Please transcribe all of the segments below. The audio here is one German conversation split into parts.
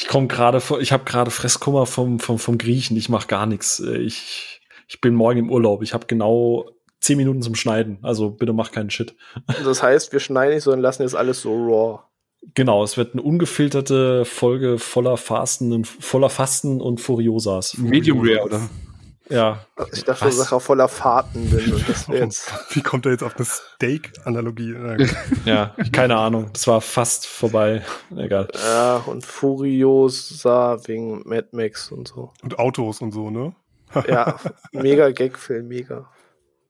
Ich komme gerade vor, ich habe gerade Fresskummer vom, vom, vom Griechen. Ich mache gar nichts. Ich, ich bin morgen im Urlaub. Ich habe genau zehn Minuten zum Schneiden. Also bitte mach keinen Shit. Das heißt, wir schneiden nicht, sondern lassen jetzt alles so raw. Genau, es wird eine ungefilterte Folge voller Fasten und voller Fasten und Furiosas. Medium Rare, oder? Ja. Ich dachte, dass Sache voller Fahrten bin. Wie kommt er jetzt auf eine Steak-Analogie? ja, keine Ahnung. Das war fast vorbei. Egal. Ja, und Furiosa wegen Mad Max und so. Und Autos und so, ne? Ja, mega Gag-Film, mega.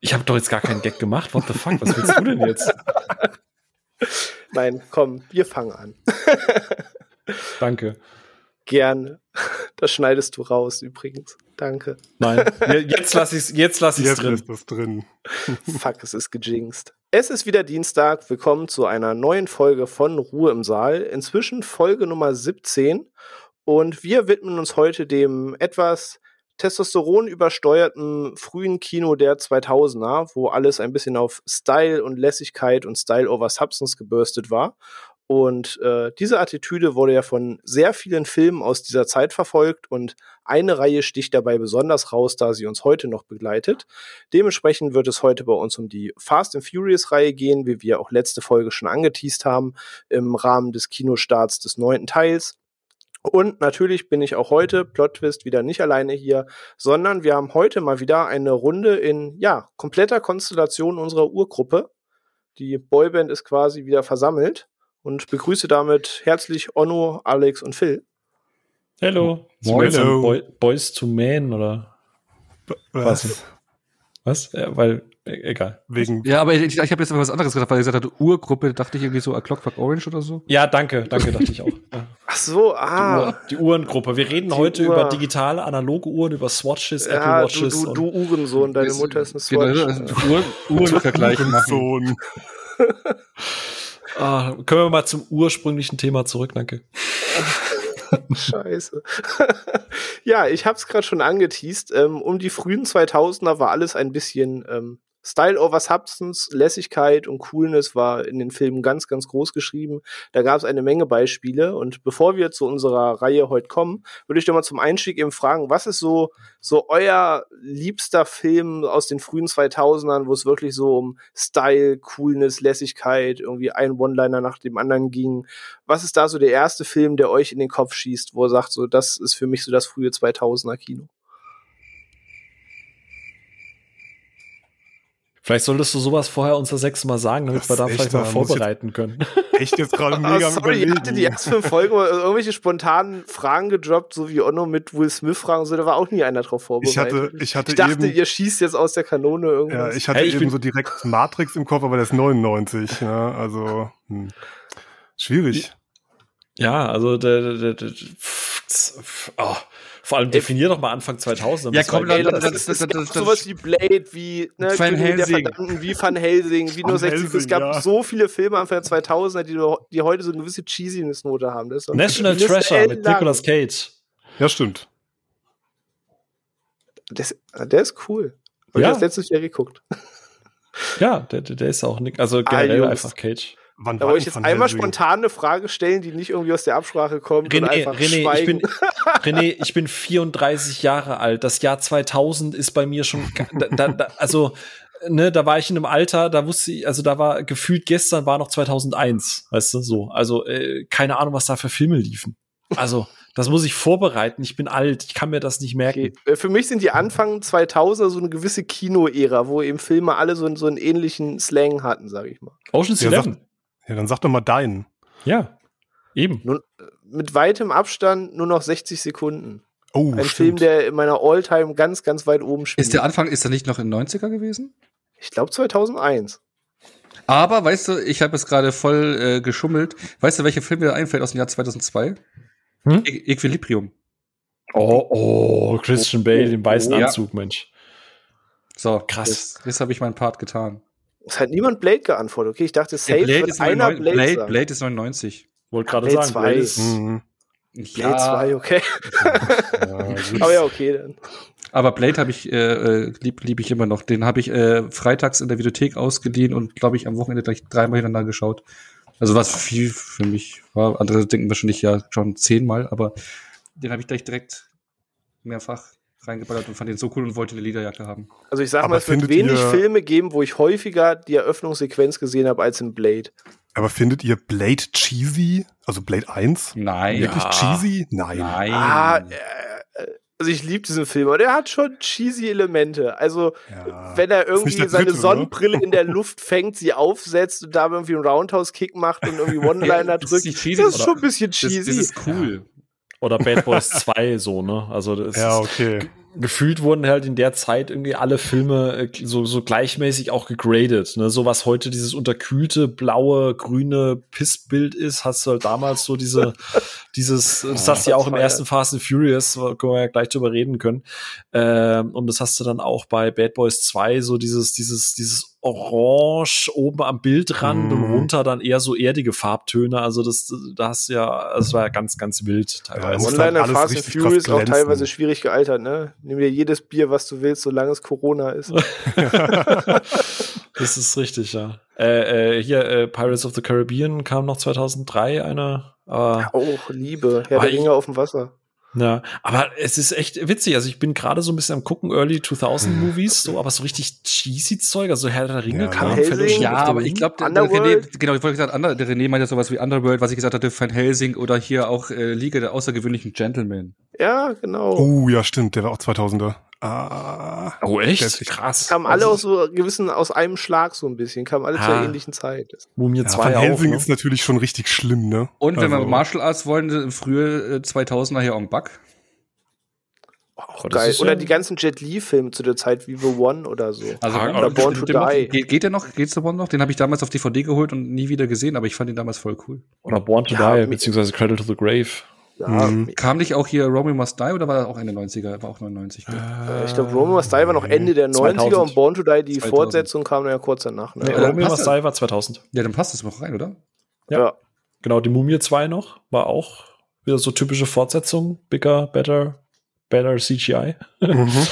Ich habe doch jetzt gar keinen Gag gemacht. What the fuck? Was willst du denn jetzt? Nein, komm, wir fangen an. Danke. Gerne. Das schneidest du raus übrigens. Danke. Nein, jetzt lass ich's, jetzt lass ich's Jetzt drin. ist das drin. Fuck, es ist gejinxt. Es ist wieder Dienstag. Willkommen zu einer neuen Folge von Ruhe im Saal. Inzwischen Folge Nummer 17. Und wir widmen uns heute dem etwas Testosteron übersteuerten frühen Kino der 2000er, wo alles ein bisschen auf Style und Lässigkeit und Style over Substance gebürstet war. Und äh, diese Attitüde wurde ja von sehr vielen Filmen aus dieser Zeit verfolgt und eine Reihe sticht dabei besonders raus, da sie uns heute noch begleitet. Dementsprechend wird es heute bei uns um die Fast and Furious Reihe gehen, wie wir auch letzte Folge schon angeteased haben, im Rahmen des Kinostarts des neunten Teils. Und natürlich bin ich auch heute, Plot Twist, wieder nicht alleine hier, sondern wir haben heute mal wieder eine Runde in, ja, kompletter Konstellation unserer Urgruppe. Die Boyband ist quasi wieder versammelt und begrüße damit herzlich Onno, Alex und Phil. Hello. Moin. Boy, Boys to Men oder Was? was? Ja, weil, e- egal. Wegen Ja, aber ich, ich habe jetzt was anderes gesagt, weil er gesagt hat, Urgruppe, dachte ich irgendwie so A Clockwork Orange oder so. Ja, danke, danke, dachte ich auch. Ja. Ach so, Die, ah. Uhr, die Uhrengruppe. Wir reden Die heute Uhr. über digitale, analoge Uhren, über Swatches, Apple Ja, du, Watches. du, du und- Uhrensohn, deine Mutter ist ein Genau, Swatch. also Uhr, Uhrenvergleich machen. Ah, können wir mal zum ursprünglichen Thema zurück, danke. Scheiße. ja, ich hab's gerade schon angeteased. Ähm, um die frühen 2000er war alles ein bisschen ähm, Style over Substance, Lässigkeit und Coolness war in den Filmen ganz, ganz groß geschrieben. Da gab es eine Menge Beispiele. Und bevor wir zu unserer Reihe heute kommen, würde ich doch mal zum Einstieg eben fragen, was ist so, so euer liebster Film aus den frühen 2000ern, wo es wirklich so um Style, Coolness, Lässigkeit, irgendwie ein One-Liner nach dem anderen ging? Was ist da so der erste Film, der euch in den Kopf schießt, wo ihr sagt, so, das ist für mich so das frühe 2000er Kino? Vielleicht solltest du sowas vorher unser sechs Mal sagen, damit Das wir da vielleicht mal ich- vorbereiten können. Echt jetzt gerade Ah, mega am sorry, ihr überlegen. hatte die ersten fünf Folgen mal irgendwelche spontanen Fragen gedroppt, so wie Onno mit Will Smith Fragen, so, da war auch nie einer drauf vorbereitet. Ich hatte, ich hatte ich dachte, eben, ihr schießt jetzt aus der Kanone ja, irgendwas. ich hatte Hey, ich eben bin- so direkt Matrix im Kopf, aber der ist 99. Ja, also hm. schwierig. Ja, also der, der, der, der pff, pff, oh, vor allem definier doch mal Anfang 2000. Ja, komm, wir- Ey, das- das, das- das, das- sowas wie Blade, wie ne, Van Helsing. Verdammten, wie Van Helsing, wie nur 60. es gab ja. so viele Filme Anfang der 2000er, die, die heute so eine gewisse Cheesiness-Note haben. Das National Treasure mit. Nicolas Cage. Ja, stimmt. Das, der ist cool. Hab Ja. ich das letztes Jahr geguckt. Ja, der, der ist auch nicht, also generell Jungs. einfach Cage. Wann Da war wollte ich jetzt einmal spontan eine Frage stellen, die nicht irgendwie aus der Absprache kommt und René, einfach René, ich schweigen. bin, René, ich bin 34 Jahre alt. Das Jahr 2000 ist bei mir schon, da, da, da, also, ne, da war ich in einem Alter, da wusste ich, also da war gefühlt gestern war noch 2001, weißt du, so. Also, äh, keine Ahnung, was da für Filme liefen. Also, das muss ich vorbereiten. Ich bin alt, ich kann mir das nicht merken. Okay. Äh, Für mich sind die Anfang 2000er so eine gewisse Kino-Ära, wo eben Filme alle so, so einen ähnlichen Slang hatten, sag ich mal. Ocean's Ja, Eleven. Ja, dann sag doch mal deinen. Ja, eben. Nun, äh, mit weitem Abstand nur noch 60 Sekunden. Oh, Ein stimmt. Film, der in meiner All-Time ganz, ganz weit oben spielt. Ist der Anfang, ist er nicht noch in den 90er gewesen? ich glaube 2001. Aber, weißt du, ich habe jetzt gerade voll äh, geschummelt. Weißt du, welcher Film mir einfällt aus dem Jahr 2002? Hm? E Equilibrium. Oh, oh, Christian Bale im weißen Ja. Anzug, Mensch. So, Krass. Jetzt, jetzt habe ich meinen Part getan. Es hat niemand Blade geantwortet. Okay, ich dachte, safe Ja, Blade, ist einer 99 Blade, Blade, sagen. Blade ist 99. Wollte gerade Blade sagen, 2. Blade ist, Mhm. Blade 2, okay. gut. Aber ja, okay dann. Aber Blade habe ich äh, äh, lieb, lieb ich immer noch. Den habe ich äh, freitags in der Videothek ausgeliehen und glaube ich am Wochenende gleich dreimal hintereinander geschaut. Also was viel für mich war, andere denken wahrscheinlich ja schon zehnmal, aber den habe ich gleich direkt mehrfach reingeballert und fand den so cool und wollte eine Lederjacke haben. Also ich sag Aber mal, es wird wenig ihr- Filme geben, wo ich häufiger die Eröffnungssequenz gesehen habe als in Blade. Aber findet ihr Blade cheesy? Also Blade 1? Nein. Wirklich Ja. cheesy? Nein. Nein. Ah, äh, also ich liebe diesen Film, aber der hat schon cheesy Elemente. Also Ja. wenn er irgendwie der seine dritte, oder? Sonnenbrille in der Luft fängt, sie aufsetzt und da irgendwie einen Roundhouse-Kick macht und irgendwie One-Liner Das ist drückt, nicht das cheesy, ist schon ein bisschen Das, cheesy. das ist cool. Oder Bad Boys 2 so, ne? Also das Ja, ist, okay. Gefühlt wurden halt in der Zeit irgendwie alle Filme äh, so, so gleichmäßig auch gegradet. Ne? So was heute dieses unterkühlte, blaue, grüne Pissbild ist, hast du halt damals so diese, dieses, das hast du ja auch im ersten Fast and Furious, können wir ja gleich drüber reden können. Ähm, und das hast du dann auch bei Bad Boys 2, so dieses, dieses, dieses Orange oben am Bildrand und Mhm. runter dann eher so erdige Farbtöne. Also das, da hast du ja, das war ja ganz, ganz wild Ja, teilweise. es One-Liner halt alles Fast and Furious auch teilweise schwierig gealtert, ne? Nimm dir jedes Bier, was du willst, solange es Corona ist. Das ist richtig, ja. Äh, äh, hier, äh, Pirates of the Caribbean kam noch 2003 eine. Aber, Auch Liebe, Herr der Ringe auf dem Wasser. Ja, aber es ist echt witzig. Also ich bin gerade so ein bisschen am gucken, Early 2000 Movies, so, aber so richtig cheesy Zeug. Also Herr der Ringe Ja, kam, ne? Helsing. Fellowship Ja, aber ich glaube, der, der? René, genau, ich wollte gesagt, der René meinte sowas wie Underworld, was ich gesagt hatte, Van Helsing oder hier auch äh, Liga der außergewöhnlichen Gentlemen. Ja, genau. Oh, ja, stimmt. Der war auch 2000er. Ah. Oh, echt? ist echt- Krass. Kamen alle Also, aus so gewissen, aus einem Schlag so ein bisschen, kamen alle zur Ah. ähnlichen Zeit. Mumie Ja, 2 Van auch. Helsing Ne? ist natürlich schon richtig schlimm, ne? Und wenn Also- wir Martial Arts wollen, frühe äh, 2000er hier Ong Bak. Auch Oh, geil. Oder ja- die ganzen Jet Li-Filme zu der Zeit wie The One oder so. Also Ah, oder Born to Die. Geht, geht der noch? Geht's der Born noch? Den habe ich damals auf DVD geholt und nie wieder gesehen, aber ich fand ihn damals voll cool. Oder Born to Ja, Die, beziehungsweise Cradle to the Grave. Ja, Mhm. Kam nicht auch hier Romeo Must Die oder war das auch Ende 90er? War auch 99. glaub ich. äh, ich glaube, Roman Must Die war noch Ende der 90er 2000. und Born to Die, die 2000. Fortsetzung kam dann ja kurz danach. Ne? Nee, Ja, Romeo Must. Die war 2000. Ja, dann passt das noch rein, oder? ja. ja. Genau, die Mumie 2 noch, war auch wieder so typische Fortsetzung. Bigger, better, better CGI. Mhm.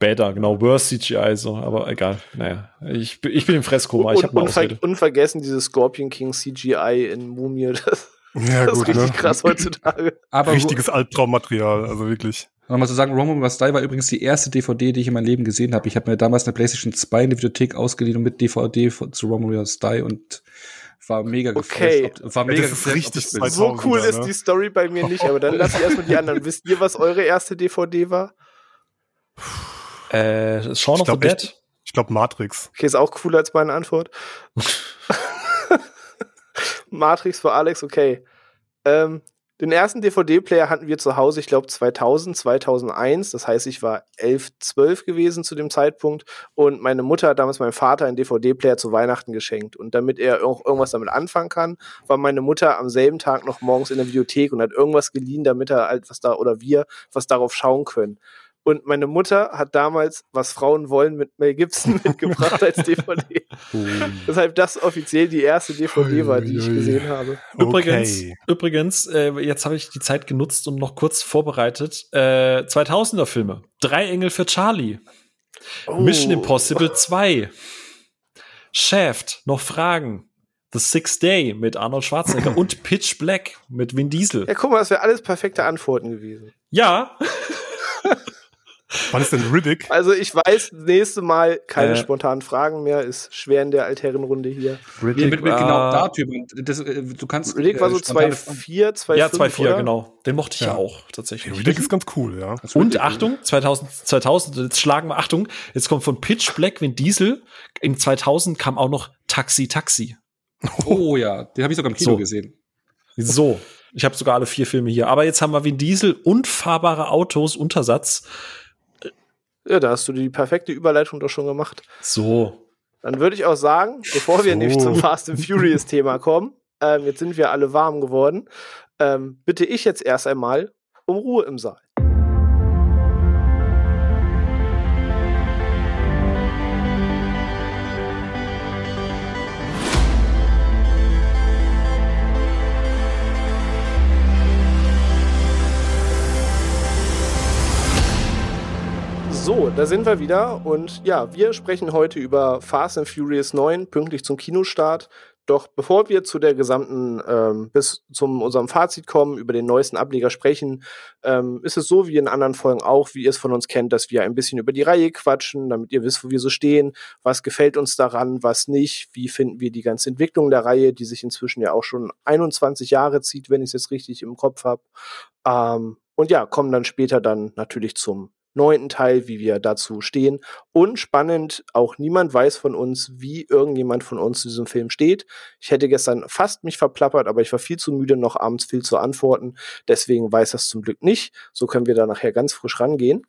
Better, genau, worse CGI, so, aber egal. Naja, ich, bin- ich bin im Fresskoma, ich habe unver Ausrede. unvergessen dieses Scorpion King CGI in Mumie. Das, Ja, das ist gut, richtig ne? krass heutzutage. Aber Richtiges Albtraummaterial, also wirklich. Nochmal zu sagen, Romeo Must Die war übrigens die erste DVD, die ich in meinem Leben gesehen habe. Ich habe mir damals eine PlayStation 2 in der Videothek ausgeliehen und mit DVD zu Romeo Must Die und war mega Okay. geflasht. ob- War mega das ist geflasht, richtig So 2000er, cool ist ne? die Story bei mir nicht, aber dann lass ich erstmal die anderen. Wisst ihr, was eure erste DVD war? Äh, Shaun of the Dead. Ich glaube Matrix. Okay, ist auch cooler als meine Antwort. Matrix für Alex, okay. Ähm, den ersten DVD-Player hatten wir zu Hause, ich glaube 2000, 2001. Das heißt, ich war 11, 12 gewesen zu dem Zeitpunkt. Und meine Mutter hat damals meinem Vater einen DVD-Player zu Weihnachten geschenkt. Und damit er auch irgendwas damit anfangen kann, war meine Mutter am selben Tag noch morgens in der Videothek und hat irgendwas geliehen, damit er halt was da oder wir was darauf schauen können. Und meine Mutter hat damals Was Frauen wollen mit Mel Gibson mitgebracht als DVD. Weshalb das offiziell die erste DVD war, die ich gesehen habe. Übrigens, Okay. übrigens, äh, jetzt habe ich die Zeit genutzt und noch kurz vorbereitet. Äh, 2000er Filme. Drei Engel für Charlie. Oh. Mission Impossible 2. Shaft, noch Fragen. The Sixth Day mit Arnold Schwarzenegger und Pitch Black mit Vin Diesel. Ja, guck mal, das wäre alles perfekte Antworten gewesen. Ja, Wann ist denn Riddick? Also ich weiß, nächste Mal keine Äh. spontanen Fragen mehr, ist schwer in der Altherrenrunde hier. Nee, mit, mit genau da Typ. Und Das, äh, du kannst. Riddick war so äh, Fragen- 2,4, 2,5, Ja, 2-4, oder? genau. Den mochte ich ja, Ja. auch, tatsächlich. Riddick ist ganz cool, ja. Das Und Riddick- Achtung, 2000, 2000, jetzt schlagen wir, Achtung, jetzt kommt von Pitch Black Vin Diesel. In 2000 kam auch noch Taxi Taxi. Oh ja, den habe ich sogar im Kino So. gesehen. So, ich habe sogar alle vier Filme hier. Aber jetzt haben wir Vin Diesel und fahrbare Autos, Untersatz. Ja, da hast du die perfekte Überleitung doch schon gemacht. So, Dann würde ich auch sagen, bevor wir So. nämlich zum Fast and Furious Thema kommen, ähm, jetzt sind wir alle warm geworden, ähm, bitte ich jetzt erst einmal um Ruhe im Saal. So, da sind wir wieder und ja, wir sprechen heute über Fast and Furious 9, pünktlich zum Kinostart. Doch bevor wir zu der gesamten, ähm, bis zum unserem Fazit kommen, über den neuesten Ableger sprechen, ähm, ist es so wie in anderen Folgen auch, wie ihr es von uns kennt, dass wir ein bisschen über die Reihe quatschen, damit ihr wisst, wo wir so stehen, was gefällt uns daran, was nicht, wie finden wir die ganze Entwicklung der Reihe, die sich inzwischen ja auch schon 21 Jahre zieht, wenn ich es jetzt richtig im Kopf habe. Ähm, und ja, kommen dann später dann natürlich zum neunten Teil, wie wir dazu stehen. Und spannend, auch niemand weiß von uns, wie irgendjemand von uns zu diesem Film steht. Ich hätte gestern fast mich verplappert, aber ich war viel zu müde, noch abends viel zu antworten. Deswegen weiß das zum Glück nicht. So können wir da nachher ganz frisch rangehen.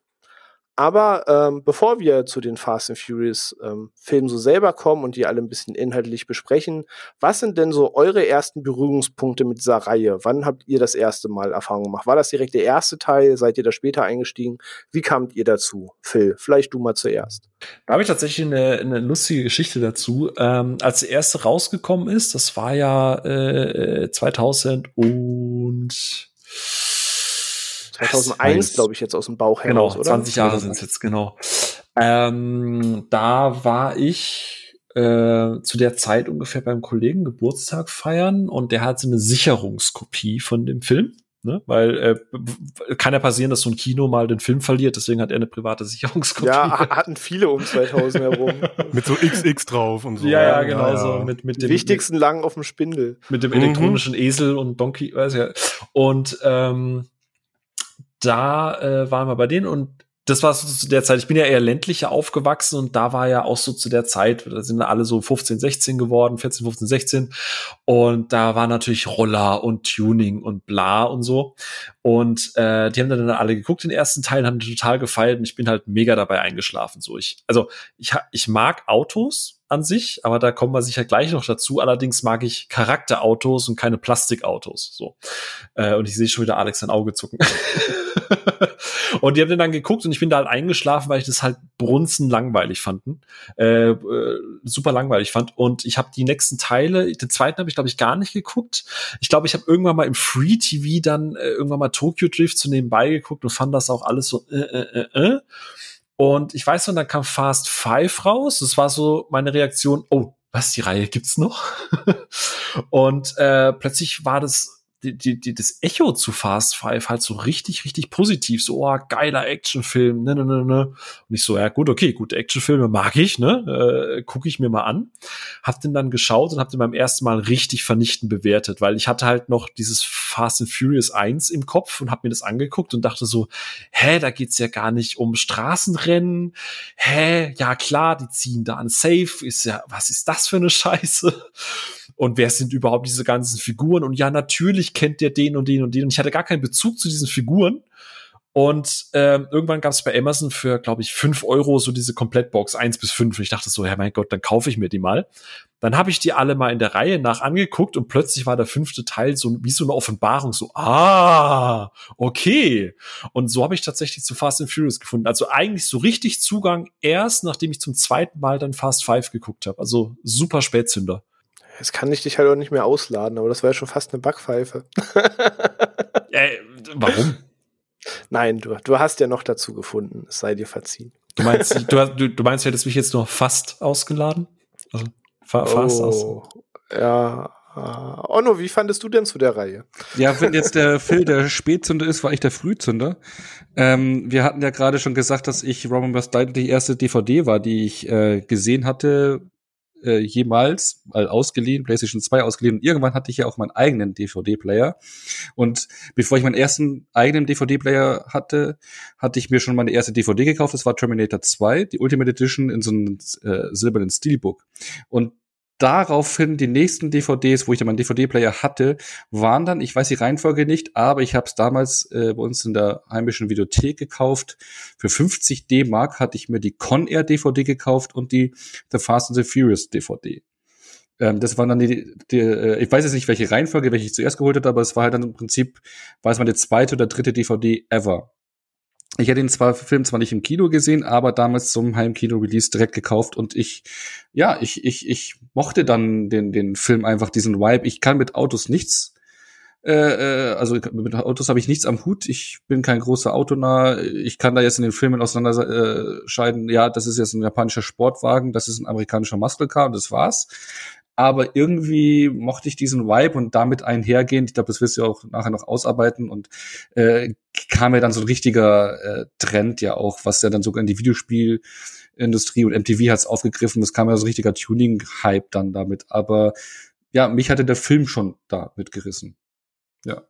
Aber ähm, bevor wir zu den Fast and Furious ähm, Filmen so selber kommen und die alle ein bisschen inhaltlich besprechen, was sind denn so eure ersten Berührungspunkte mit dieser Reihe? Wann habt ihr das erste Mal Erfahrung gemacht? War das direkt der erste Teil? Seid ihr da später eingestiegen? Wie kamt ihr dazu? Phil, vielleicht du mal zuerst. Da habe ich tatsächlich eine, eine lustige Geschichte dazu. Ähm, als der erste rausgekommen ist, das war ja äh, 2000 und 2001, glaube ich, jetzt aus dem Bauch heraus, genau, oder? 20 Jahre sind es jetzt, genau. Ähm, da war ich äh, zu der Zeit ungefähr beim Kollegen Geburtstag feiern und der hat so eine Sicherungskopie von dem Film. Ne? Weil äh, kann ja passieren, dass so ein Kino mal den Film verliert, deswegen hat er eine private Sicherungskopie. Ja, hatten viele um 2000 herum. mit so XX drauf und so. Ja, ja, genau ja, ja. so. Mit, mit Die dem, wichtigsten mit, lang auf dem Spindel. Mit dem elektronischen mhm. Esel und Donkey, weiß ja. Und ähm, da äh, waren wir bei denen und das war so zu der Zeit, ich bin ja eher ländlicher aufgewachsen und da war ja auch so zu der Zeit, da sind alle so 15, 16 geworden, 14, 15, 16 und da war natürlich Roller und Tuning und bla und so und äh, die haben dann alle geguckt, den ersten Teil, haben total gefeiert und ich bin halt mega dabei eingeschlafen, so ich, also ich, ich mag Autos, an sich, aber da kommen wir sicher gleich noch dazu. Allerdings mag ich Charakterautos und keine Plastikautos. So. Äh, und ich sehe schon wieder Alex ein Auge zucken. und die haben den dann geguckt und ich bin da halt eingeschlafen, weil ich das halt brunzen langweilig fanden. Äh, äh, super langweilig fand. Und ich habe die nächsten Teile, den zweiten habe ich, glaube ich, gar nicht geguckt. Ich glaube, ich habe irgendwann mal im Free TV dann äh, irgendwann mal Tokyo Drift zu nebenbei geguckt und fand das auch alles so äh, äh, äh, äh. Und ich weiß noch, dann kam Fast Five raus. Das war so meine Reaktion, oh, was, die Reihe gibt's noch? und äh, plötzlich war das die, die, die, das Echo zu Fast Five halt so richtig, richtig positiv. So, oh, geiler Actionfilm, ne, ne, ne, ne. Und ich so, ja, gut, okay, gute Actionfilme mag ich, ne, äh, gucke ich mir mal an. Hab den dann geschaut und hab den beim ersten Mal richtig vernichtend bewertet, weil ich hatte halt noch dieses Fast and Furious 1 im Kopf und hab mir das angeguckt und dachte so, hä, da geht's ja gar nicht um Straßenrennen. Hä, ja klar, die ziehen da an Safe, ist ja, was ist das für eine Scheiße? Und wer sind überhaupt diese ganzen Figuren? Und ja, natürlich kennt der den und den und den. Und ich hatte gar keinen Bezug zu diesen Figuren. Und ähm, irgendwann gab es bei Amazon für, glaube ich, fünf Euro so diese Komplettbox eins bis fünf. Und ich dachte so, ja mein Gott, dann kaufe ich mir die mal. Dann habe ich die alle mal in der Reihe nach angeguckt und plötzlich war der fünfte Teil so wie so eine Offenbarung, so, ah, okay. Und so habe ich tatsächlich zu Fast and Furious gefunden. Also eigentlich so richtig Zugang erst, nachdem ich zum zweiten Mal dann Fast Five geguckt habe. Also super Spätzünder. Jetzt kann ich dich halt auch nicht mehr ausladen, aber das wäre schon fast eine Backpfeife. äh, warum? Nein, du, du hast ja noch dazu gefunden. Es sei dir verziehen. Du meinst, du, du, du meinst, du hättest mich jetzt nur fast ausgeladen? Also, fa fast oh, aus. Ja. Uh, Onno, wie fandest du denn zu der Reihe? Ja, wenn jetzt der Phil der Spätzünder ist, war ich der Frühzünder. Ähm, wir hatten ja gerade schon gesagt, dass ich Roman Must Die die erste DVD war, die ich äh, gesehen hatte, äh, jemals mal ausgeliehen, PlayStation 2 ausgeliehen. Und irgendwann hatte ich ja auch meinen eigenen DVD-Player. Und bevor ich meinen ersten eigenen DVD-Player hatte, hatte ich mir schon meine erste DVD gekauft. Das war Terminator 2, die Ultimate Edition in so einem äh, silbernen Steelbook. Und daraufhin die nächsten DVDs, wo ich dann meinen DVD-Player hatte, waren dann, ich weiß die Reihenfolge nicht, aber ich habe es damals äh, bei uns in der heimischen Videothek gekauft. Für 50 D-Mark hatte ich mir die Con Air DVD gekauft und die The Fast and the Furious DVD. Ähm, das waren dann die, die äh, ich weiß jetzt nicht, welche Reihenfolge, welche ich zuerst geholt hatte, aber es war halt dann im Prinzip, war es meine zweite oder dritte DVD ever. Ich hätte den zwar, Film zwar nicht im Kino gesehen, aber damals zum Heimkino-Release direkt gekauft und ich, ja, ich, ich, ich mochte dann den, den Film einfach, diesen Vibe. Ich kann mit Autos nichts, äh, äh also mit Autos habe ich nichts am Hut. Ich bin kein großer Autonah. Ich kann da jetzt in den Filmen auseinanderscheiden, ja, das ist jetzt ein japanischer Sportwagen, das ist ein amerikanischer Muscle Car und das war's. Aber irgendwie mochte ich diesen Vibe und damit einhergehend, ich glaube, das wirst du auch nachher noch ausarbeiten und äh, kam ja dann so ein richtiger äh, Trend ja auch, was ja dann sogar in die Videospielindustrie und MTV hat's aufgegriffen, das kam ja so ein richtiger Tuning-Hype dann damit, aber ja, mich hatte der Film schon da mitgerissen. Ja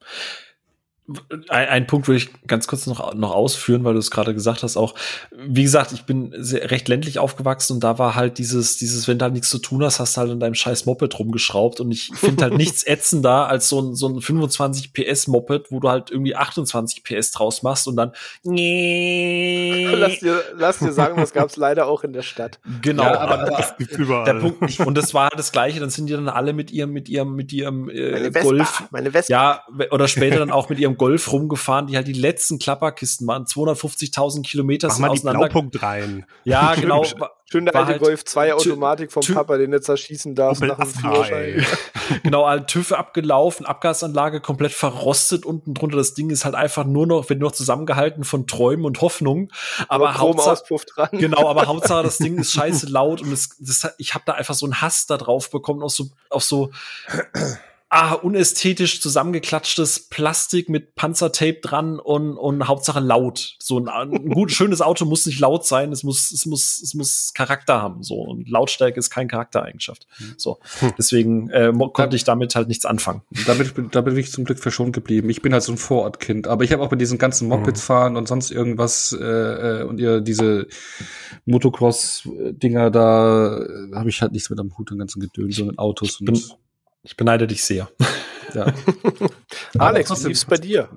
ein, ein Punkt würde ich ganz kurz noch, noch ausführen, weil du es gerade gesagt hast, auch, wie gesagt, ich bin sehr, recht ländlich aufgewachsen und da war halt dieses, dieses, wenn du halt nichts zu tun hast, hast du halt in deinem scheiß Moped rumgeschraubt und ich finde halt nichts ätzender als so ein, so ein 25 PS Moped, wo du halt irgendwie 28 PS draus machst und dann lass dir, lass dir sagen, das gab's leider auch in der Stadt. Genau, ja, aber, das gibt's überall. Der Punkt, und das war das Gleiche, dann sind die dann alle mit ihrem, mit ihrem, mit ihrem äh, meine Vespa, Golf. Meine Vespa. Ja, oder später dann auch mit ihrem Golf rumgefahren, die halt die letzten Klapperkisten waren. 250.000 Kilometer sind auseinander. Die Blaupunkt rein. Ja, genau. Schön der alte halt Golf 2 Automatik vom Papa, den du zerschießen darfst nach dem Führerschein. genau, halt TÜV abgelaufen, Abgasanlage komplett verrostet unten drunter. Das Ding ist halt einfach nur noch, wird nur noch zusammengehalten von Träumen und Hoffnungen. Aber, aber Hauptsache, dran. genau, aber Hauptsache das Ding ist scheiße laut und das, das, ich habe da einfach so einen Hass da drauf bekommen, auf so, auf so ah, unästhetisch zusammengeklatschtes Plastik mit Panzertape dran und, und Hauptsache laut. So ein, ein gut, schönes Auto muss nicht laut sein, es muss, es muss, es muss Charakter haben. So. Und Lautstärke ist kein Charaktereigenschaft. Hm. So. Deswegen äh, konnte ich damit halt nichts anfangen. Damit, da bin ich zum Glück verschont geblieben. Ich bin halt so ein Vorortkind, aber ich habe auch bei diesen ganzen Mopeds mhm. fahren und sonst irgendwas äh, äh und ihr diese Motocross-Dinger da äh, habe ich halt nichts mit am Hut, den ganzen Gedöns, sondern Autos und ich beneide dich sehr. Ja. Alex, wie lief's bei dir?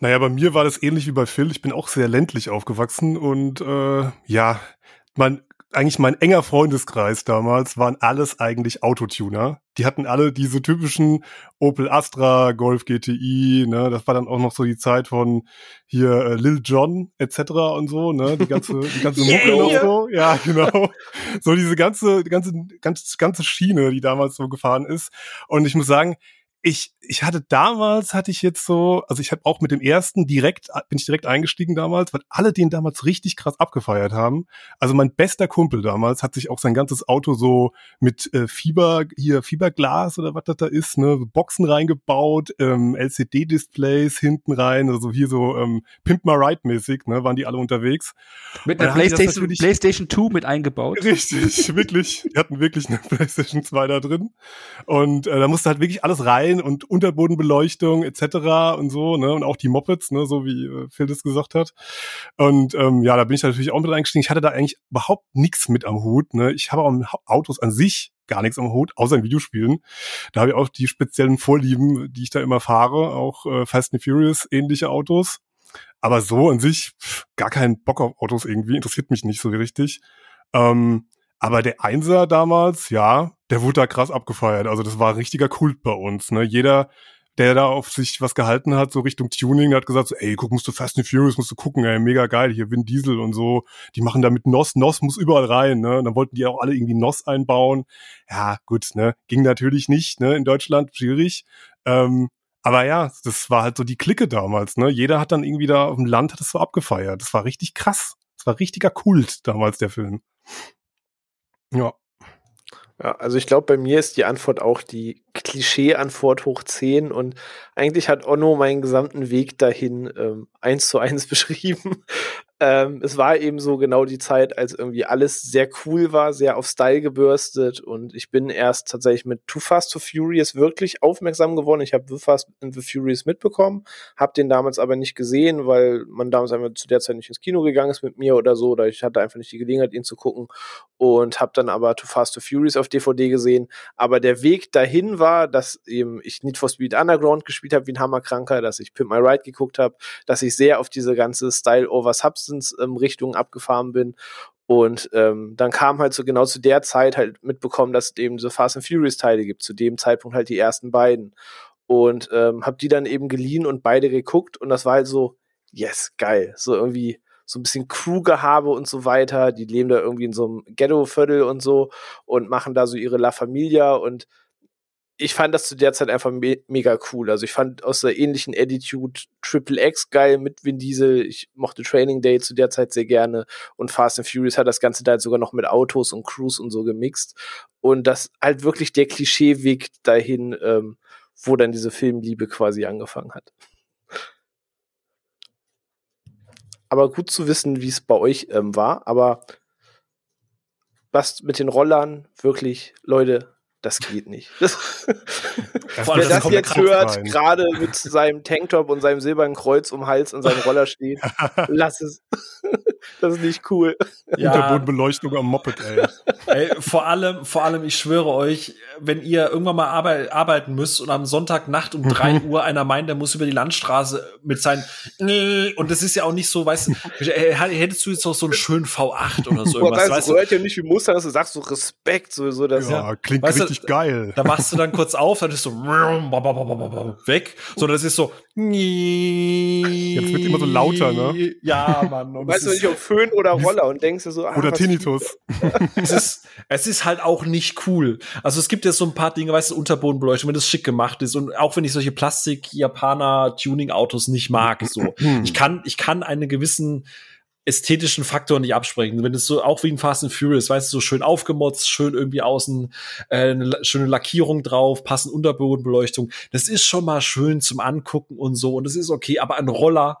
Naja, bei mir war das ähnlich wie bei Phil. Ich bin auch sehr ländlich aufgewachsen und äh, ja, man eigentlich mein enger Freundeskreis damals waren alles eigentlich Autotuner. Die hatten alle diese typischen Opel Astra, Golf GTI, ne, das war dann auch noch so die Zeit von hier äh, Lil Jon etc. und so, ne, die ganze die ganze Mucke yeah. noch so, ja, genau. So diese ganze die ganze ganze ganze Schiene, die damals so gefahren ist und ich muss sagen, ich, ich hatte damals, hatte ich jetzt so, also ich habe auch mit dem ersten direkt, bin ich direkt eingestiegen damals, weil alle den damals richtig krass abgefeiert haben. Also mein bester Kumpel damals hat sich auch sein ganzes Auto so mit äh, Fieber, hier Fieberglas oder was das da ist, ne, Boxen reingebaut, ähm, LCD-Displays hinten rein, also hier so ähm, Pimp My Ride mäßig, ne, waren die alle unterwegs. Mit einer PlayStation, PlayStation 2 mit eingebaut. Richtig, wirklich. Die hatten wirklich eine PlayStation 2 da drin. Und äh, da musste halt wirklich alles rein rein und Unterbodenbeleuchtung etc. und so, ne? Und auch die Mopeds, ne, so wie äh, Phil das gesagt hat. Und ähm, ja, da bin ich natürlich auch mit eingestiegen. Ich hatte da eigentlich überhaupt nichts mit am Hut. Ne? Ich habe auch Autos an sich gar nichts am Hut, außer in Videospielen. Da habe ich auch die speziellen Vorlieben, die ich da immer fahre, auch äh, Fast and Furious ähnliche Autos. Aber so an sich pff, gar keinen Bock auf Autos irgendwie, interessiert mich nicht so richtig. Ähm, aber der Einser damals, ja, der wurde da krass abgefeiert. Also das war ein richtiger Kult bei uns. Ne? Jeder, der da auf sich was gehalten hat, so Richtung Tuning, hat gesagt, so, ey, guck, musst du Fast and Furious, musst du gucken, ey, mega geil, hier Vin Diesel und so. Die machen da mit NOS, NOS muss überall rein, ne? Und dann wollten die auch alle irgendwie NOS einbauen. Ja, gut, ne? Ging natürlich nicht, ne? In Deutschland, schwierig. Ähm, aber ja, das war halt so die Clique damals, ne? Jeder hat dann irgendwie da auf dem Land hat das so abgefeiert. Das war richtig krass. Das war richtiger Kult damals, der Film. Ja. Ja, also ich glaube, bei mir ist die Antwort auch die Klischee-Antwort hoch 10 und eigentlich hat Onno meinen gesamten Weg dahin ähm, eins zu eins beschrieben. Ähm, es war eben so genau die Zeit, als irgendwie alles sehr cool war, sehr auf Style gebürstet und ich bin erst tatsächlich mit Too Fast to Furious wirklich aufmerksam geworden. Ich habe The Fast and the Furious mitbekommen, habe den damals aber nicht gesehen, weil man damals einfach zu der Zeit nicht ins Kino gegangen ist mit mir oder so, oder ich hatte einfach nicht die Gelegenheit, ihn zu gucken und habe dann aber Too Fast to Furious auf DVD gesehen. Aber der Weg dahin war, dass eben ich Need for Speed Underground gespielt habe wie ein Hammerkranker, dass ich Pimp My Ride geguckt habe, dass ich sehr auf diese ganze Style over Substance ähm, Richtung abgefahren bin und ähm, dann kam halt so genau zu der Zeit halt mitbekommen, dass es eben so Fast and Furious Teile gibt. Zu dem Zeitpunkt halt die ersten beiden. Und ähm, hab die dann eben geliehen und beide geguckt. Und das war halt so, yes, geil. So irgendwie so ein bisschen Crew-Gehabe und so weiter. Die leben da irgendwie in so einem Ghetto-Viertel und so und machen da so ihre La Familia und ich fand das zu der Zeit einfach me mega cool. Also ich fand aus der ähnlichen Attitude Triple X geil mit Vin Diesel. Ich mochte Training Day zu der Zeit sehr gerne und Fast and Furious hat das Ganze da halt sogar noch mit Autos und Cruise und so gemixt. Und das halt wirklich der Klischeeweg dahin, ähm, wo dann diese Filmliebe quasi angefangen hat. Aber gut zu wissen, wie es bei euch ähm, war. Aber was mit den Rollern wirklich, Leute, das geht nicht. Das, wer das jetzt hört, gerade mit seinem Tanktop und seinem silbernen Kreuz um Hals und seinem Roller steht, lass es. Das ist nicht cool. Ja. Unterbodenbeleuchtung am Moped, ey. ey. Vor allem, vor allem, ich schwöre euch, wenn ihr irgendwann mal arbeit, arbeiten müsst und am Sonntagnacht um drei Uhr einer meint, der muss über die Landstraße mit seinen und das ist ja auch nicht so, weißt du, hättest du jetzt noch so einen schönen V8 oder so irgendwas, Boah, weißt du? hört ja nicht wie Mustang, dass du sagst so Respekt, so, so das. Ja, klingt weißt richtig du, geil. Da machst du dann kurz auf, dann ist so weg, so das ist so Jetzt wird immer so lauter, ne? Ja, Mann. Und weißt du nicht, ob Föhn oder Roller und denkst du so, ah, Oder Tinnitus. es, ist, es ist halt auch nicht cool. Also es gibt ja so ein paar Dinge, weißt du, Unterbodenbeleuchtung, wenn das schick gemacht ist und auch wenn ich solche Plastik-Japaner-Tuning-Autos nicht mag, so. ich kann, ich kann einen gewissen ästhetischen Faktor nicht absprechen. Wenn es so auch wie ein Fast and Furious, weißt du, so schön aufgemotzt, schön irgendwie außen äh, eine schöne Lackierung drauf, passend Unterbodenbeleuchtung, das ist schon mal schön zum Angucken und so und das ist okay, aber ein Roller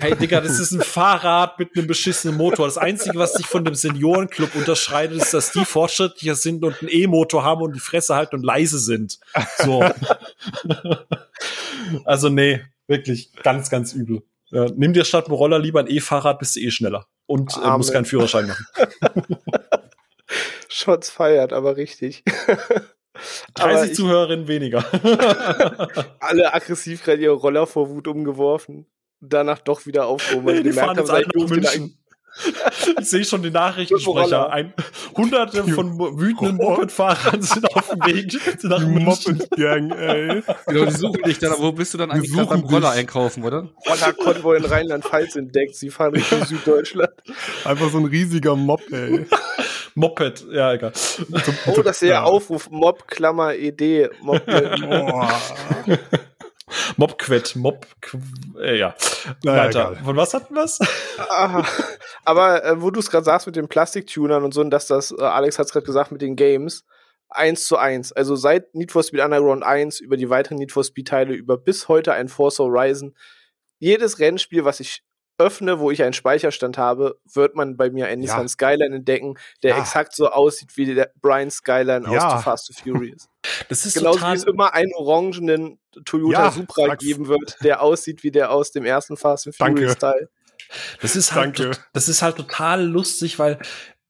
Hey Digga, das ist ein Fahrrad mit einem beschissenen Motor. Das Einzige, was sich von dem Seniorenclub unterscheidet, ist, dass die fortschrittlicher sind und einen E-Motor haben und die Fresse halten und leise sind. So. also nee, wirklich ganz, ganz übel. Ja, nimm dir statt einem Roller lieber ein E-Fahrrad, bist du eh schneller. Und äh, musst keinen Führerschein machen. Shots feiert, aber richtig. 30 Zuhörerinnen weniger. alle aggressiv gerade ihre Roller vor Wut umgeworfen danach doch wieder aufgehoben, weil nee, die gemerkt haben, seit München. Ich sehe schon die Nachrichtensprecher. Ein, hunderte von wütenden. Moped-Fahrern sind auf dem Weg nach Moped-Gang, ey. Genau, die suchen dich dann. Wo bist du dann eigentlich beim Roller einkaufen, oder? Roller-Konvoi in Rheinland-Pfalz entdeckt. Sie fahren Richtung Süddeutschland. Einfach so ein riesiger Mob, ey. Moped, ja, egal. Oh, das ist der Aufruf. Mob, Klammer, ED. Moped. Mobquet, Mob, äh, ja. Naja, Weiter. Egal. Von was hatten wir es? Aber äh, wo du es gerade sagst mit den Plastiktunern und so, und dass das, äh, Alex hat es gerade gesagt, mit den Games, eins zu eins. Also seit Need for Speed Underground 1 über die weiteren Need for Speed Teile über bis heute ein Forza Horizon. Jedes Rennspiel, was ich öffne, wo ich einen Speicherstand habe, wird man bei mir einen ja. Nissan Skyline entdecken, der ja. exakt so aussieht wie der Brian Skyline ja. aus The Fast and Furious. Das ist Genauso wie es immer einen orangenen Toyota Supra geben wird, der aussieht wie der aus dem ersten Fast and Furious Teil. Das ist halt, Danke. das ist halt total lustig, weil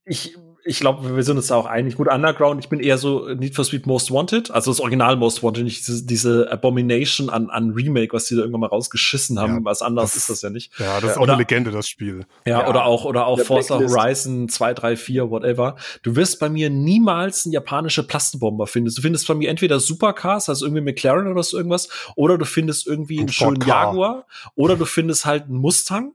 ich ich glaube, wir sind uns da auch einig. Gut, Underground, ich bin eher so Need for Speed Most Wanted, also das Original Most Wanted, nicht diese, diese Abomination an, an Remake, was die da irgendwann mal rausgeschissen haben. Ja, was anderes ist das ja nicht. Ja, das ist auch oder, eine Legende, das Spiel. Ja, ja oder auch, oder auch Forza Horizon 2, 3, 4, whatever. Du wirst bei mir niemals eine japanische Plastenbomber finden. Du findest bei mir entweder Supercars, also irgendwie McLaren oder so irgendwas, oder du findest irgendwie einen schönen Jaguar, oder du findest halt einen Mustang.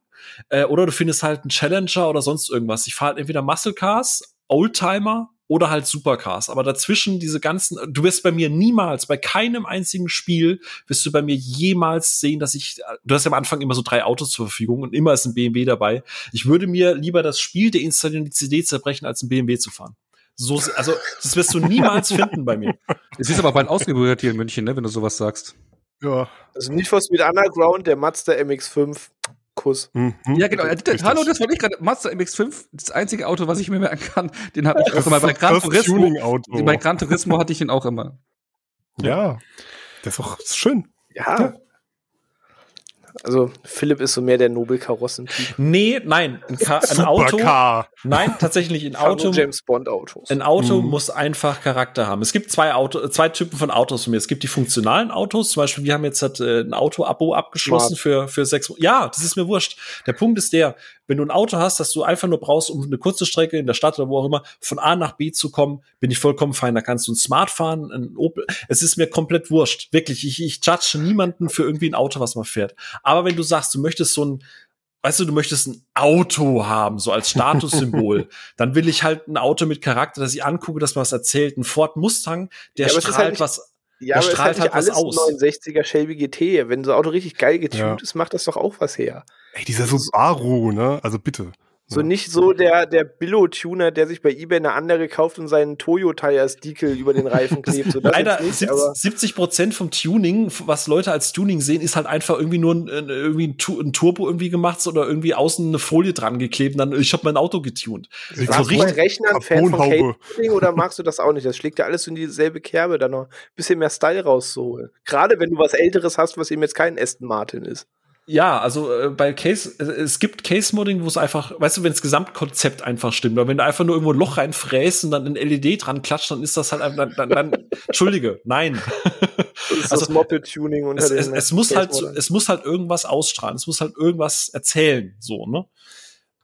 Äh, oder du findest halt einen Challenger oder sonst irgendwas. Ich fahre halt entweder Muscle Cars Oldtimer oder halt Supercars. Aber dazwischen diese ganzen, du wirst bei mir niemals, bei keinem einzigen Spiel, wirst du bei mir jemals sehen, dass ich, du hast ja am Anfang immer so drei Autos zur Verfügung und immer ist ein BMW dabei. Ich würde mir lieber das Spiel deinstallieren, die CD zerbrechen, als ein BMW zu fahren. So, also, das wirst du niemals finden bei mir. Es ist aber bald ausgebrüht hier in München, ne, wenn du sowas sagst. Ja. Also nicht was mit Underground, der Mazda MX5 Kuss. Mhm. Ja, genau. Richtig. Hallo, das wollte ich gerade. Mazda MX5, das einzige Auto, was ich mir merken kann. Den habe ich auch immer. Bei Gran Turismo. Bei Gran Turismo hatte ich den auch immer. Ja, das ist auch schön. Ja. Also Philipp ist so mehr der Nobelkarossentyp. Nee, nein, ein, Ka ein Auto. Nein, tatsächlich ein Auto. James Bond Autos. Ein Auto mhm. muss einfach Charakter haben. Es gibt zwei Auto, zwei Typen von Autos von mir. Es gibt die funktionalen Autos. Zum Beispiel, wir haben jetzt halt, äh, ein Auto-Abo abgeschlossen für für sechs. Ja, das ist mir wurscht. Der Punkt ist der, wenn du ein Auto hast, das du einfach nur brauchst, um eine kurze Strecke in der Stadt oder wo auch immer von A nach B zu kommen, bin ich vollkommen fein. Da kannst du ein Smart fahren, ein Opel. Es ist mir komplett wurscht. Wirklich, ich, ich judge niemanden für irgendwie ein Auto, was man fährt. Aber wenn du sagst, du möchtest so ein weißt du, du möchtest ein Auto haben, so als Statussymbol, dann will ich halt ein Auto mit Charakter, dass ich angucke, dass man was erzählt. Ein Ford Mustang, der ja, strahlt halt was Ja, da aber es strahlt halt halt was alles aus. 69er Shelby GT. Wenn so ein Auto richtig geil getuned Ja. ist, macht das doch auch was her. Ey, dieser Subaru, ne? Also bitte. So Ja. nicht so der, der Billo-Tuner, der sich bei eBay eine andere kauft und seinen Toyo-Tires-Deckel über den Reifen klebt. So, Leider nicht, aber 70 Prozent vom Tuning, was Leute als Tuning sehen, ist halt einfach irgendwie nur ein, ein- irgendwie ein, Tu- ein Turbo irgendwie gemacht oder irgendwie außen eine Folie dran geklebt. Und dann, ich habe mein Auto getunt. Sieht warst so du bei richtig Rechnern Fan von. Catering oder magst du das auch nicht? Das schlägt ja alles in dieselbe Kerbe, da noch ein bisschen mehr Style rauszuholen. Gerade wenn du was Älteres hast, was eben jetzt kein Aston Martin ist. Ja, also äh, bei Case, äh, es gibt Case-Modding, wo es einfach, weißt du, wenn das Gesamtkonzept einfach stimmt, oder wenn du einfach nur irgendwo ein Loch reinfräst und dann ein LED dran klatscht, dann ist das halt einfach, dann, dann, dann Entschuldige, nein. Das ist Also, das Moped-Tuning unter es, es, es muss halt, es muss halt irgendwas ausstrahlen, es muss halt irgendwas erzählen, so, ne?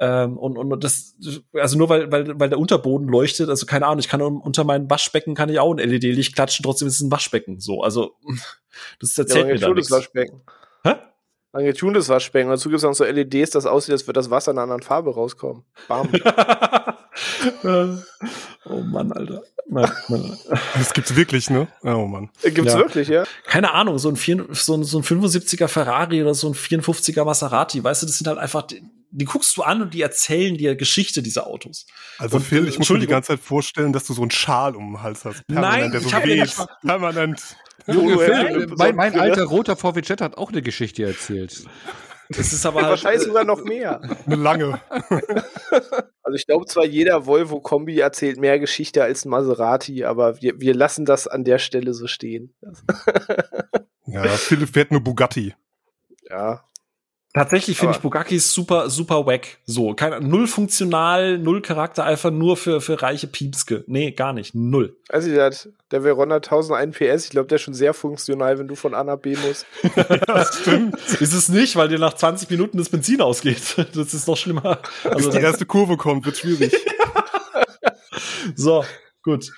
Ähm, und, und das, also nur weil, weil, weil der Unterboden leuchtet, also keine Ahnung, ich kann un- unter meinem Waschbecken kann ich auch ein LED-Licht klatschen, trotzdem ist es ein Waschbecken, so, also, das Ja, erzählt ein mir da getuntes nichts. Waschbecken. Hä? Ein getuntes Waschbecken. Dazu gibt es noch so LEDs, das aussieht, als würde das Wasser in einer anderen Farbe rauskommen. Bam. oh Mann, Alter. Nein, nein, nein. Das gibt's wirklich, ne? Oh Mann. Äh, Gibt's Ja. wirklich, ja? Keine Ahnung, so ein, vier, so, ein, so ein 75er Ferrari oder so ein 54er Maserati, weißt du, das sind halt einfach, die, die guckst du an und die erzählen dir Geschichte dieser Autos. Also Und, Phil, ich muss mir die ganze Zeit vorstellen, dass du so einen Schal um den Hals hast. Nein, der so ich weht. Permanent. Ja, mein, mein alter roter VW Jet hat auch eine Geschichte erzählt. Das ist aber halt, Wahrscheinlich äh, sogar noch mehr. Eine lange. Also ich glaube zwar, jeder Volvo-Kombi erzählt mehr Geschichte als ein Maserati, aber wir, wir lassen das an der Stelle so stehen. Ja, Philipp fährt eine Bugatti. Ja. Tatsächlich finde ich Bugakis super, super wack. So, kein, null funktional, null Charakter, einfach nur für, für reiche Piepske. Nee, gar nicht. Null. Also der, hat- der Verona 1001 PS, ich glaube, der ist schon sehr funktional, wenn du von A nach B musst. Das stimmt. Ist es nicht, weil dir nach 20 Minuten das Benzin ausgeht. Das ist noch schlimmer. Also, Bis die erste Kurve kommt, wird schwierig. so, gut.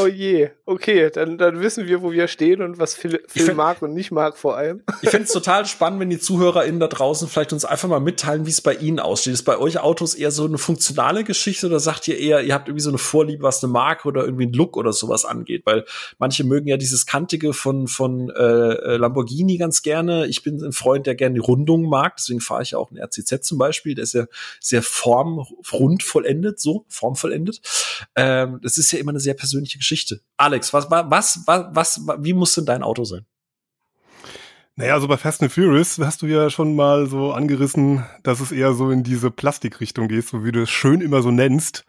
Oh je. Okay, dann, dann wissen wir, wo wir stehen und was Phil, Phil find- mag und nicht mag vor allem. Ich fände es total spannend, wenn die ZuhörerInnen da draußen vielleicht uns einfach mal mitteilen, wie es bei ihnen aussieht. Ist bei euch Autos eher so eine funktionale Geschichte oder sagt ihr eher, ihr habt irgendwie so eine Vorliebe, was eine Marke oder irgendwie einen Look oder sowas angeht? Weil manche mögen ja dieses Kantige von, von äh, äh, Lamborghini ganz gerne. Ich bin ein Freund, der gerne die Rundungen mag, deswegen fahre ich ja auch einen RCZ zum Beispiel. Der ist ja sehr formrund vollendet, so formvollendet. Ähm, das ist ja immer eine sehr persönliche Geschichte. Alex, was, was, was, was wie muss denn dein Auto sein? Naja, also bei Fast and Furious hast du ja schon mal so angerissen, dass es eher so in diese Plastikrichtung geht, so wie du es schön immer so nennst.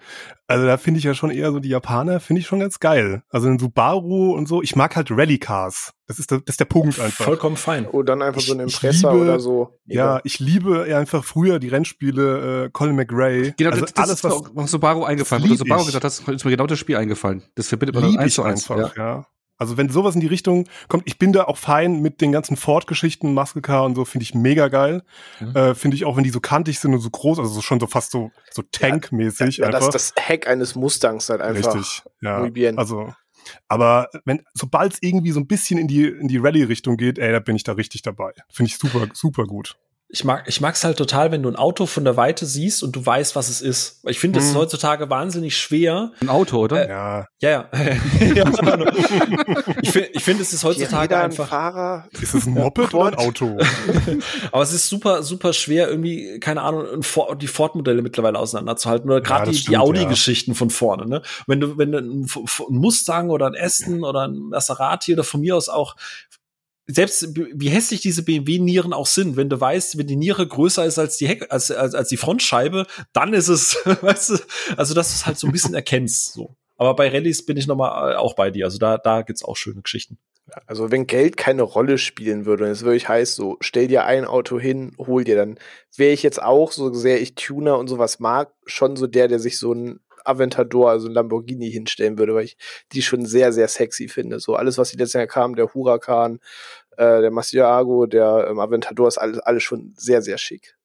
Also da finde ich ja schon eher so die Japaner, finde ich schon ganz geil. Also ein Subaru und so. Ich mag halt Rally-Cars. Das ist der, das ist der Punkt einfach. Vollkommen fein. Oh, dann einfach so ein Impressor liebe- oder so. Ja, ich liebe einfach früher die Rennspiele äh, Colin McRae. Genau, also das, das alles, ist mir was Subaru eingefallen. das Wo du lieb Subaru ich. gesagt hast, ist mir genau das Spiel eingefallen. Das verbindet man lieb eins zu eins. einfach, Ja. ja. Also wenn sowas in die Richtung kommt, ich bin da auch fein mit den ganzen Ford-Geschichten, Muscle Car und so, finde ich mega geil. Mhm. Äh, finde ich auch, wenn die so kantig sind und so groß, also so schon so fast so, so Tank-mäßig ja, das, einfach. das Heck eines Mustangs halt einfach. Richtig, ja. Also, aber wenn, sobald es irgendwie so ein bisschen in die, in die Rallye-Richtung geht, ey, da bin ich da richtig dabei. Finde ich super, super gut. Ich mag, ich mag's halt total, wenn du ein Auto von der Weite siehst und du weißt, was es ist. Ich finde, das ist Mhm. heutzutage wahnsinnig schwer. Ein Auto, oder? Äh, Ja, Ja, ja. ja ich finde, ich finde, es ist heutzutage ein einfach. Fahrer. ist es ein Moped oder ein Auto? Aber es ist super, super schwer, irgendwie, keine Ahnung, ein Ford, die Ford-Modelle mittlerweile auseinanderzuhalten. Oder gerade das die, die Audi-Geschichten von vorne. Ne? Wenn du, wenn du ein, ein Mustang oder ein Aston oder ein Maserati oder von mir aus auch selbst wie hässlich diese BMW-Nieren auch sind, wenn du weißt, wenn die Niere größer ist als die Heck, als, als, als die Frontscheibe, dann ist es, weißt du, also dass du es halt so ein bisschen erkennst. So. Aber bei Rallyes bin ich noch mal äh, auch bei dir. Also da, da gibt's auch schöne Geschichten. Also wenn Geld keine Rolle spielen würde und es wirklich heißt, so stell dir ein Auto hin, hol dir, dann wäre ich jetzt auch, so sehr ich Tuner und sowas mag, schon so der, der sich so ein Aventador, also ein Lamborghini hinstellen würde, weil ich die schon sehr, sehr sexy finde. So alles, was die letztes Jahr kam, der Huracan, äh, der Masiago, der ähm, Aventador, ist alles, alles schon sehr, sehr schick.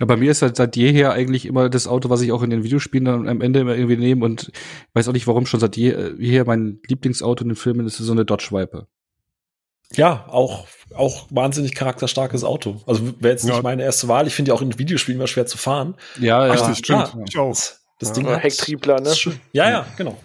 Ja, bei mir ist halt seit jeher eigentlich immer das Auto, was ich auch in den Videospielen dann am Ende immer irgendwie nehme und weiß auch nicht warum schon seit je- jeher mein Lieblingsauto in den Filmen ist so eine Dodge Viper. Ja, auch, auch wahnsinnig charakterstarkes Auto. Also wäre jetzt nicht Ja. meine erste Wahl. Ich finde ja auch in Videospielen immer schwer zu fahren. Ja, ja. Richtig, stimmt. klar. Ich auch. Das, das Ja. Ding Oder hat- Hecktriebler, ne? Ja, ja, genau.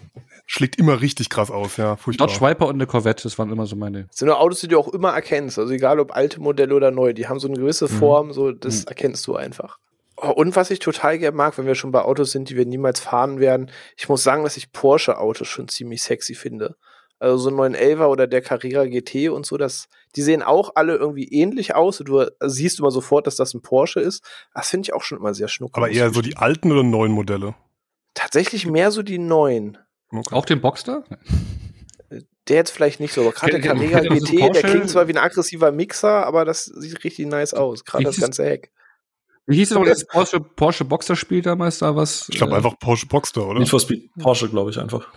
schlägt immer richtig krass aus, ja. Furchtbar. Dodge Viper und eine Corvette, das waren immer so meine. Das sind nur Autos, die du auch immer erkennst. Also egal ob alte Modelle oder neu, die haben so eine gewisse mhm. Form, so das mhm. erkennst du einfach. Oh, und was ich total gerne mag, wenn wir schon bei Autos sind, die wir niemals fahren werden, ich muss sagen, dass ich Porsche-Autos schon ziemlich sexy finde. Also so ein 911er oder der Carrera GT und so, das, die sehen auch alle irgendwie ähnlich aus. Du siehst immer sofort, dass das ein Porsche ist. Das finde ich auch schon immer sehr schnuckelig. Aber eher so die alten oder neuen Modelle? Tatsächlich mehr so die neuen. Okay. Auch den Boxster? Der jetzt vielleicht nicht so, aber gerade der Carrera GT, der klingt zwar wie ein aggressiver Mixer, aber das sieht richtig nice aus. Gerade das ganze Heck. Wie hieß denn das Porsche, Porsche Boxer Spiel damals da was? Ich glaube äh, einfach Porsche Boxster, oder? Nicht for Speed Porsche, glaube ich einfach.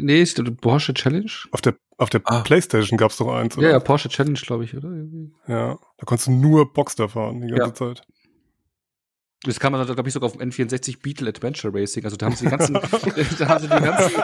Nee, ist der Porsche Challenge? Auf der, auf der ah. Playstation gab es doch eins, oder? Ja, ja, Porsche Challenge, glaube ich, oder? Ja, da konntest du nur Boxster fahren die ganze ja. Zeit. Das kann man, glaube ich, sogar auf dem N64 Beetle Adventure Racing. Also da haben sie die ganzen, da haben sie die ganzen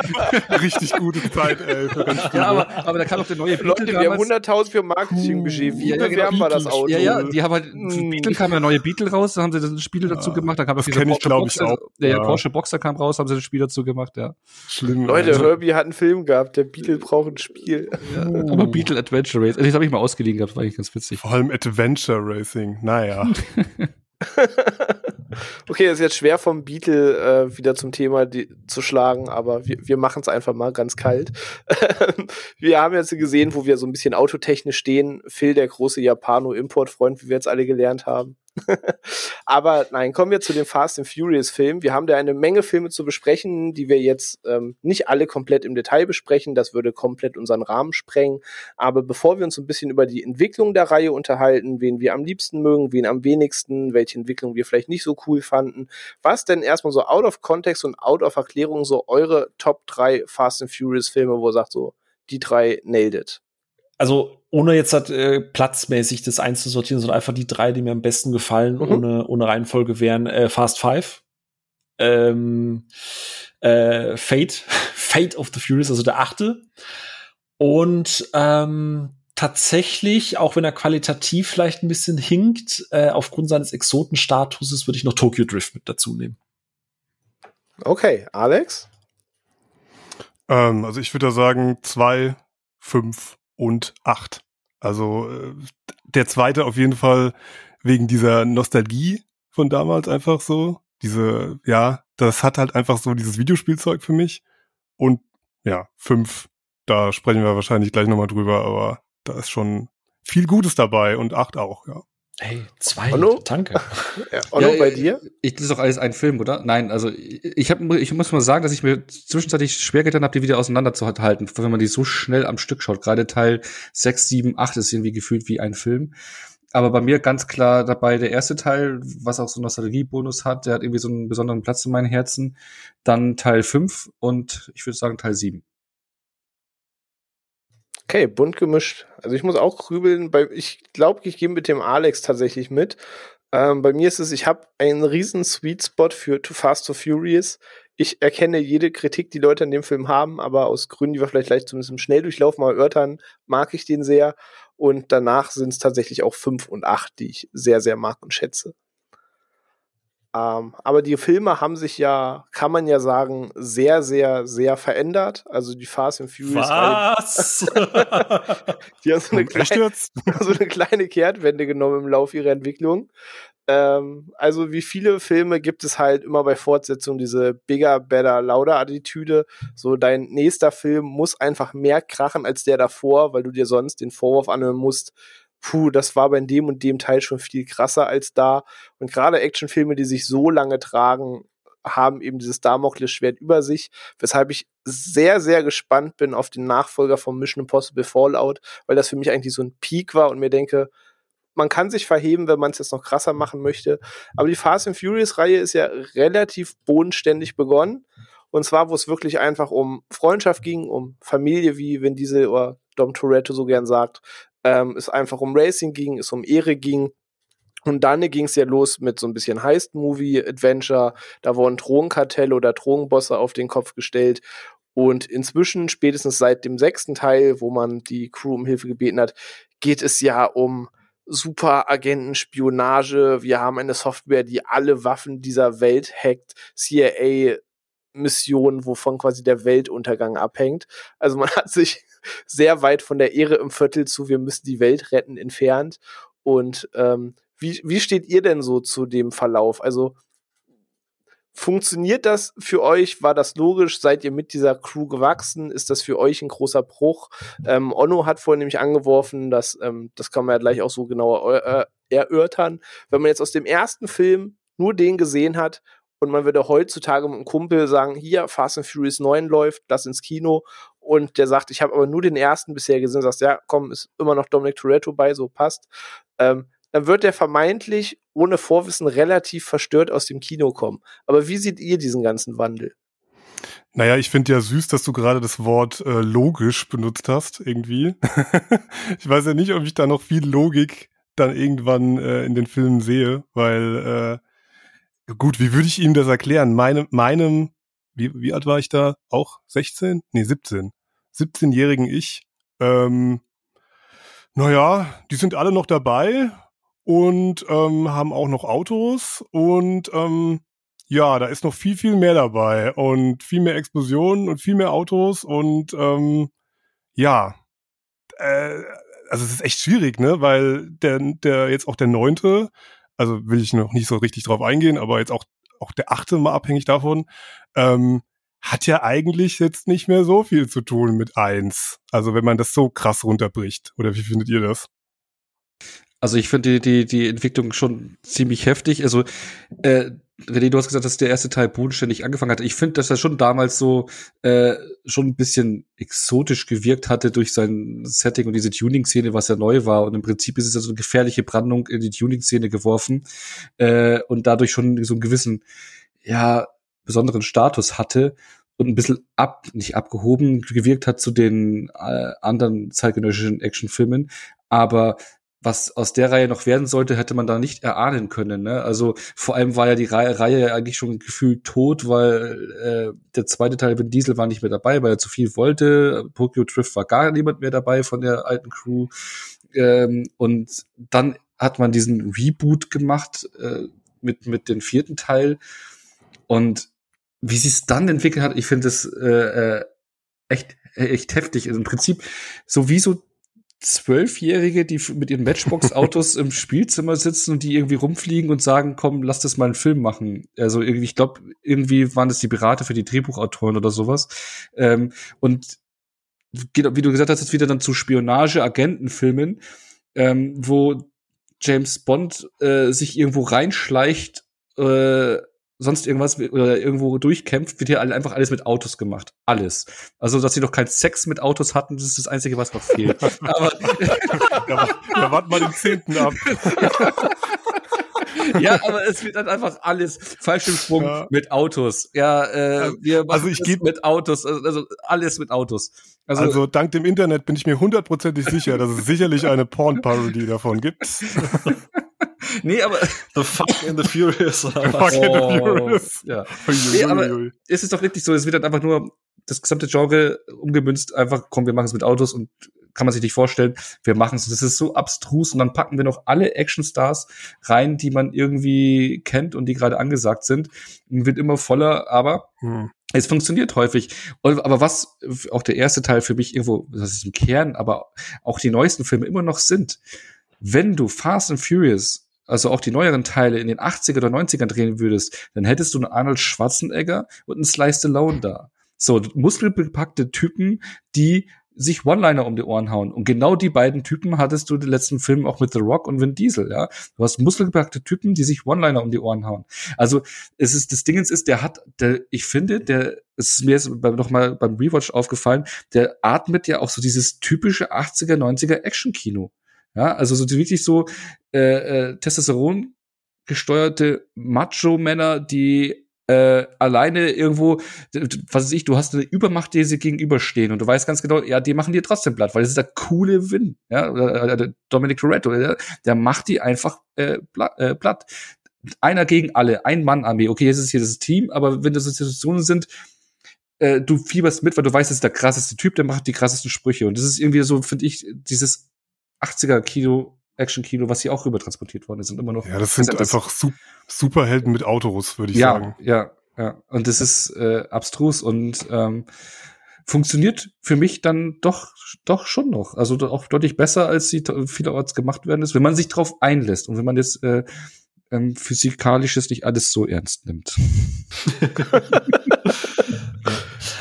richtig gute Zeit, ey. ja, aber, aber da kam auch der neue Beetle Leute, wir haben 100.000 für Marketingbudget. Wie ja, ja, bewerben genau. wir das Auto? Ja, ja, die haben halt, mm. Beetle kam ja neue Beetle raus, da haben sie das Spiel ja, dazu gemacht. Da kam das kenne ich, glaube ich, auch. Der ja. Porsche Boxer kam raus, haben sie das Spiel dazu gemacht, ja. Schlimm. Leute, also. Herbie hat einen Film gehabt, der Beetle braucht ein Spiel. Ja, oh. Aber Beetle Adventure Racing, das habe ich mal ausgeliehen gehabt, war eigentlich ganz witzig. Vor allem Adventure Racing, naja. okay, ist jetzt schwer vom Beatle äh, wieder zum Thema die, zu schlagen, aber wir, wir machen es einfach mal ganz kalt. wir haben jetzt gesehen, wo wir so ein bisschen autotechnisch stehen. Phil, der große Japano-Importfreund, wie wir jetzt alle gelernt haben. Aber nein, kommen wir zu dem Fast and Furious Film. Wir haben da eine Menge Filme zu besprechen, die wir jetzt ähm, nicht alle komplett im Detail besprechen. Das würde komplett unseren Rahmen sprengen. Aber bevor wir uns ein bisschen über die Entwicklung der Reihe unterhalten, wen wir am liebsten mögen, wen am wenigsten, welche Entwicklung wir vielleicht nicht so cool fanden, was denn erstmal so out of context und out of Erklärung so eure Top 3 Fast and Furious Filme, wo ihr sagt so, die drei nailed it also ohne jetzt halt, äh, platzmäßig das einzusortieren, sondern einfach die drei, die mir am besten gefallen, mhm. ohne, ohne Reihenfolge wären äh, Fast Five, ähm, äh, Fate, Fate of the Furious, also der achte. Und ähm, tatsächlich, auch wenn er qualitativ vielleicht ein bisschen hinkt, äh, aufgrund seines Exotenstatuses würde ich noch Tokyo Drift mit dazu nehmen. Okay, Alex? Ähm, also ich würde da sagen, zwei, fünf und acht. Also äh, der zweite auf jeden Fall wegen dieser Nostalgie von damals einfach so. Diese, ja, das hat halt einfach so dieses Videospielzeug für mich. Und ja, fünf, da sprechen wir wahrscheinlich gleich nochmal drüber, aber da ist schon viel Gutes dabei und acht auch, ja. Hey, zwei. Hallo? Danke. ja, Onno, ja, bei dir? Ich, das ist doch alles ein Film, oder? Nein, also ich, hab, ich muss mal sagen, dass ich mir zwischenzeitlich schwer getan habe, die wieder auseinanderzuhalten, wenn man die so schnell am Stück schaut. Gerade Teil 6, 7, 8 ist irgendwie gefühlt wie ein Film. Aber bei mir ganz klar dabei der erste Teil, was auch so einen Nostalgie-Bonus hat, der hat irgendwie so einen besonderen Platz in meinem Herzen. Dann Teil 5 und ich würde sagen Teil 7. Okay, bunt gemischt. Also ich muss auch grübeln. Bei, ich glaube, ich gehe mit dem Alex tatsächlich mit. Ähm, bei mir ist es, ich habe einen riesen Sweet Spot für Too Fast, Too Furious. Ich erkenne jede Kritik, die Leute an dem Film haben, aber aus Gründen, die wir vielleicht gleich zumindest im Schnelldurchlauf mal erörtern, mag ich den sehr. Und danach sind es tatsächlich auch fünf und acht, die ich sehr, sehr mag und schätze. Ähm, aber die Filme haben sich ja, kann man ja sagen, sehr, sehr, sehr verändert. Also die Fast and Furious. Was? die haben so eine, kleine, so eine kleine Kehrtwende genommen im Laufe ihrer Entwicklung. Ähm, also wie viele Filme gibt es halt immer bei Fortsetzungen diese bigger, better, louder Attitüde. So dein nächster Film muss einfach mehr krachen als der davor, weil du dir sonst den Vorwurf anhören musst, puh, das war bei dem und dem Teil schon viel krasser als da. Und gerade Actionfilme, die sich so lange tragen, haben eben dieses Damoklesschwert über sich, weshalb ich sehr, sehr gespannt bin auf den Nachfolger von Mission Impossible Fallout, weil das für mich eigentlich so ein Peak war und mir denke, man kann sich verheben, wenn man es jetzt noch krasser machen möchte. Aber die Fast and Furious Reihe ist ja relativ bodenständig begonnen. Und zwar, wo es wirklich einfach um Freundschaft ging, um Familie, wie wenn diese oder Dom Toretto so gern sagt, ähm, es einfach um Racing ging, es um Ehre ging. Und dann ging es ja los mit so ein bisschen Heist-Movie-Adventure. Da wurden Drogenkartelle oder Drogenbosse auf den Kopf gestellt. Und inzwischen, spätestens seit dem sechsten Teil, wo man die Crew um Hilfe gebeten hat, geht es ja um Superagenten-Spionage. Wir haben eine Software, die alle Waffen dieser Welt hackt. CIA Mission, wovon quasi der Weltuntergang abhängt. Also man hat sich sehr weit von der Ehre im Viertel zu, wir müssen die Welt retten, entfernt. Und ähm, wie, wie steht ihr denn so zu dem Verlauf? Also Funktioniert das für euch? War das logisch? Seid ihr mit dieser Crew gewachsen? Ist das für euch ein großer Bruch? Ähm, Onno hat vorhin nämlich angeworfen, dass, ähm, das kann man ja gleich auch so genauer äh, erörtern. Wenn man jetzt aus dem ersten Film nur den gesehen hat und man würde heutzutage mit einem Kumpel sagen, hier, Fast and Furious 9 läuft, das ins Kino und der sagt, ich habe aber nur den ersten bisher gesehen, sagst, ja, komm, ist immer noch Dominic Toretto bei, so passt. Ähm, dann wird der vermeintlich ohne Vorwissen relativ verstört aus dem Kino kommen. Aber wie seht ihr diesen ganzen Wandel? Naja, ich finde ja süß, dass du gerade das Wort äh, logisch benutzt hast, irgendwie. ich weiß ja nicht, ob ich da noch viel Logik dann irgendwann äh, in den Filmen sehe, weil äh, gut, wie würde ich ihm das erklären? Meine, meinem, wie, wie alt war ich da? Auch 16? Nee, 17. 17-jährigen Ich. Ähm, naja, die sind alle noch dabei und ähm, haben auch noch Autos und ähm, ja, da ist noch viel, viel mehr dabei und viel mehr Explosionen und viel mehr Autos und ähm, ja, äh, also es ist echt schwierig, ne, weil der, der jetzt auch der neunte, also will ich noch nicht so richtig drauf eingehen, aber jetzt auch auch der achte mal abhängig davon, ähm, hat ja eigentlich jetzt nicht mehr so viel zu tun mit eins. Also wenn man das so krass runterbricht. Oder wie findet ihr das? Also ich finde die, die, die Entwicklung schon ziemlich heftig. Also, äh, René, du hast gesagt, dass der erste Teil bodenständig angefangen hat. Ich finde, dass er schon damals so äh, schon ein bisschen exotisch gewirkt hatte durch sein Setting und diese Tuning-Szene, was ja neu war. Und im Prinzip ist es ja so eine gefährliche Brandung in die Tuning-Szene geworfen äh, und dadurch schon so einen gewissen, ja, besonderen Status hatte und ein bisschen ab, nicht abgehoben gewirkt hat zu den äh, anderen zeitgenössischen Actionfilmen. Aber was aus der Reihe noch werden sollte, hätte man da nicht erahnen können. Ne? Also vor allem war ja die Reihe, Reihe eigentlich schon gefühlt tot, weil äh, der zweite Teil mit Diesel war nicht mehr dabei, weil er zu viel wollte. Tokyo Drift war gar niemand mehr dabei von der alten Crew. Ähm, und dann hat man diesen Reboot gemacht äh, mit mit dem vierten Teil und wie sie es dann entwickelt hat, ich finde es äh, äh, echt echt heftig. Also Im Prinzip sowieso Zwölfjährige, die mit ihren Matchbox-Autos im Spielzimmer sitzen und die irgendwie rumfliegen und sagen, komm, lass das mal einen Film machen. Also irgendwie, ich glaube, irgendwie waren das die Berater für die Drehbuchautoren oder sowas. Ähm, und wie du gesagt hast, ist wieder dann zu Spionage-Agentenfilmen, ähm, wo James Bond äh, sich irgendwo reinschleicht äh, sonst irgendwas oder irgendwo durchkämpft, wird hier einfach alles mit Autos gemacht. Alles. Also, dass sie noch keinen Sex mit Autos hatten, das ist das Einzige, was noch fehlt. Aber da, da warten wir den zehnten ab. ja, aber es wird dann einfach alles Fallschirmsprung ja. mit Autos. Ja, äh, wir machen also ich gebe mit Autos, also, also alles mit Autos. Also, also dank dem Internet bin ich mir hundertprozentig sicher, dass es sicherlich eine Porn-Parodie davon gibt. nee, aber The Fuck in the Furious. the Fuck in the oh, Furious. Ja. nee, aber es ist doch wirklich so, es wird dann einfach nur das gesamte Genre umgemünzt, einfach, komm, wir machen es mit Autos und kann man sich nicht vorstellen, wir machen es. Das ist so abstrus und dann packen wir noch alle Actionstars rein, die man irgendwie kennt und die gerade angesagt sind. Und wird immer voller, aber hm. es funktioniert häufig. Aber was auch der erste Teil für mich irgendwo, das ist im Kern, aber auch die neuesten Filme immer noch sind, wenn du Fast and Furious also auch die neueren Teile in den 80er oder 90ern drehen würdest, dann hättest du einen Arnold Schwarzenegger und einen Slice Stallone da. So, muskelbepackte Typen, die sich One-Liner um die Ohren hauen. Und genau die beiden Typen hattest du den letzten Film auch mit The Rock und Vin Diesel, ja. Du hast muskelbepackte Typen, die sich One-Liner um die Ohren hauen. Also, es ist, das Ding ist, der hat, der, ich finde, der, es ist mir jetzt noch mal beim Rewatch aufgefallen, der atmet ja auch so dieses typische 80er, 90er Action-Kino. Ja, also so wirklich so äh, äh, Testosteron gesteuerte Macho-Männer, die äh, alleine irgendwo, was weiß ich, du hast eine Übermacht, die sie gegenüberstehen und du weißt ganz genau, ja, die machen dir trotzdem platt, weil das ist der coole Win, ja, oder, Dominic Toretto, der, der macht die einfach äh, platt, äh. Einer gegen alle, ein Mann-Armee. Okay, jetzt ist hier das Team, aber wenn das Situationen sind, äh, du fieberst mit, weil du weißt, das ist der krasseste Typ, der macht die krassesten Sprüche. Und das ist irgendwie so, finde ich, dieses 80er Kino Action-Kino, was hier auch rüber transportiert worden ist und immer noch. Ja, das sind einfach Su Superhelden mit Autos, würde ich ja, sagen. Ja, Ja, und das ist äh, abstrus und ähm, funktioniert für mich dann doch doch schon noch. Also auch deutlich besser, als sie vielerorts gemacht werden ist, wenn man sich drauf einlässt und wenn man jetzt äh, ähm, physikalisches nicht alles so ernst nimmt.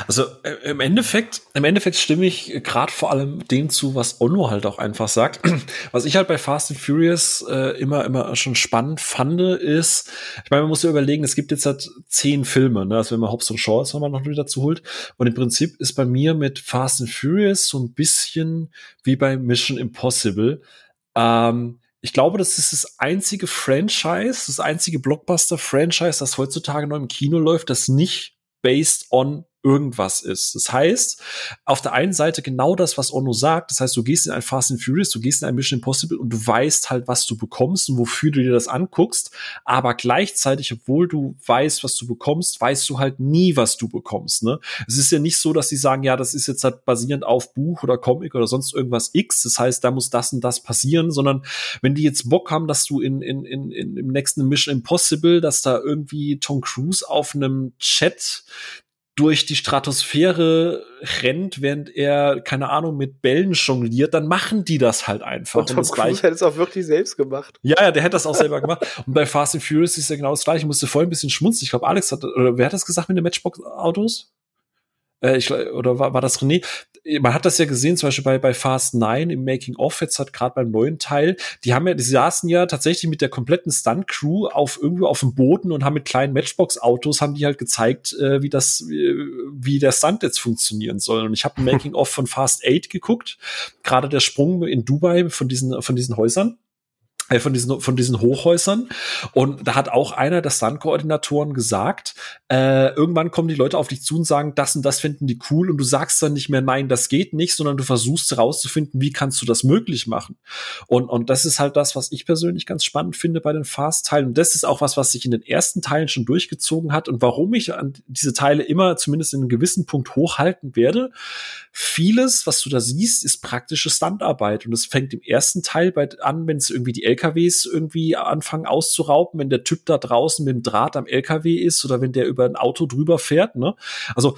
Also äh, im Endeffekt, im Endeffekt stimme ich gerade vor allem dem zu, was Ono halt auch einfach sagt. Was ich halt bei Fast and Furious äh, immer, immer schon spannend fand, ist, ich meine, man muss ja überlegen, es gibt jetzt halt zehn Filme, ne? Also wenn man Hobbs und Shaw ist, wenn man noch wieder dazu holt. Und im Prinzip ist bei mir mit Fast and Furious so ein bisschen wie bei Mission Impossible. Ähm, ich glaube, das ist das einzige Franchise, das einzige Blockbuster-Franchise, das heutzutage noch im Kino läuft, das nicht based on irgendwas ist. Das heißt, auf der einen Seite genau das, was Ono sagt. Das heißt, du gehst in ein Fast and Furious, du gehst in ein Mission Impossible und du weißt halt, was du bekommst und wofür du dir das anguckst. Aber gleichzeitig, obwohl du weißt, was du bekommst, weißt du halt nie, was du bekommst. Ne? Es ist ja nicht so, dass sie sagen, ja, das ist jetzt halt basierend auf Buch oder Comic oder sonst irgendwas X. Das heißt, da muss das und das passieren, sondern wenn die jetzt Bock haben, dass du in, in, in, in im nächsten Mission Impossible, dass da irgendwie Tom Cruise auf einem Chat durch die Stratosphäre rennt, während er, keine Ahnung, mit Bällen jongliert, dann machen die das halt einfach. Und Tom und Cruise hätte es auch wirklich selbst gemacht. Ja, ja, der hätte das auch selber gemacht. Und bei Fast and Furious ist ja genau das gleiche. Ich musste voll ein bisschen schmunzeln. Ich glaube, Alex hat, oder wer hat das gesagt mit den Matchbox-Autos? Äh, ich, oder war, war das René? Man hat das ja gesehen, zum Beispiel bei, bei Fast 9 im Making of, jetzt hat gerade beim neuen Teil, die haben ja, die saßen ja tatsächlich mit der kompletten Stunt-Crew auf irgendwo auf dem Boden und haben mit kleinen Matchbox-Autos, haben die halt gezeigt, äh, wie das, äh, wie der Stunt jetzt funktionieren soll. Und ich habe ein Making of von Fast 8 geguckt, gerade der Sprung in Dubai von diesen, von diesen Häusern von diesen von diesen Hochhäusern. Und da hat auch einer der Stunt-Koordinatoren gesagt, äh, irgendwann kommen die Leute auf dich zu und sagen, das und das finden die cool. Und du sagst dann nicht mehr, nein, das geht nicht, sondern du versuchst herauszufinden, wie kannst du das möglich machen. Und und das ist halt das, was ich persönlich ganz spannend finde bei den Fast-Teilen. Und das ist auch was, was sich in den ersten Teilen schon durchgezogen hat. Und warum ich an diese Teile immer zumindest in einem gewissen Punkt hochhalten werde. Vieles, was du da siehst, ist praktische Standarbeit und es fängt im ersten Teil bei, an, wenn es irgendwie die LKWs irgendwie anfangen auszurauben, wenn der Typ da draußen mit dem Draht am LKW ist oder wenn der über ein Auto drüber fährt. Ne? Also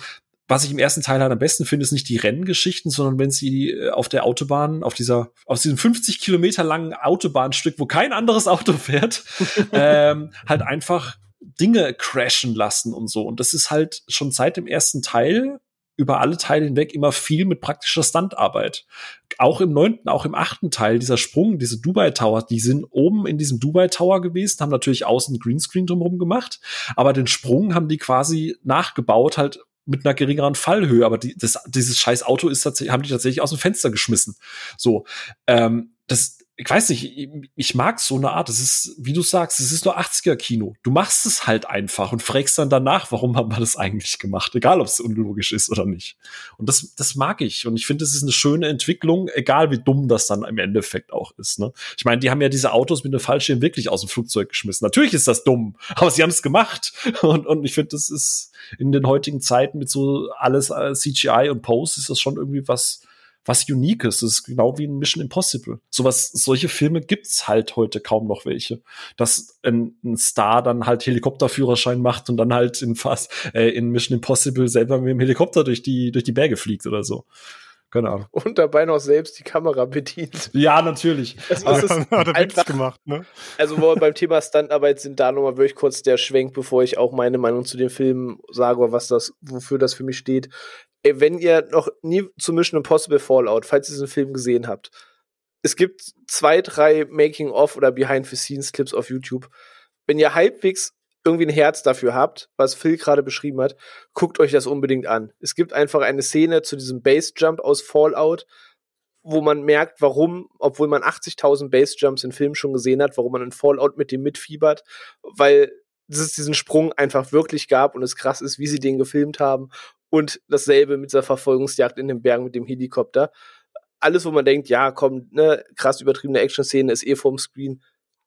was ich im ersten Teil halt am besten finde, ist nicht die Renngeschichten, sondern wenn sie äh, auf der Autobahn, auf dieser, auf diesem 50 Kilometer langen Autobahnstück, wo kein anderes Auto fährt, ähm, halt einfach Dinge crashen lassen und so. Und das ist halt schon seit dem ersten Teil über alle Teile hinweg immer viel mit praktischer Standarbeit. Auch im neunten, auch im achten Teil, dieser Sprung, diese Dubai Tower, die sind oben in diesem Dubai Tower gewesen, haben natürlich außen Greenscreen drumherum gemacht, aber den Sprung haben die quasi nachgebaut, halt mit einer geringeren Fallhöhe, aber die, das, dieses scheiß Auto ist tatsächlich, haben die tatsächlich aus dem Fenster geschmissen. So, ähm, das, ich weiß nicht, ich, mag so eine Art. Das ist, wie du sagst, es ist nur 80er-Kino. Du machst es halt einfach und fragst dann danach, warum haben wir das eigentlich gemacht? Egal, ob es unlogisch ist oder nicht. Und das, das mag ich. Und ich finde, es ist eine schöne Entwicklung, egal wie dumm das dann im Endeffekt auch ist. Ne? Ich meine, die haben ja diese Autos mit einem Fallschirm wirklich aus dem Flugzeug geschmissen. Natürlich ist das dumm, aber sie haben es gemacht. Und, und ich finde, das ist in den heutigen Zeiten mit so alles äh, CGI und Post ist das schon irgendwie was, was Uniques. Das ist genau wie ein Mission Impossible. Sowas, solche Filme gibt's halt heute kaum noch welche. Dass ein, ein Star dann halt Helikopterführerschein macht und dann halt in fast äh, in Mission Impossible selber mit dem Helikopter durch die durch die Berge fliegt oder so. Keine Ahnung. Und dabei noch selbst die Kamera bedient. Ja, natürlich. Das, das ist hat er einfach, gemacht, ne? Also, wo wir beim Thema Standarbeit sind, da nochmal wirklich kurz der Schwenk, bevor ich auch meine Meinung zu dem Film sage, was das, wofür das für mich steht ey, wenn ihr noch nie zu Mission Impossible Fallout, falls ihr diesen Film gesehen habt, es gibt zwei, drei Making-of oder Behind-the-Scenes-Clips auf YouTube. Wenn ihr halbwegs irgendwie ein Herz dafür habt, was Phil gerade beschrieben hat, guckt euch das unbedingt an. Es gibt einfach eine Szene zu diesem Base-Jump aus Fallout, wo man merkt, warum, obwohl man 80.000 Base-Jumps in Filmen schon gesehen hat, warum man in Fallout mit dem mitfiebert, weil es diesen Sprung einfach wirklich gab und es krass ist, wie sie den gefilmt haben und dasselbe mit dieser Verfolgungsjagd in den Bergen mit dem Helikopter. Alles, wo man denkt, ja, komm, ne, krass übertriebene Action-Szene ist eh vorm Screen.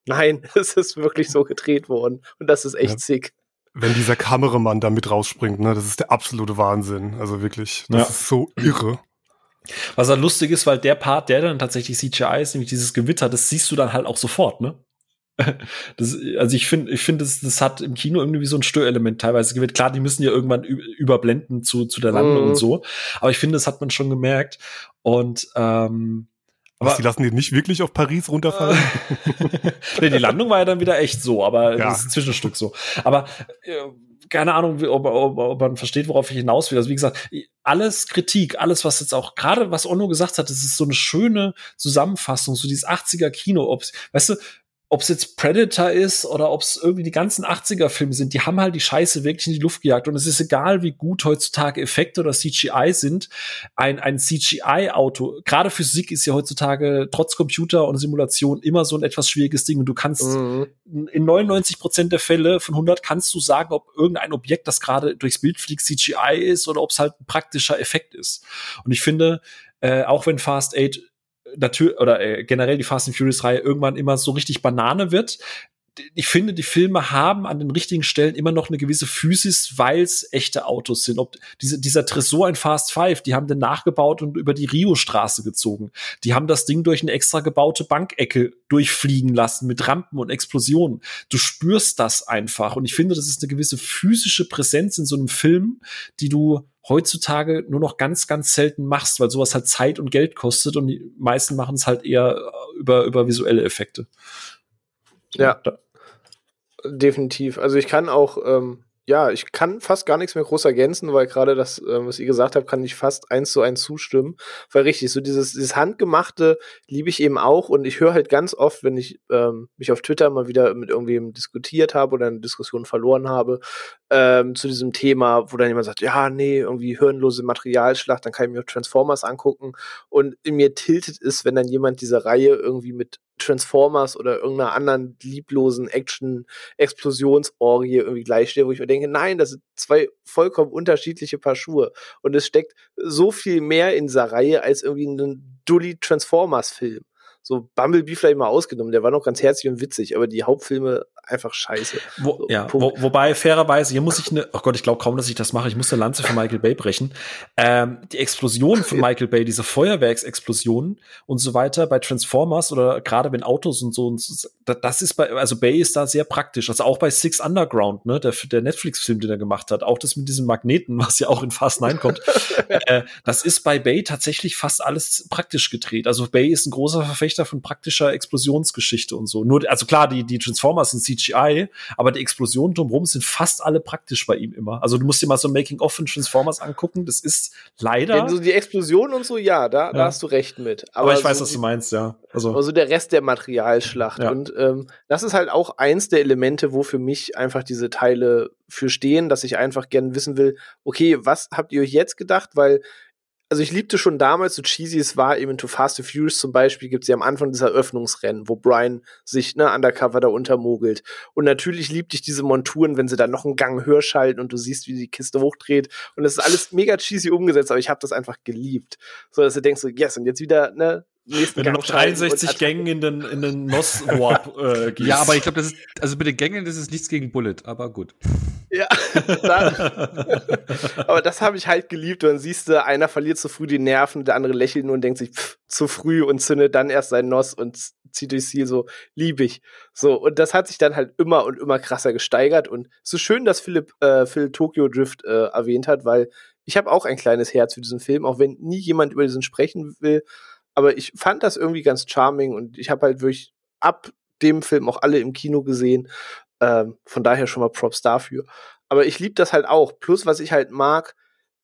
Nein, es ist wirklich so gedreht worden. Und das ist echt ja. sick. Wenn dieser Kameramann da mit rausspringt, ne, das ist der absolute Wahnsinn. Also wirklich, das ja. ist so irre. Was halt lustig ist, weil der Part, der dann tatsächlich CGI ist, nämlich dieses Gewitter, das siehst du dann halt auch sofort, ne? Das, also ich finde, ich finde, das, das hat im Kino irgendwie so ein Störelement teilweise gewählt. Klar, die müssen ja irgendwann überblenden zu, zu der Landung mm. und so. Aber ich finde, das hat man schon gemerkt. Und ähm, aber Was, die lassen die nicht wirklich auf Paris runterfallen? nee, die Landung war ja dann wieder echt so, aber ja. das ist ein Zwischenstück so. Aber äh, keine Ahnung, ob, ob, ob man versteht, worauf ich hinaus will. Also wie gesagt, alles Kritik, alles, was jetzt auch gerade was Onno gesagt hat, das ist so eine schöne Zusammenfassung, so dieses 80er Kino. Ob's, weißt du, ob es jetzt Predator ist oder ob es irgendwie die ganzen 80er-Filme sind, die haben halt die Scheiße wirklich in die Luft gejagt. Und es ist egal, wie gut heutzutage Effekte oder CGI sind. Ein, ein CGI-Auto, gerade Physik ist ja heutzutage trotz Computer und Simulation immer so ein etwas schwieriges Ding. Und du kannst mhm. in 99 Prozent der Fälle von 100 kannst du sagen, ob irgendein Objekt, das gerade durchs Bild fliegt, CGI ist oder ob es halt ein praktischer Effekt ist. Und ich finde, äh, auch wenn Fast 8 natürlich oder äh, generell die Fast and Furious Reihe irgendwann immer so richtig Banane wird. Ich finde, die Filme haben an den richtigen Stellen immer noch eine gewisse Physis, weil es echte Autos sind. Ob diese, dieser Tresor in Fast Five, die haben den nachgebaut und über die Rio-Straße gezogen. Die haben das Ding durch eine extra gebaute Bankecke durchfliegen lassen mit Rampen und Explosionen. Du spürst das einfach. Und ich finde, das ist eine gewisse physische Präsenz in so einem Film, die du heutzutage nur noch ganz, ganz selten machst, weil sowas halt Zeit und Geld kostet und die meisten machen es halt eher über, über visuelle Effekte. Ja, definitiv. Also ich kann auch ähm, ja, ich kann fast gar nichts mehr groß ergänzen, weil gerade das, äh, was ihr gesagt habt, kann ich fast eins zu eins zustimmen. Weil richtig, so dieses, dieses Handgemachte liebe ich eben auch und ich höre halt ganz oft, wenn ich ähm, mich auf Twitter mal wieder mit irgendwem diskutiert habe oder eine Diskussion verloren habe, ähm, zu diesem Thema, wo dann jemand sagt, ja, nee, irgendwie hirnlose Materialschlacht, dann kann ich mir Transformers angucken und in mir tiltet es, wenn dann jemand diese Reihe irgendwie mit Transformers oder irgendeiner anderen lieblosen Action-Explosionsorgie irgendwie gleichstelle, wo ich mir denke, nein, das sind zwei vollkommen unterschiedliche Paar Schuhe. Und es steckt so viel mehr in dieser Reihe als irgendwie ein Dully Transformers-Film. So Bumblebee vielleicht mal ausgenommen, der war noch ganz herzlich und witzig, aber die Hauptfilme einfach scheiße. Wo, so, ja, wo, wobei fairerweise, hier muss ich eine, oh Gott, ich glaube kaum, dass ich das mache, ich muss eine Lanze für Michael Bay brechen. Ähm, die Explosion von Michael Bay, diese Feuerwerksexplosionen und so weiter bei Transformers oder gerade wenn Autos und so, und das ist bei, also Bay ist da sehr praktisch. Also auch bei Six Underground, ne, der, der Netflix-Film, den er gemacht hat, auch das mit diesem Magneten, was ja auch in Fast 9 kommt, äh, das ist bei Bay tatsächlich fast alles praktisch gedreht. Also Bay ist ein großer Verfechter Verfechter von praktischer Explosionsgeschichte und so. Nur, also klar, die, die Transformers sind CGI, aber die Explosionen drumherum sind fast alle praktisch bei ihm immer. Also du musst dir mal so ein Making-of von Transformers angucken. Das ist leider. Ja, so die Explosionen und so, ja, da, ja. da hast du recht mit. Aber, aber ich so weiß, was du meinst, ja. Also, also der Rest der Materialschlacht. Ja. Und ähm, das ist halt auch eins der Elemente, wo für mich einfach diese Teile für stehen, dass ich einfach gern wissen will, okay, was habt ihr euch jetzt gedacht? Weil also ich liebte schon damals, so cheesy es war, eben to Fast and Furious zum Beispiel, gibt es ja am Anfang dieser Eröffnungsrennen, wo Brian sich ne, undercover da untermogelt. Und natürlich liebte ich diese Monturen, wenn sie dann noch einen Gang höher schalten und du siehst, wie die Kiste hochdreht. Und das ist alles mega cheesy umgesetzt, aber ich habe das einfach geliebt. So, dass du denkst so, yes, und jetzt wieder, ne, wenn du noch 63 Gängen in den, in den Nos Warp äh, gehst. Ja, aber ich glaube, das ist, also mit den Gängen, das ist nichts gegen Bullet, aber gut. Ja, aber das habe ich halt geliebt. Und dann siehst du, einer verliert zu früh die Nerven, der andere lächelt nur und denkt sich, pff, zu früh und zündet dann erst sein Nos und zieht durchs Ziel so, lieb ich. So, und das hat sich dann halt immer und immer krasser gesteigert. Und es ist schön, dass Philipp, äh, Phil Tokyo Drift äh, erwähnt hat, weil ich habe auch ein kleines Herz für diesen Film, auch wenn nie jemand über diesen sprechen will aber ich fand das irgendwie ganz charming und ich habe halt wirklich ab dem Film auch alle im Kino gesehen. Ähm, von daher schon mal Props dafür. Aber ich liebe das halt auch. Plus, was ich halt mag,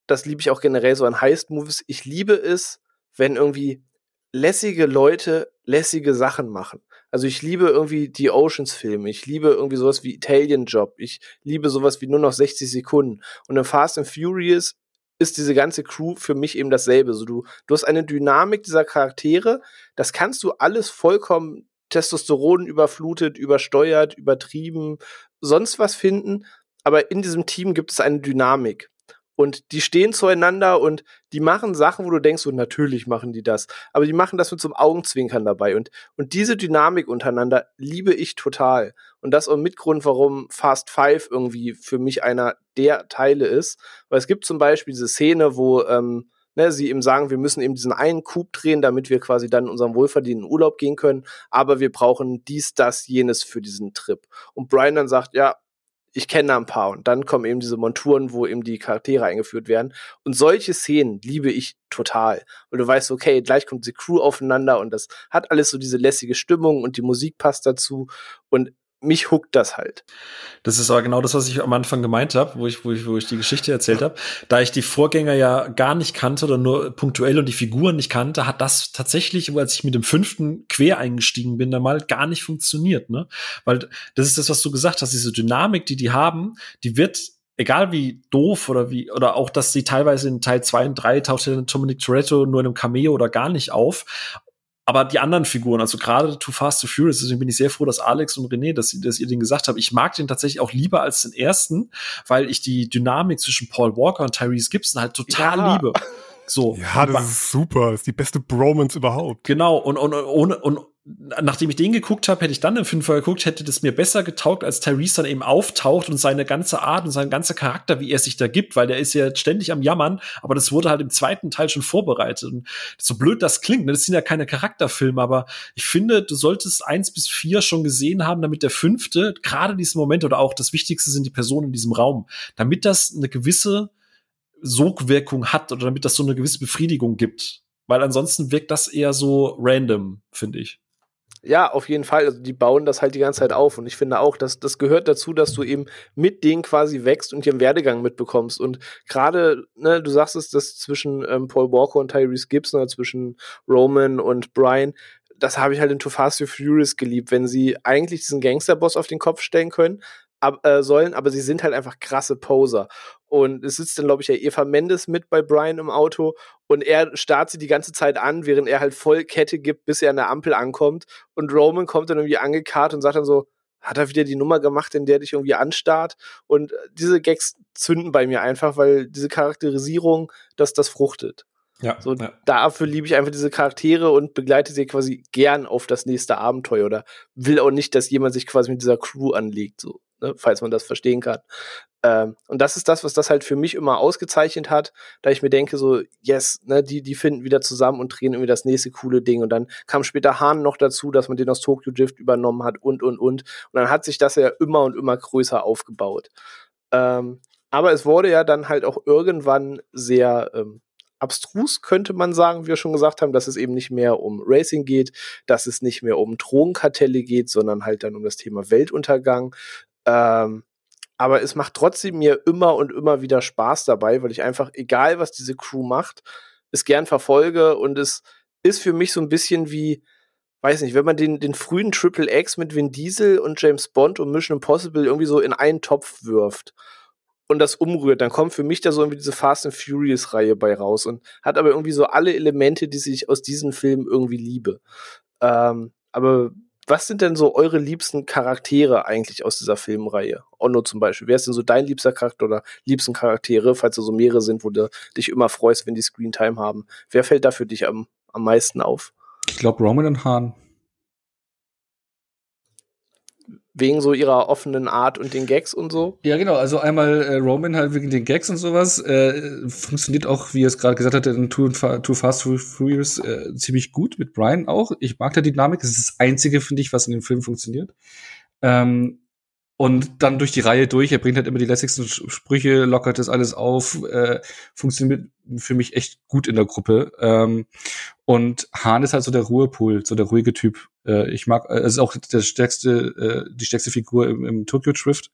das liebe ich auch generell so an Heist-Movies. Ich liebe es, wenn irgendwie lässige Leute lässige Sachen machen. Also ich liebe irgendwie die Oceans-Filme. Ich liebe irgendwie sowas wie Italian Job. Ich liebe sowas wie nur noch 60 Sekunden. Und in Fast and Furious ist diese ganze Crew für mich eben dasselbe. So, du, du hast eine Dynamik dieser Charaktere, das kannst du alles vollkommen Testosteron überflutet, übersteuert, übertrieben, sonst was finden, aber in diesem Team gibt es eine Dynamik. Und die stehen zueinander und die machen Sachen, wo du denkst, so natürlich machen die das. Aber die machen das mit so einem Augenzwinkern dabei. Und, und diese Dynamik untereinander liebe ich total. Und das ist auch ein Mitgrund, warum Fast Five irgendwie für mich einer der Teile ist. Weil es gibt zum Beispiel diese Szene, wo ähm, ne, sie ihm sagen, wir müssen eben diesen einen Coup drehen, damit wir quasi dann in unseren wohlverdienten Urlaub gehen können, aber wir brauchen dies, das, jenes für diesen Trip. Und Brian dann sagt, ja, ich kenne da ein paar. Und dann kommen eben diese Monturen, wo eben die Charaktere eingeführt werden. Und solche Szenen liebe ich total. Und du weißt, okay, gleich kommt die Crew aufeinander und das hat alles so diese lässige Stimmung und die Musik passt dazu. Und mich huckt das halt. Das ist aber genau das, was ich am Anfang gemeint habe, wo ich, wo ich, wo ich die Geschichte erzählt habe. Da ich die Vorgänger ja gar nicht kannte oder nur punktuell und die Figuren nicht kannte, hat das tatsächlich, als ich mit dem fünften quer eingestiegen bin, dann mal gar nicht funktioniert, ne? Weil das ist das, was du gesagt hast, diese Dynamik, die die haben, die wird egal wie doof oder wie, oder auch, dass sie teilweise in Teil 2 und 3 taucht ja Dominic Toretto nur in einem Cameo oder gar nicht auf aber die anderen Figuren, also gerade Too Fast, Too Furious, deswegen bin ich sehr froh, dass Alex und René, dass, dass ihr den gesagt habt. Ich mag den tatsächlich auch lieber als den ersten, weil ich die Dynamik zwischen Paul Walker und Tyrese Gibson halt total ja. liebe. So. Ja, das ist super. Das ist die beste Bromance überhaupt. Genau. Und, und, ohne, und nachdem ich den geguckt habe, hätte ich dann den vorher geguckt, hätte das mir besser getaugt, als Tyrese dann eben auftaucht und seine ganze Art und sein ganzer Charakter, wie er sich da gibt, weil der ist ja ständig am Jammern, aber das wurde halt im zweiten Teil schon vorbereitet. Und so blöd das klingt, ne, das sind ja keine Charakterfilme, aber ich finde, du solltest eins bis vier schon gesehen haben, damit der fünfte, gerade diesen Moment oder auch das Wichtigste sind die Personen in diesem Raum, damit das eine gewisse Sogwirkung hat oder damit das so eine gewisse Befriedigung gibt. Weil ansonsten wirkt das eher so random, finde ich. Ja, auf jeden Fall. Also die bauen das halt die ganze Zeit auf. Und ich finde auch, dass das gehört dazu, dass du eben mit denen quasi wächst und ihren Werdegang mitbekommst. Und gerade, ne, du sagst es, dass zwischen ähm, Paul Walker und Tyrese Gibson oder zwischen Roman und Brian, das habe ich halt in Too Fast and Furious geliebt, wenn sie eigentlich diesen Gangsterboss auf den Kopf stellen können, ab, äh, sollen, aber sie sind halt einfach krasse Poser. Und es sitzt dann, glaube ich, ja Eva Mendes mit bei Brian im Auto und er starrt sie die ganze Zeit an, während er halt voll Kette gibt, bis er an der Ampel ankommt. Und Roman kommt dann irgendwie angekarrt und sagt dann so, hat er wieder die Nummer gemacht, in der dich irgendwie anstarrt. Und äh, diese Gags zünden bei mir einfach, weil diese Charakterisierung, dass das fruchtet. Ja, so, ja. dafür liebe ich einfach diese Charaktere und begleite sie quasi gern auf das nächste Abenteuer oder will auch nicht, dass jemand sich quasi mit dieser Crew anlegt, so, ne, falls man das verstehen kann. Ähm, und das ist das, was das halt für mich immer ausgezeichnet hat, da ich mir denke, so, yes, ne, die, die finden wieder zusammen und drehen irgendwie das nächste coole Ding. Und dann kam später Hahn noch dazu, dass man den aus Tokyo Drift übernommen hat und, und, und. Und dann hat sich das ja immer und immer größer aufgebaut. Ähm, aber es wurde ja dann halt auch irgendwann sehr ähm, abstrus, könnte man sagen, wie wir schon gesagt haben, dass es eben nicht mehr um Racing geht, dass es nicht mehr um Drogenkartelle geht, sondern halt dann um das Thema Weltuntergang. Ähm, aber es macht trotzdem mir immer und immer wieder Spaß dabei, weil ich einfach, egal was diese Crew macht, es gern verfolge und es ist für mich so ein bisschen wie, weiß nicht, wenn man den, den frühen Triple X mit Vin Diesel und James Bond und Mission Impossible irgendwie so in einen Topf wirft und das umrührt, dann kommt für mich da so irgendwie diese Fast and Furious Reihe bei raus und hat aber irgendwie so alle Elemente, die ich aus diesen Filmen irgendwie liebe. Ähm, aber was sind denn so eure liebsten Charaktere eigentlich aus dieser Filmreihe? Onno zum Beispiel. Wer ist denn so dein liebster Charakter oder liebsten Charaktere, falls da so mehrere sind, wo du dich immer freust, wenn die Screentime haben? Wer fällt da für dich am, am meisten auf? Ich glaube Roman und Hahn wegen so ihrer offenen Art und den Gags und so. Ja, genau. Also einmal äh, Roman halt wegen den Gags und sowas. Äh, funktioniert auch, wie er es gerade gesagt hat, in Too, Too Fast, Too Furious äh, ziemlich gut mit Brian auch. Ich mag die Dynamik. Das ist das Einzige, finde ich, was in dem Film funktioniert. Ähm, und dann durch die Reihe durch, er bringt halt immer die lässigsten Sprüche, lockert das alles auf, äh, funktioniert für mich echt gut in der Gruppe. Ähm, und Hahn ist halt so der Ruhepool, so der ruhige Typ. Äh, ich mag, äh, es ist auch der stärkste, äh, die stärkste Figur im, im Tokyo Drift.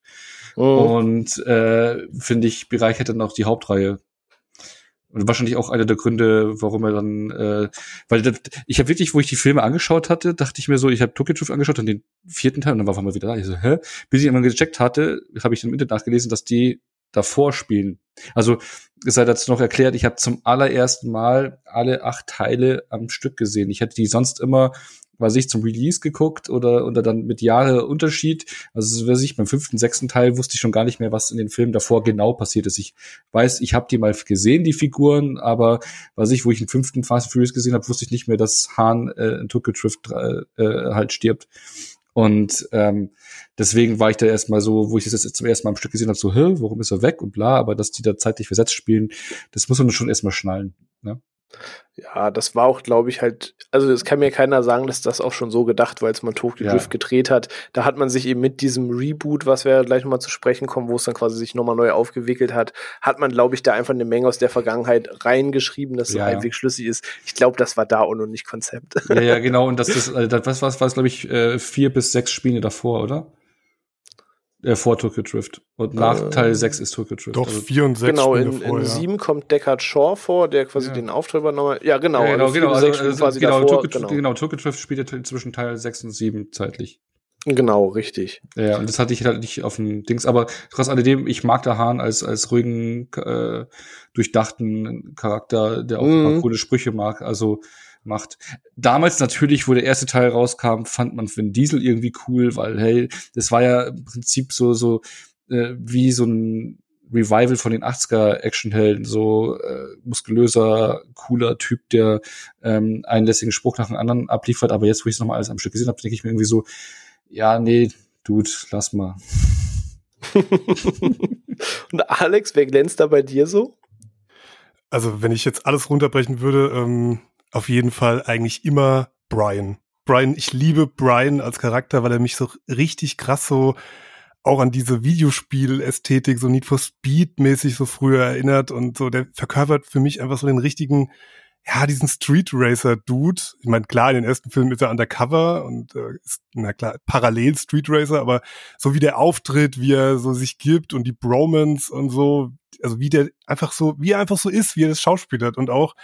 Oh. Und äh, finde ich, bereichert dann auch die Hauptreihe. Und wahrscheinlich auch einer der Gründe, warum er dann, äh, weil das, ich habe wirklich, wo ich die Filme angeschaut hatte, dachte ich mir so, ich habe Drift angeschaut und den vierten Teil und dann war einmal wieder da. Ich so, hä? Bis ich immer gecheckt hatte, habe ich im Internet nachgelesen, dass die davor spielen. Also es sei dazu noch erklärt, ich habe zum allerersten Mal alle acht Teile am Stück gesehen. Ich hätte die sonst immer weiß ich, zum Release geguckt oder, oder dann mit Jahre Unterschied. Also, weiß ich, beim fünften, sechsten Teil wusste ich schon gar nicht mehr, was in den Filmen davor genau passiert ist. Ich weiß, ich habe die mal gesehen, die Figuren, aber weiß ich, wo ich den fünften Fast and Furious gesehen habe, wusste ich nicht mehr, dass Hahn äh, in Tokyo Drift äh, äh, halt stirbt. Und ähm, deswegen war ich da erstmal so, wo ich das jetzt zum ersten Mal im Stück gesehen habe, so, hä, warum ist er weg und bla, aber dass die da zeitlich versetzt spielen, das muss man schon erstmal schnallen. Ne? Ja, das war auch, glaube ich, halt, also es kann mir keiner sagen, dass das auch schon so gedacht war, als man Tokyo Ja. Drift gedreht hat. Da hat man sich eben mit diesem Reboot, was wir gleich nochmal zu sprechen kommen, wo es dann quasi sich nochmal neu aufgewickelt hat, hat man, glaube ich, da einfach eine Menge aus der Vergangenheit reingeschrieben, dass so Ja, ja. halbwegs schlüssig ist. Ich glaube, das war da auch noch nicht Konzept. Ja, ja, genau. Und das ist, äh, das, was, was war es, glaube ich, äh, vier bis sechs Spiele davor, oder? Äh, vor Tokyo Drift. Und nach Äh, Teil 6 ist Tokyo Drift. Doch, Also- vier und sechs genau, Spiele in, vor, in ja. sieben kommt Deckard Shaw vor, der quasi Ja. den Auftritt übernommen hat. Ja, genau. ja, genau, also genau. bis Also, also, quasi genau, davor. Tokyo, genau. genau, Tokyo Drift spielt ja zwischen Teil 6 und 7 zeitlich. genau, richtig. Ja, und das hatte ich halt nicht auf dem Dings, aber trotz alledem, ich mag der Hahn als, als ruhigen, äh, durchdachten Charakter, der auch Mhm. coole Sprüche mag, also macht. Damals natürlich, wo der erste Teil rauskam, fand man Vin Diesel irgendwie cool, weil, hey, das war ja im Prinzip so, so, äh, wie so ein Revival von den 80er Actionhelden, so äh, muskulöser, cooler Typ, der ähm, einen lässigen Spruch nach dem anderen abliefert. Aber jetzt, wo ich es nochmal alles am Stück gesehen habe, denke ich mir irgendwie so, ja, nee, Dude, lass mal. Und Alex, wer glänzt da bei dir so? Also, wenn ich jetzt alles runterbrechen würde, ähm, auf jeden Fall eigentlich immer Brian. Brian, ich liebe Brian als Charakter, weil er mich so richtig krass so auch an diese Videospiel-Ästhetik, so Need for Speed-mäßig so früher erinnert und so, der verkörpert für mich einfach so den richtigen, ja, diesen Street Racer-Dude. Ich meine, klar, in den ersten Filmen ist er undercover und äh, ist, na klar, parallel Street Racer, aber so wie der auftritt, wie er so sich gibt und die Bromance und so, also wie der einfach so, wie er einfach so ist, wie er das schauspielert und auch,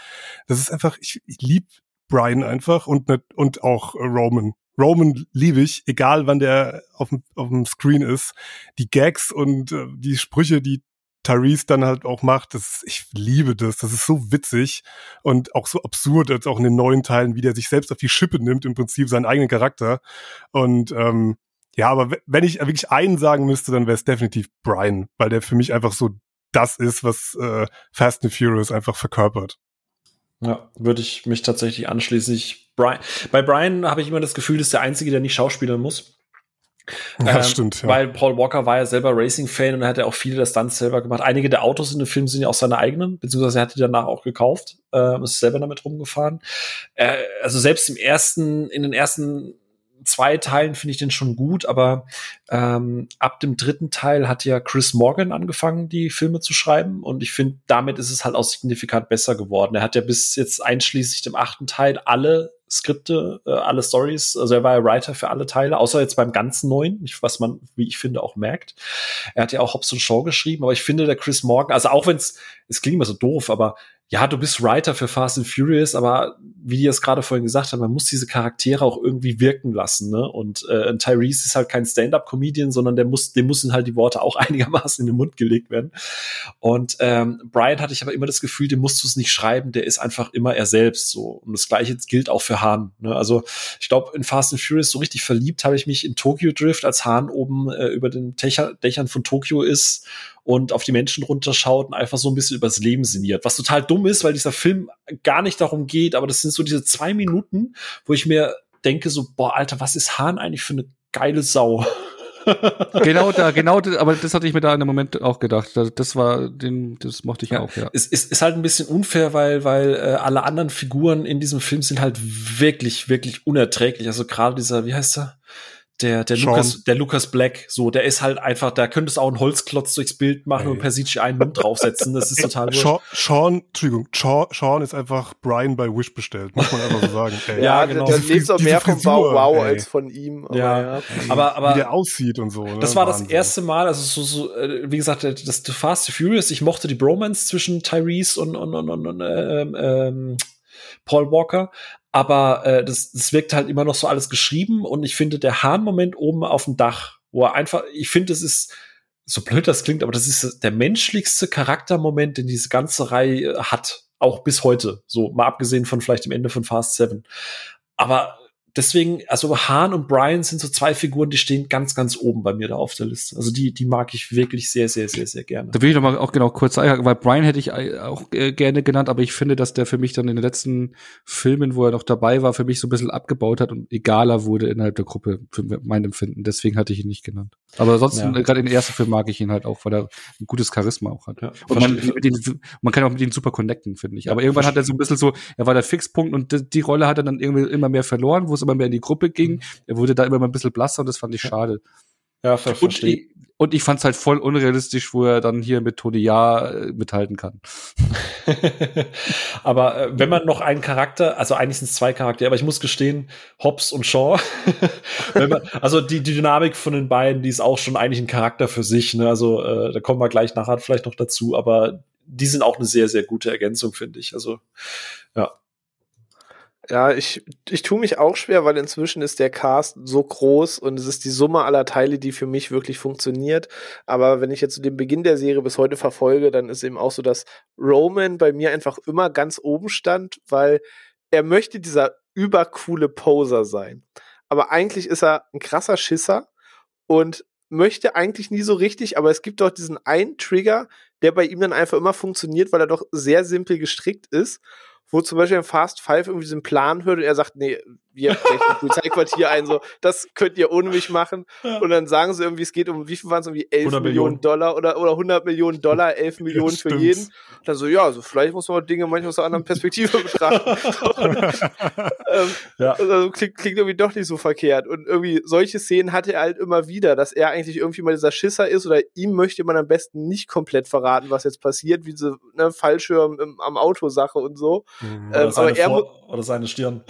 das ist einfach, ich, ich lieb Brian einfach und und auch Roman. Roman liebe ich, egal wann der auf dem, auf dem Screen ist. Die Gags und äh, die Sprüche, die Tyrese dann halt auch macht, das, ich liebe das. Das ist so witzig und auch so absurd, als auch in den neuen Teilen, wie der sich selbst auf die Schippe nimmt, im Prinzip seinen eigenen Charakter. Und ähm, ja, aber we- wenn ich wirklich einen sagen müsste, dann wäre es definitiv Brian, weil der für mich einfach so das ist, was äh, Fast and Furious einfach verkörpert. Ja, würde ich mich tatsächlich anschließen. Ich, Brian, bei Brian habe ich immer das Gefühl, das ist der Einzige, der nicht schauspielern muss. Ja, Ähm, stimmt. Ja. Weil Paul Walker war ja selber Racing-Fan und er hat ja auch viele der Stunts selber gemacht. Einige der Autos in dem Film sind ja auch seine eigenen, beziehungsweise er hat die danach auch gekauft, ähm, ist selber damit rumgefahren. Äh, also selbst im ersten, in den ersten zwei Teilen finde ich den schon gut, aber ähm, ab dem dritten Teil hat ja Chris Morgan angefangen, die Filme zu schreiben und ich finde, damit ist es halt auch signifikant besser geworden. Er hat ja bis jetzt einschließlich dem achten Teil alle Skripte, äh, alle Stories, also er war ja Writer für alle Teile, außer jetzt beim ganzen neuen, was man, wie ich finde, auch merkt. Er hat ja auch Hobbs und Shaw geschrieben, aber ich finde, der Chris Morgan, also auch wenn es, es klingt immer so doof, aber ja, du bist Writer für Fast and Furious, aber wie die es gerade vorhin gesagt haben, man muss diese Charaktere auch irgendwie wirken lassen, ne? Und äh, Tyrese ist halt kein Stand-up-Comedian, sondern der muss, dem müssen halt die Worte auch einigermaßen in den Mund gelegt werden. Und ähm, Brian hatte ich aber immer das Gefühl, dem musst du es nicht schreiben, der ist einfach immer er selbst so. Und das gleiche gilt auch für Hahn. Ne? Also ich glaube, in Fast and Furious so richtig verliebt habe ich mich in Tokyo Drift, als Hahn oben äh, über den Dächer, Dächern von Tokio ist und auf die Menschen runterschaut und einfach so ein bisschen übers Leben sinniert. Was total dumm ist, weil dieser Film gar nicht darum geht, aber das sind so diese zwei Minuten, wo ich mir denke so, boah, Alter, was ist Hahn eigentlich für eine geile Sau? genau da, genau, da, aber das hatte ich mir da in dem Moment auch gedacht. Das, das war, den, das mochte ich Ja. auch, ja. Es ist, ist halt ein bisschen unfair, weil, weil äh, alle anderen Figuren in diesem Film sind halt wirklich, wirklich unerträglich. Also gerade dieser, wie heißt er? Der, der Sean. Lucas, der Lucas Black, so, der ist halt einfach, da könntest du auch einen Holzklotz durchs Bild machen Ey. und per CGI einen Mund draufsetzen. Das ist total wurscht. Sean, Sean, Entschuldigung, Sean, Sean ist einfach Brian bei Wish bestellt, muss man einfach so sagen. Ey. Ja, Ja, genau. da Diese lebt auch mehr vom Wow Wow ey. als von ihm. Aber Ja. ja. Aber, aber Wie der aussieht und so. Ne? Das war das Wahnsinn. erste Mal, also so, so äh, wie gesagt, das The Fast and Furious, ich mochte die Bromance zwischen Tyrese und, und, und, und, und ähm, ähm, Paul Walker, aber äh, das, das wirkt halt immer noch so alles geschrieben und ich finde, der Hahn-Moment oben auf dem Dach, wo er einfach, ich finde, es ist, so blöd das klingt, aber das ist der menschlichste Charaktermoment, den diese ganze Reihe hat, auch bis heute, so mal abgesehen von vielleicht dem Ende von Fast Seven. Aber deswegen, also Hahn und Brian sind so zwei Figuren, die stehen ganz, ganz oben bei mir da auf der Liste. Also die, die mag ich wirklich sehr, sehr, sehr, sehr gerne. Da will ich noch mal auch genau kurz sagen, weil Brian hätte ich auch äh, gerne genannt, aber ich finde, dass der für mich dann in den letzten Filmen, wo er noch dabei war, für mich so ein bisschen abgebaut hat und egaler wurde innerhalb der Gruppe, für mein Empfinden. Deswegen hatte ich ihn nicht genannt. Aber ansonsten, ja. gerade in den ersten Film mag ich ihn halt auch, weil er ein gutes Charisma auch hat. Ja, und man, ihn, man, kann auch mit ihm super connecten, finde ich. Aber irgendwann hat er so ein bisschen so, er war der Fixpunkt und die Rolle hat er dann irgendwie immer mehr verloren, wo es immer mehr in die Gruppe ging. Mhm. Er wurde da immer mal ein bisschen blasser und das fand ich schade. Ja, ver und ich, und ich fand es halt voll unrealistisch, wo er dann hier mit Tony Ja äh, mithalten kann. aber äh, wenn man noch einen Charakter, also eigentlich sind es zwei Charaktere, aber ich muss gestehen, Hobbs und Shaw, man, also die, die Dynamik von den beiden, die ist auch schon eigentlich ein Charakter für sich. Ne? Also äh, da kommen wir gleich nachher vielleicht noch dazu, aber die sind auch eine sehr, sehr gute Ergänzung, finde ich. Also ja. Ja, ich, ich tue mich auch schwer, weil inzwischen ist der Cast so groß und es ist die Summe aller Teile, die für mich wirklich funktioniert. Aber wenn ich jetzt dem Beginn der Serie bis heute verfolge, dann ist eben auch so, dass Roman bei mir einfach immer ganz oben stand, weil er möchte dieser übercoole Poser sein. Aber eigentlich ist er ein krasser Schisser und möchte eigentlich nie so richtig, aber es gibt doch diesen einen Trigger, der bei ihm dann einfach immer funktioniert, weil er doch sehr simpel gestrickt ist wo zum Beispiel in Fast Five irgendwie diesen Plan hört und er sagt, nee, wir brechen ein Polizeiquartier ein, so, das könnt ihr ohne mich machen. Und dann sagen sie irgendwie, es geht um, wie viel waren es irgendwie, 11 Millionen, Millionen, Dollar oder, oder 100 Millionen Dollar, 11 Millionen für jeden. Und dann so, ja, also vielleicht muss man Dinge manchmal aus einer anderen Perspektive betrachten. ähm, ja. Also klingt, klingt irgendwie doch nicht so verkehrt. Und irgendwie solche Szenen hatte er halt immer wieder, dass er eigentlich irgendwie mal dieser Schisser ist oder ihm möchte man am besten nicht komplett verraten, was jetzt passiert, wie diese ne, Fallschirm im, am Auto-Sache und so. Mhm, oder, ähm, aber er Vor oder seine Stirn.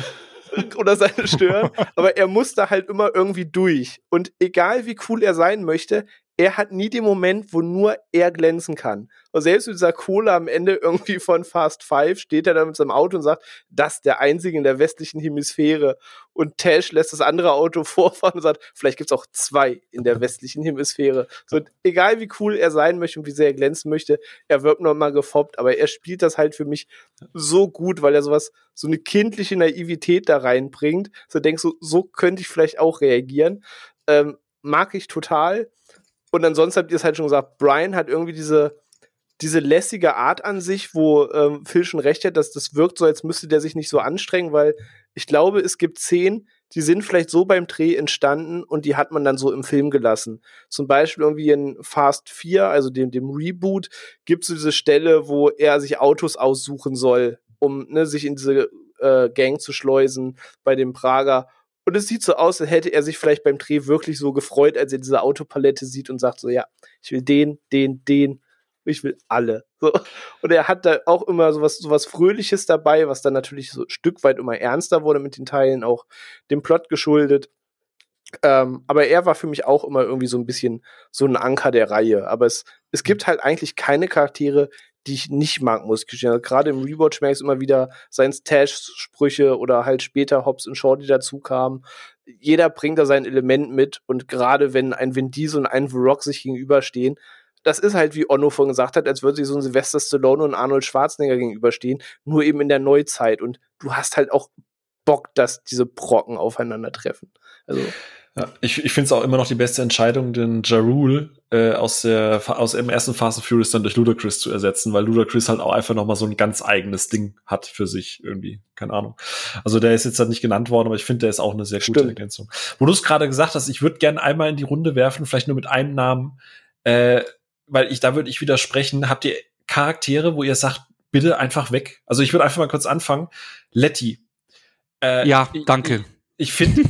oder seine Stirn, aber er muss da halt immer irgendwie durch. Und egal wie cool er sein möchte, er hat nie den Moment, wo nur er glänzen kann. Und selbst mit dieser Kohle am Ende irgendwie von Fast Five steht er da mit seinem Auto und sagt, das ist der einzige in der westlichen Hemisphäre. Und Tash lässt das andere Auto vorfahren und sagt, vielleicht gibt's auch zwei in der westlichen Hemisphäre. So, egal wie cool er sein möchte und wie sehr er glänzen möchte, er wird noch mal gefoppt, aber er spielt das halt für mich so gut, weil er sowas, so eine kindliche Naivität da reinbringt. So denkst du, so könnte ich vielleicht auch reagieren. Ähm, mag ich total. Und ansonsten habt ihr es halt schon gesagt, Brian hat irgendwie diese, diese lässige Art an sich, wo ähm, Phil schon recht hat, dass das wirkt so, als müsste der sich nicht so anstrengen, weil ich glaube, es gibt Szenen, die sind vielleicht so beim Dreh entstanden und die hat man dann so im Film gelassen. Zum Beispiel irgendwie in Fast 4, also dem, dem Reboot, gibt es so diese Stelle, wo er sich Autos aussuchen soll, um ne, sich in diese äh, Gang zu schleusen bei dem Prager. Und es sieht so aus, als hätte er sich vielleicht beim Dreh wirklich so gefreut, als er diese Autopalette sieht und sagt so, ja, ich will den, den, den, ich will alle. So. Und er hat da auch immer sowas, sowas Fröhliches dabei, was dann natürlich so ein Stück weit immer ernster wurde mit den Teilen, auch dem Plot geschuldet. Ähm, aber er war für mich auch immer irgendwie so ein bisschen so ein Anker der Reihe. Aber es, es gibt halt eigentlich keine Charaktere, die ich nicht mag, muss ich gestehen. Also gerade im Rewatch merkst du immer wieder seine Stash-Sprüche oder halt später Hobbs und Shorty dazu kamen. Jeder bringt da sein Element mit und gerade wenn ein Vin Diesel und ein The Rock sich gegenüberstehen, das ist halt, wie Onno vorhin gesagt hat, als würde sich so ein Sylvester Stallone und Arnold Schwarzenegger gegenüberstehen, nur eben in der Neuzeit. Und du hast halt auch Bock, dass diese Brocken aufeinandertreffen. Also ja, ich ich finde es auch immer noch die beste Entscheidung, den Jarul äh, aus der aus dem ersten Fast and Furious dann durch Ludacris zu ersetzen, weil Ludacris halt auch einfach noch mal so ein ganz eigenes Ding hat für sich irgendwie, keine Ahnung. Also der ist jetzt halt nicht genannt worden, aber ich finde, der ist auch eine sehr gute Stimmt. Ergänzung. Wo du es gerade gesagt hast, ich würde gerne einmal in die Runde werfen, vielleicht nur mit einem Namen, äh, weil ich da würde ich widersprechen. Habt ihr Charaktere, wo ihr sagt, bitte einfach weg? Also ich würde einfach mal kurz anfangen. Letty. Äh, ja, danke. Ich, ich finde,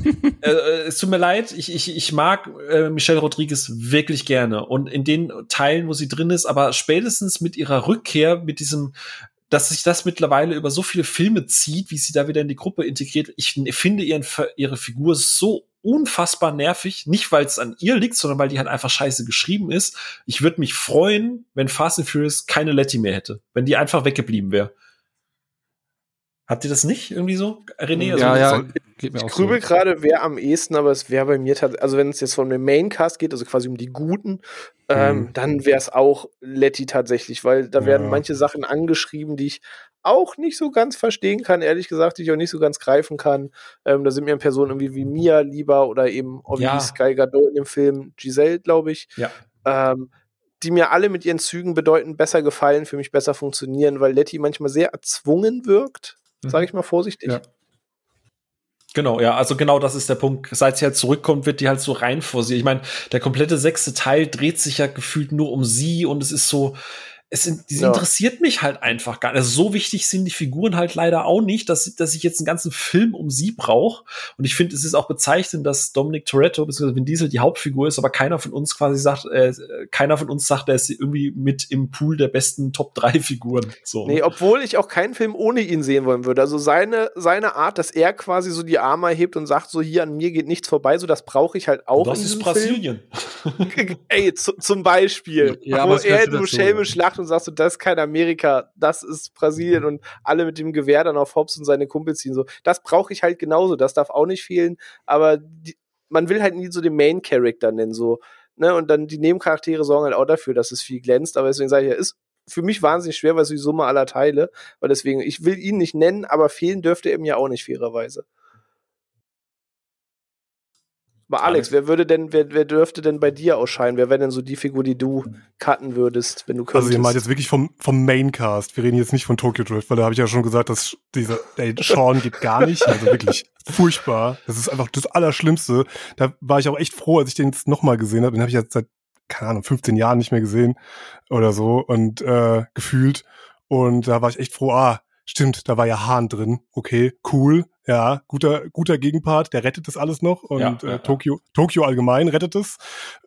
äh, äh, es tut mir leid, ich, ich, ich mag äh, Michelle Rodriguez wirklich gerne. Und in den Teilen, wo sie drin ist, aber spätestens mit ihrer Rückkehr, mit diesem, dass sich das mittlerweile über so viele Filme zieht, wie sie da wieder in die Gruppe integriert, ich finde ihren, ihre Figur so unfassbar nervig. Nicht, weil es an ihr liegt, sondern weil die halt einfach scheiße geschrieben ist. Ich würde mich freuen, wenn Fast and Furious keine Letty mehr hätte. Wenn die einfach weggeblieben wäre. Habt ihr das nicht irgendwie so, René? Also ja, ja, geht mir ich auch grübel so. gerade, wer am ehesten, aber es wäre bei mir tatsächlich, also wenn es jetzt von dem Maincast geht, also quasi um die Guten, ähm, mhm. dann wäre es auch Letty tatsächlich, weil da werden manche Sachen angeschrieben, die ich auch nicht so ganz verstehen kann, ehrlich gesagt, die ich auch nicht so ganz greifen kann. Ähm, da sind mir Personen irgendwie wie Mia lieber oder eben auch ja. Sky Gadot in dem Film Giselle, glaube ich. Ja. Ähm, die mir alle mit ihren Zügen bedeutend besser gefallen, für mich besser funktionieren, weil Letty manchmal sehr erzwungen wirkt. Sage ich mal vorsichtig. Ja. Genau, ja, also genau das ist der Punkt. Seit sie halt zurückkommt, wird die halt so rein vor sie. Ich meine, der komplette sechste Teil dreht sich ja gefühlt nur um sie und es ist so, es die ja. interessiert mich halt einfach gar nicht. Also so wichtig sind die Figuren halt leider auch nicht, dass, dass ich jetzt einen ganzen Film um sie brauche. Und ich finde, es ist auch bezeichnend, dass Dominic Toretto bzw. Vin Diesel die Hauptfigur ist, aber keiner von uns quasi sagt, äh, keiner von uns sagt, er ist irgendwie mit im Pool der besten Top 3 Figuren. So. Nee, obwohl ich auch keinen Film ohne ihn sehen wollen würde. Also seine, seine Art, dass er quasi so die Arme hebt und sagt, so hier an mir geht nichts vorbei, so das brauche ich halt auch. Das ist Brasilien. Ey, zum Beispiel. Ja, wo er nur schelmisch lacht und sagst du, das ist kein Amerika, das ist Brasilien und alle mit dem Gewehr dann auf Hobbs und seine Kumpel ziehen. So, das brauche ich halt genauso, das darf auch nicht fehlen, aber die, man will halt nie so den Main Character nennen, so, ne, und dann die Nebencharaktere sorgen halt auch dafür, dass es viel glänzt, aber deswegen sage ich ja, ist für mich wahnsinnig schwer, weil es die Summe aller Teile, weil deswegen, ich will ihn nicht nennen, aber fehlen dürfte er mir auch nicht fairerweise. Mal Alex, wer würde denn, wer, wer dürfte denn bei dir ausscheiden? Wer wäre denn so die Figur, die du cutten würdest, wenn du könntest? Also ihr meint jetzt wirklich vom, vom Maincast. Wir reden jetzt nicht von Tokyo Drift, weil da habe ich ja schon gesagt, dass dieser, ey, Sean geht gar nicht. Also wirklich furchtbar. Das ist einfach das Allerschlimmste. Da war ich auch echt froh, als ich den jetzt nochmal gesehen habe. Den habe ich jetzt seit, keine Ahnung, 15 Jahren nicht mehr gesehen oder so und äh, gefühlt. Und da war ich echt froh, ah, Stimmt, da war ja Hahn drin. Okay, cool. Ja, guter, guter Gegenpart. Der rettet das alles noch. Und ja, ja, äh, Tokio, Tokio allgemein rettet es.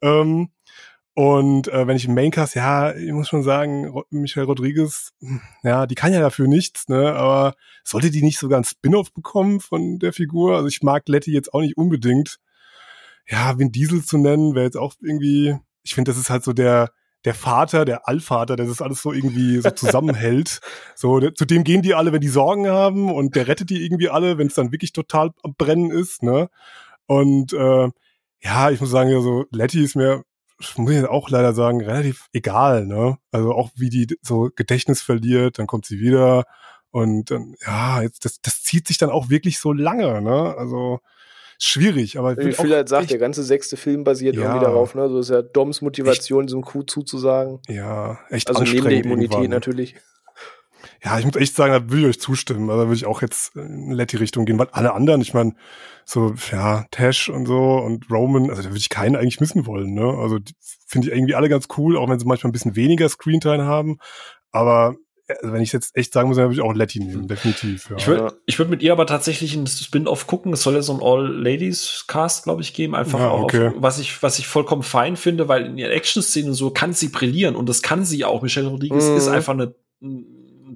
Ähm, und äh, wenn ich im Maincast, ja, ich muss schon sagen, Michael Rodriguez, hm, ja, die kann ja dafür nichts, ne? Aber sollte die nicht sogar ein Spin-off bekommen von der Figur? Also ich mag Letty jetzt auch nicht unbedingt. Ja, Vin Diesel zu nennen, wäre jetzt auch irgendwie, ich finde, das ist halt so der, der Vater, der Allvater, der das alles so irgendwie so zusammenhält. So, der, zu dem gehen die alle, wenn die Sorgen haben und der rettet die irgendwie alle, wenn es dann wirklich total am Brennen ist, ne? Und äh, ja, ich muss sagen, ja, so Letty ist mir, muss ich jetzt auch leider sagen, relativ egal, ne? Also auch wie die so Gedächtnis verliert, dann kommt sie wieder und dann, ja, jetzt, das, das zieht sich dann auch wirklich so lange, ne? Also schwierig, aber wie viel halt sagt, der ganze sechste Film basiert ja. irgendwie darauf, ne? So ist ja Doms Motivation, echt, diesem Coup zuzusagen. Ja, echt Also neben der Immunität natürlich. Ja, ich muss echt sagen, da will ich euch zustimmen. Also da würde ich auch jetzt in Letty-Richtung gehen, weil alle anderen, ich meine, so, ja, Tash und so und Roman, also da würde ich keinen eigentlich missen wollen, ne? Also finde ich irgendwie alle ganz cool, auch wenn sie manchmal ein bisschen weniger Screentime haben. Aber also wenn ich jetzt echt sagen muss, dann würde ich auch Letty nehmen, definitiv. Ja. Ich würde ich würd mit ihr aber tatsächlich ein Spin-off gucken. Es soll ja so ein All-Ladies-Cast, glaube ich, geben. Einfach ja, okay. auf, was ich, was ich vollkommen fein finde, weil in ihren Action-Szenen so kann sie brillieren und das kann sie auch. Michelle Rodriguez mhm. ist einfach eine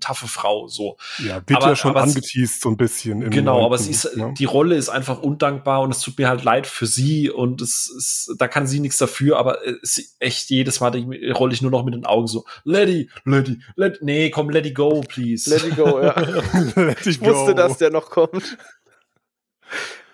taffe Frau, so. Ja, wird aber, ja schon angeteased so ein bisschen. genau, aber sie ist, ne? die Rolle ist einfach undankbar und es tut mir halt leid für sie und es ist, da kann sie nichts dafür, aber es ist echt jedes Mal rolle ich nur noch mit den Augen so, Letty, Letty, let, nee, komm, let it go, please. Let it go, ja. let ich wusste, dass der noch kommt.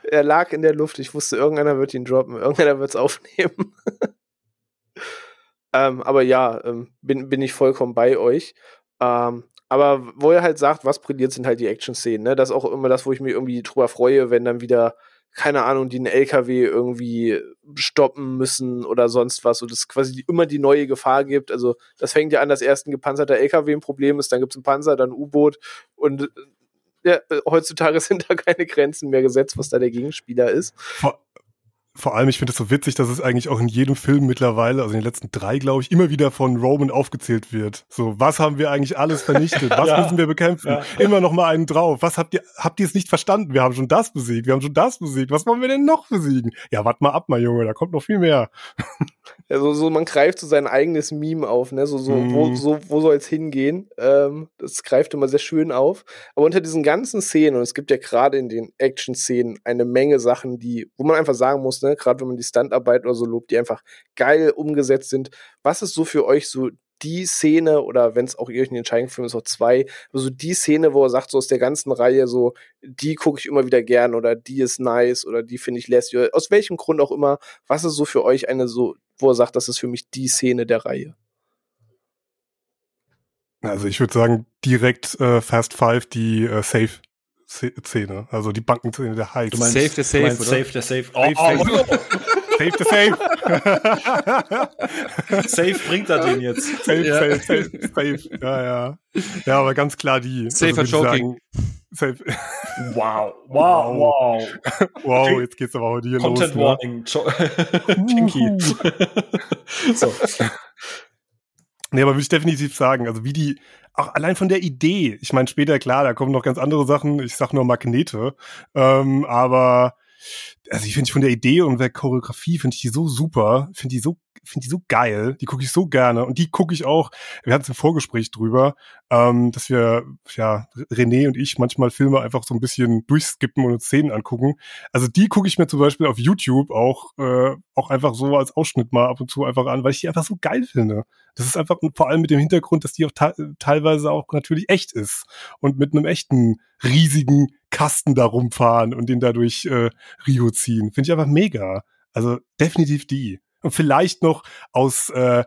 Er lag in der Luft, ich wusste, irgendeiner wird ihn droppen, irgendeiner wird es aufnehmen. ähm, aber ja, ähm, bin, bin ich vollkommen bei euch. Ähm, aber wo er halt sagt, was brilliert, sind halt die Action-Szenen. Ne? Das ist auch immer das, wo ich mich irgendwie drüber freue, wenn dann wieder, keine Ahnung, die einen LKW irgendwie stoppen müssen oder sonst was. Und es quasi immer die neue Gefahr gibt. Also das fängt ja an, dass erst ein gepanzerter LKW ein Problem ist, dann gibt es einen Panzer, dann ein U-Boot und ja, heutzutage sind da keine Grenzen mehr gesetzt, was da der Gegenspieler ist. Vor, vor allem, ich finde es so witzig, dass es eigentlich auch in jedem Film mittlerweile, also in den letzten drei, glaube ich, immer wieder von Roman aufgezählt wird. So, was haben wir eigentlich alles vernichtet? Was ja. müssen wir bekämpfen? Ja. Immer noch mal einen drauf. Was habt ihr, habt ihr es nicht verstanden? Wir haben schon das besiegt. Wir haben schon das besiegt. Was wollen wir denn noch besiegen? Ja, warte mal ab, mein Junge, da kommt noch viel mehr. Also so, man greift so sein eigenes Meme auf, ne? So, so, mm. wo, mhm. so, wo soll es hingehen? Ähm, das greift immer sehr schön auf. Aber unter diesen ganzen Szenen, und es gibt ja gerade in den Action-Szenen eine Menge Sachen, die, wo man einfach sagen muss, ne, gerade wenn man die Standarbeit oder so lobt, die einfach geil umgesetzt sind. Was ist so für euch so die Szene oder wenn es auch irgendein Entscheidungsfilm ist, auch zwei, so die Szene, wo er sagt, so aus der ganzen Reihe, so die gucke ich immer wieder gern oder die ist nice oder die finde ich lässig, aus welchem Grund auch immer, was ist so für euch eine so, wo er sagt, das ist für mich die Szene der Reihe? Also ich würde sagen, direkt äh, Fast Five die äh, Safe Szene, also die Bankenszene der Heights. Du meinst Safe the Safe, du meinst oder? Safe the Safe. Oh, Safe, oh, safe. Save the Safe. safe bringt er den jetzt. safe, Ja. safe, safe, safe. Ja, ja. Ja, aber ganz klar die. Safer würd ich Joking. sagen, Safe. Wow, wow, wow. Wow, jetzt geht's aber heute hier Content los. Ne? Warning. Pinky. so. Nee, aber würde ich definitiv sagen, also wie die, auch allein von der Idee, ich meine später, klar, da kommen noch ganz andere Sachen, ich sag nur Magnete, ähm, aber also ich finde von der Idee und der Choreografie finde ich die so super, finde die so finde die so geil, die gucke ich so gerne und die gucke ich auch, wir hatten es im Vorgespräch drüber, ähm, dass wir, ja, René und ich manchmal Filme einfach so ein bisschen durchskippen und uns Szenen angucken. Also die gucke ich mir zum Beispiel auf YouTube auch, äh, auch einfach so als Ausschnitt mal ab und zu einfach an, weil ich die einfach so geil finde. Das ist einfach vor allem mit dem Hintergrund, dass die auch te teilweise auch natürlich echt ist und mit einem echten riesigen Kasten da rumfahren und den dadurch äh, Rio ziehen. Finde ich einfach mega. Also definitiv die. Und vielleicht noch aus äh,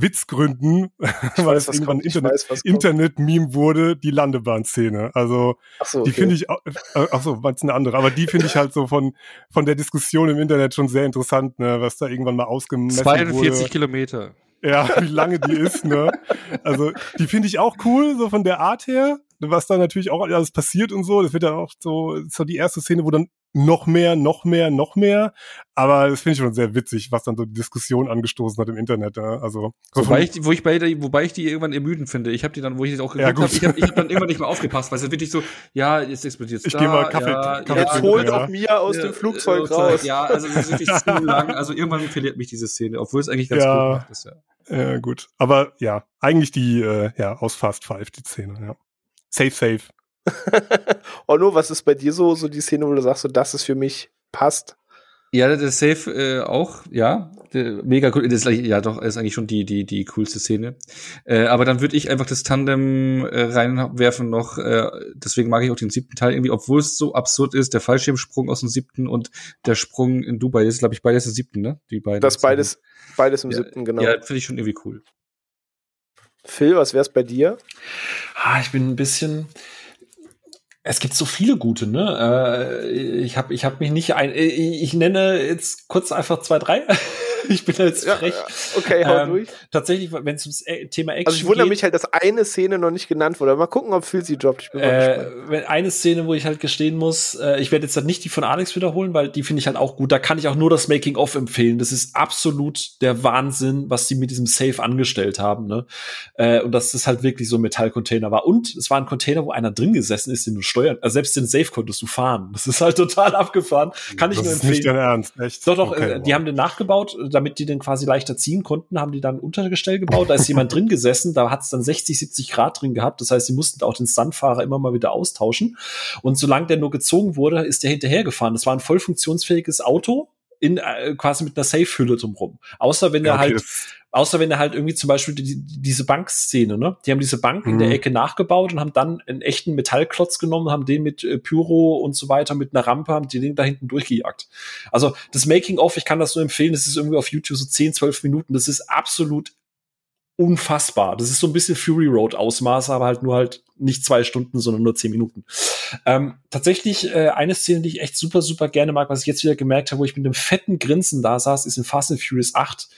Witzgründen, Ich weil weiß, es irgendwann ich Internet. Internet-Meme wurde, die Landebahn-Szene. Also so, die okay. finde ich, auch- äh, ach so, meinst eine andere, aber die finde ich halt so von, von der Diskussion im Internet schon sehr interessant, ne, was da irgendwann mal ausgemessen 42 wurde. Kilometer. Ja, wie lange die ist, ne? Also, die finde ich auch cool, so von der Art her, was da natürlich auch alles passiert und so. Das wird dann auch so, ist so die erste Szene, wo dann noch mehr, noch mehr, noch mehr. Aber das finde ich schon sehr witzig, was dann so die Diskussion angestoßen hat im Internet. Ja? Also, so Wobei ich, die- wo ich bei der, wobei ich die irgendwann ermüdend finde. Ich habe die dann, wo ich das auch Ja, geguckt habe, ich habe hab dann irgendwann nicht mehr aufgepasst, weil es ist wirklich so, ja, jetzt explodiert Ich da, geh mal Kaffee- ja, Kaffee Jetzt ja, holt ja. auch Mia aus ja, dem Flugzeug äh, raus. Ja, also das ist wirklich zu lang. Also irgendwann verliert mich diese Szene, obwohl es eigentlich ganz Ja. gut gemacht ist. Ja. Ja, gut. Aber ja, eigentlich die, äh, ja, aus Fast Five, die Szene, ja. Safe, safe. Onno, was ist bei dir so, so die Szene, wo du sagst, so, das ist für mich passt? Ja, der Safe äh, auch, ja. Der, mega cool. Das ist, ja, doch, ist eigentlich schon die, die, die coolste Szene. Äh, aber dann würde ich einfach das Tandem äh, reinwerfen noch. Äh, deswegen mag ich auch den siebten Teil irgendwie, obwohl es so absurd ist. Der Fallschirmsprung aus dem siebten und der Sprung in Dubai. Das ist, glaube ich, beides im siebten, ne? Die beiden. Das beides, beides im Ja, siebten, genau. Ja, finde ich schon irgendwie cool. Phil, was wär's bei dir? Ah, ich bin ein bisschen. Es gibt so viele gute, ne? Äh, ich habe ich hab mich nicht ein. Ich nenne jetzt kurz einfach zwei, drei. ich bin jetzt frech. ja, okay, hau Ähm, durch. Tatsächlich, wenn es ums äh, Thema Action Also ich wundere geht, mich halt, dass eine Szene noch nicht genannt wurde. Mal gucken, ob Phil sie droppt. Ich bin Äh, gespannt. wenn eine Szene, wo ich halt gestehen muss, äh, ich werde jetzt halt nicht die von Alex wiederholen, weil die finde ich halt auch gut. Da kann ich auch nur das Making-of empfehlen. Das ist absolut der Wahnsinn, was die mit diesem Safe angestellt haben. Ne? Äh, und dass das halt wirklich so ein Metallcontainer war. Und es war ein Container, wo einer drin gesessen ist, den du steuern. Also selbst den Safe konntest du fahren. Das ist halt total abgefahren. Kann ich das nur ist nicht empfehlen. dein Ernst, echt? Doch, doch, Okay, äh, die wow. haben den nachgebaut, damit die den quasi leichter ziehen konnten, haben die dann ein Untergestell gebaut. Da ist jemand drin gesessen, da hat es dann 60, 70 Grad drin gehabt. Das heißt, sie mussten auch den Stuntfahrer immer mal wieder austauschen. Und solange der nur gezogen wurde, ist der hinterhergefahren. Das war ein voll funktionsfähiges Auto. In, äh, quasi mit einer Safe-Hülle drumrum. Außer wenn er okay, halt Außer wenn er halt irgendwie zum Beispiel die, diese Bankszene, ne? Die haben diese Bank in Mhm. der Ecke nachgebaut und haben dann einen echten Metallklotz genommen, haben den mit äh, Pyro und so weiter, mit einer Rampe, haben die den da hinten durchgejagt. Also das Making-of, ich kann das nur empfehlen, das ist irgendwie auf YouTube so 10, 12 Minuten, das ist absolut unfassbar. Das ist so ein bisschen Fury Road Ausmaße, aber halt nur halt nicht zwei Stunden, sondern nur zehn Minuten. Ähm, tatsächlich äh, eine Szene, die ich echt super, super gerne mag, was ich jetzt wieder gemerkt habe, wo ich mit einem fetten Grinsen da saß, ist in Fast and Furious 8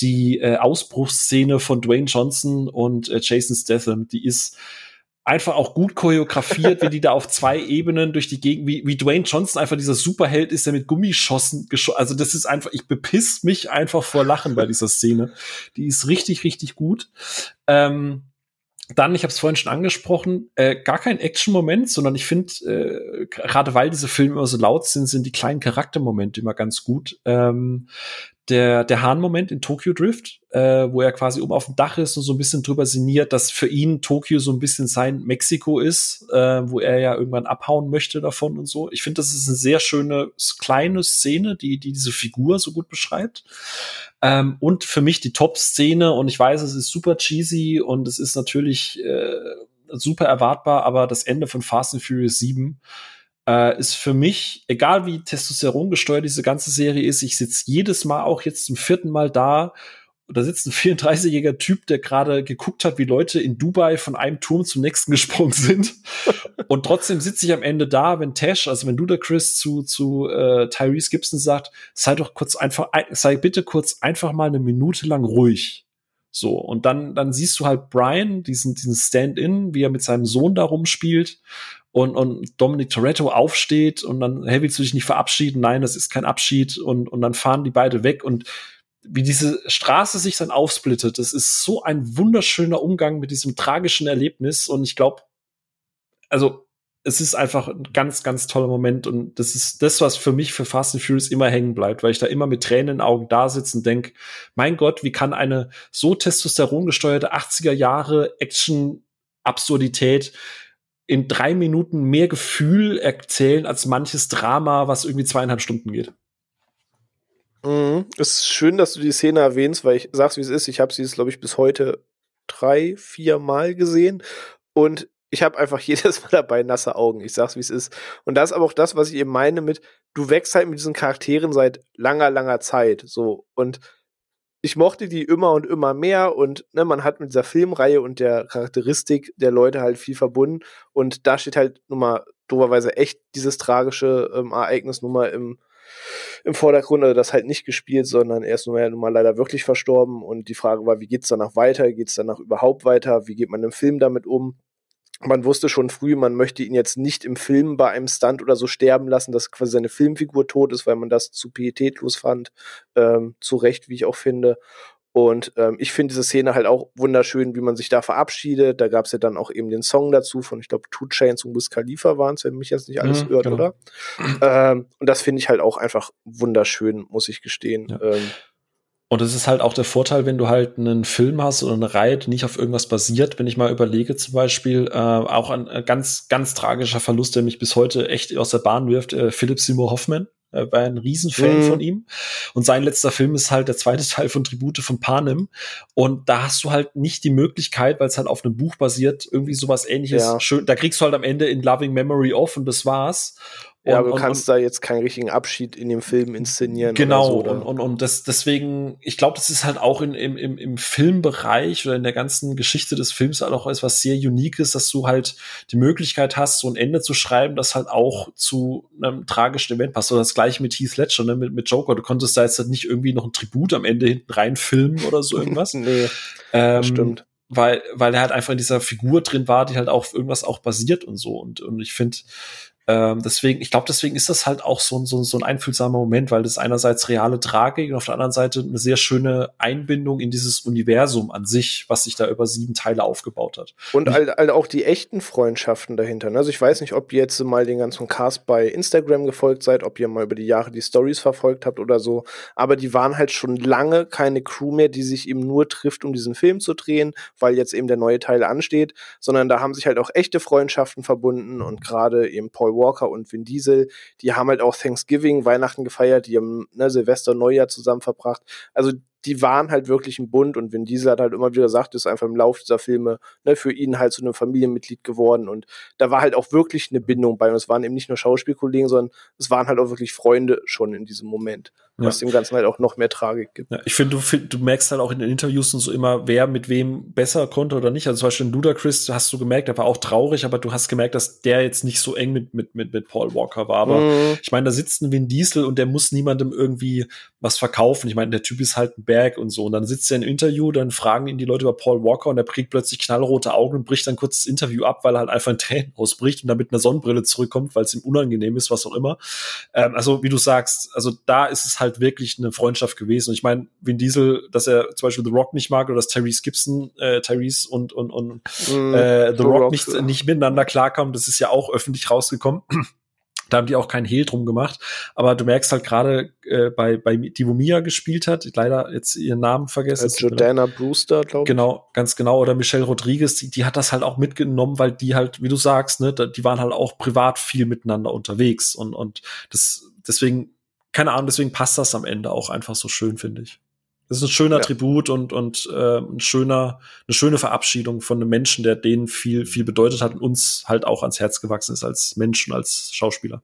die äh, Ausbruchsszene von Dwayne Johnson und äh, Jason Statham. Die ist einfach auch gut choreografiert, wie die da auf zwei Ebenen durch die Gegend, wie, wie Dwayne Johnson einfach dieser Superheld ist, der mit Gummischossen geschossen, also das ist einfach, ich bepiss mich einfach vor Lachen bei dieser Szene. Die ist richtig, richtig gut. Ähm, dann, ich habe es vorhin schon angesprochen, äh, gar kein Action-Moment, sondern ich finde, äh, gerade weil diese Filme immer so laut sind, sind die kleinen Charaktermomente immer ganz gut. Ähm, der, der Hahn-Moment in Tokyo Drift, äh, wo er quasi oben auf dem Dach ist und so ein bisschen drüber sinniert, dass für ihn Tokio so ein bisschen sein Mexiko ist, äh, wo er ja irgendwann abhauen möchte davon und so. Ich finde, das ist eine sehr schöne kleine Szene, die, die diese Figur so gut beschreibt. Ähm, und für mich die Top-Szene, und ich weiß, es ist super cheesy und es ist natürlich äh, super erwartbar, aber das Ende von Fast and Furious 7 äh, ist für mich, egal wie Testosteron gesteuert diese ganze Serie ist, ich sitze jedes Mal auch jetzt zum vierten Mal da da sitzt ein 34-jähriger Typ, der gerade geguckt hat, wie Leute in Dubai von einem Turm zum nächsten gesprungen sind. und trotzdem sitze ich am Ende da, wenn Tash, also wenn du da Chris zu, zu äh, Tyrese Gibson sagt, sei doch kurz einfach, sei bitte kurz einfach mal eine Minute lang ruhig. So, und dann, dann siehst du halt Brian, diesen, diesen Stand-in, wie er mit seinem Sohn da rumspielt und, und Dominic Toretto aufsteht und dann, hey, willst du dich nicht verabschieden? Nein, das ist kein Abschied. Und, und dann fahren die beide weg. Und wie diese Straße sich dann aufsplittet, das ist so ein wunderschöner Umgang mit diesem tragischen Erlebnis. Und ich glaube, also es ist einfach ein ganz, ganz toller Moment. Und das ist das, was für mich für Fast and Furious immer hängen bleibt, weil ich da immer mit Tränen in den Augen da sitze und denke, mein Gott, wie kann eine so testosterongesteuerte 80er Jahre Action-Absurdität in drei Minuten mehr Gefühl erzählen als manches Drama, was irgendwie zweieinhalb Stunden geht. Mhm. Es ist schön, dass du die Szene erwähnst, weil ich sag's wie es ist. Ich habe sie glaube ich, bis heute drei, vier Mal gesehen und ich habe einfach jedes Mal dabei nasse Augen. Ich sag's wie es ist. Und das ist aber auch das, was ich eben meine mit, du wächst halt mit diesen Charakteren seit langer, langer Zeit. So und ich mochte die immer und immer mehr und ne, man hat mit dieser Filmreihe und der Charakteristik der Leute halt viel verbunden und da steht halt nun mal doberweise echt dieses tragische ähm, Ereignis nun mal im im Vordergrund, also das halt nicht gespielt, sondern er ist nun mal, nun mal leider wirklich verstorben und die Frage war, wie geht's danach weiter? Geht's danach überhaupt weiter? Wie geht man im Film damit um? Man wusste schon früh, man möchte ihn jetzt nicht im Film bei einem Stunt oder so sterben lassen, dass quasi seine Filmfigur tot ist, weil man das zu pietätlos fand. Ähm, zu Recht, wie ich auch finde. Und ähm, ich finde diese Szene halt auch wunderschön, wie man sich da verabschiedet. Da gab es ja dann auch eben den Song dazu von, ich glaube, Two Chains und Wiz Khalifa waren es, wenn mich jetzt nicht alles mhm, hört, genau. oder? Ähm, und das finde ich halt auch einfach wunderschön, muss ich gestehen. Ja. Ähm, und es ist halt auch der Vorteil, wenn du halt einen Film hast oder eine Reihe, die nicht auf irgendwas basiert. Wenn ich mal überlege, zum Beispiel, äh, auch ein äh, ganz, ganz tragischer Verlust, der mich bis heute echt aus der Bahn wirft, äh, Philipp Seymour Hoffman, äh, war ein Riesenfan mhm. von ihm. Und sein letzter Film ist halt der zweite Teil von Tribute von Panem. Und da hast du halt nicht die Möglichkeit, weil es halt auf einem Buch basiert, irgendwie sowas ähnliches. Ja. Schön, da kriegst du halt am Ende in Loving Memory of und das war's. Ja, und, du kannst und, da jetzt keinen richtigen Abschied in dem Film inszenieren. Genau, so, und, und, und das, deswegen, ich glaube, das ist halt auch in, im, im, im Filmbereich oder in der ganzen Geschichte des Films halt auch etwas sehr Uniques, dass du halt die Möglichkeit hast, so ein Ende zu schreiben, das halt auch zu einem tragischen Event passt. Oder das gleiche mit Heath Ledger, ne, mit, mit Joker. Du konntest da jetzt halt nicht irgendwie noch ein Tribut am Ende hinten rein filmen oder so irgendwas. nee, ähm, stimmt weil, weil er halt einfach in dieser Figur drin war, die halt auf irgendwas auch basiert und so. Und, und ich finde, ähm, deswegen, ich glaube, deswegen ist das halt auch so, so, so ein einfühlsamer Moment, weil das einerseits reale Tragik und auf der anderen Seite eine sehr schöne Einbindung in dieses Universum an sich, was sich da über sieben Teile aufgebaut hat. Und all, all auch die echten Freundschaften dahinter. Ne? Also ich weiß nicht, ob ihr jetzt mal den ganzen Cast bei Instagram gefolgt seid, ob ihr mal über die Jahre die Stories verfolgt habt oder so, aber die waren halt schon lange keine Crew mehr, die sich eben nur trifft, um diesen Film zu drehen, weil jetzt eben der neue Teil ansteht, sondern da haben sich halt auch echte Freundschaften verbunden und gerade eben Paul Walker und Vin Diesel, die haben halt auch Thanksgiving, Weihnachten gefeiert, die haben ne, Silvester, Neujahr zusammen verbracht. Also die waren halt wirklich ein Bund und Vin Diesel hat halt immer wieder gesagt, ist einfach im Laufe dieser Filme ne, für ihn halt zu einem Familienmitglied geworden und da war halt auch wirklich eine Bindung bei und es waren eben nicht nur Schauspielkollegen, sondern es waren halt auch wirklich Freunde schon in diesem Moment ja. was dem Ganzen halt auch noch mehr Tragik gibt. Ja, ich finde, du, du merkst halt auch in den Interviews und so immer, wer mit wem besser konnte oder nicht. Also zum Beispiel in Ludacris hast du gemerkt, der war auch traurig, aber du hast gemerkt, dass der jetzt nicht so eng mit, mit, mit, mit Paul Walker war. Aber mhm. ich meine, da sitzt ein Vin Diesel und der muss niemandem irgendwie was verkaufen. Ich meine, der Typ ist halt ein Berg und so. Und dann sitzt er im Interview, dann fragen ihn die Leute über Paul Walker und er kriegt plötzlich knallrote Augen und bricht dann kurz das Interview ab, weil er halt einfach ein Tränen ausbricht und dann mit einer Sonnenbrille zurückkommt, weil es ihm unangenehm ist, was auch immer. Ähm, also, wie du sagst, also da ist es halt wirklich wirklich eine Freundschaft gewesen. Und ich meine, Vin Diesel, dass er zum Beispiel The Rock nicht mag oder dass Tyrese Gibson, äh, Tyrese und, und, und mm, äh, The, The Rock, Rock nicht, ja. nicht miteinander klarkamen, das ist ja auch öffentlich rausgekommen. Da haben die auch keinen Hehl drum gemacht. Aber du merkst halt gerade äh, bei, bei die, wo Mia gespielt hat, leider jetzt ihren Namen vergessen. Äh, Jordana Brewster, glaube ich. Genau, ganz genau. Oder Michelle Rodriguez, die, die hat das halt auch mitgenommen, weil die halt, wie du sagst, ne, die waren halt auch privat viel miteinander unterwegs. Und, und das, deswegen, keine Ahnung, deswegen passt das am Ende auch einfach so schön, finde ich. Das ist ein schöner ja. Tribut und, und äh, ein schöner, eine schöne Verabschiedung von einem Menschen, der denen viel, viel bedeutet hat und uns halt auch ans Herz gewachsen ist als Mensch und als Schauspieler.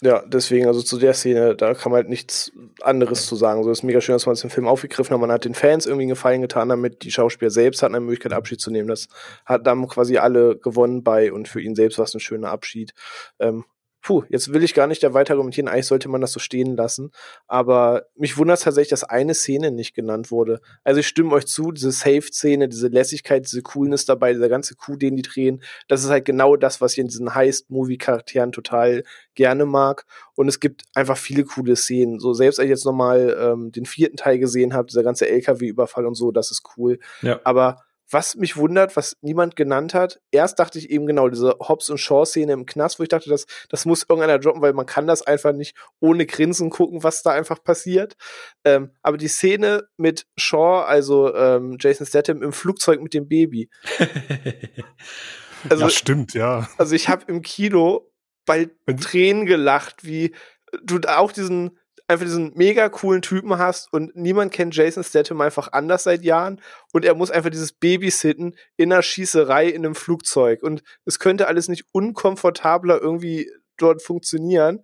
Ja, deswegen, also zu der Szene, da kann man halt nichts anderes zu sagen. So ist mega schön, dass man es im Film aufgegriffen hat. Man hat den Fans irgendwie einen Gefallen getan damit. Die Schauspieler selbst hatten eine Möglichkeit, Abschied zu nehmen. Das hat dann quasi alle gewonnen bei und für ihn selbst war es ein schöner Abschied. Ähm, puh, jetzt will ich gar nicht da weiter argumentieren, eigentlich sollte man das so stehen lassen. Aber mich wundert tatsächlich, dass eine Szene nicht genannt wurde. Also ich stimme euch zu, diese Safe-Szene, diese Lässigkeit, diese Coolness dabei, dieser ganze Coup, den die drehen, das ist halt genau das, was ich in diesen Heist-Movie-Charakteren total gerne mag. Und es gibt einfach viele coole Szenen. So, selbst als ich jetzt nochmal ähm, den vierten Teil gesehen habe, dieser ganze LKW-Überfall und so, das ist cool. Ja. Aber was mich wundert, was niemand genannt hat, erst dachte ich eben genau, diese Hobbs und Shaw-Szene im Knast, wo ich dachte, das, das muss irgendeiner droppen, weil man kann das einfach nicht ohne Grinsen gucken, was da einfach passiert. Ähm, aber die Szene mit Shaw, also ähm, Jason Statham im Flugzeug mit dem Baby. also, ja, stimmt, ja. Also ich habe im Kino bei Tränen gelacht, wie du auch diesen einfach diesen mega coolen Typen hast und niemand kennt Jason Statham einfach anders seit Jahren und er muss einfach dieses Babysitten in einer Schießerei in einem Flugzeug und es könnte alles nicht unkomfortabler irgendwie dort funktionieren.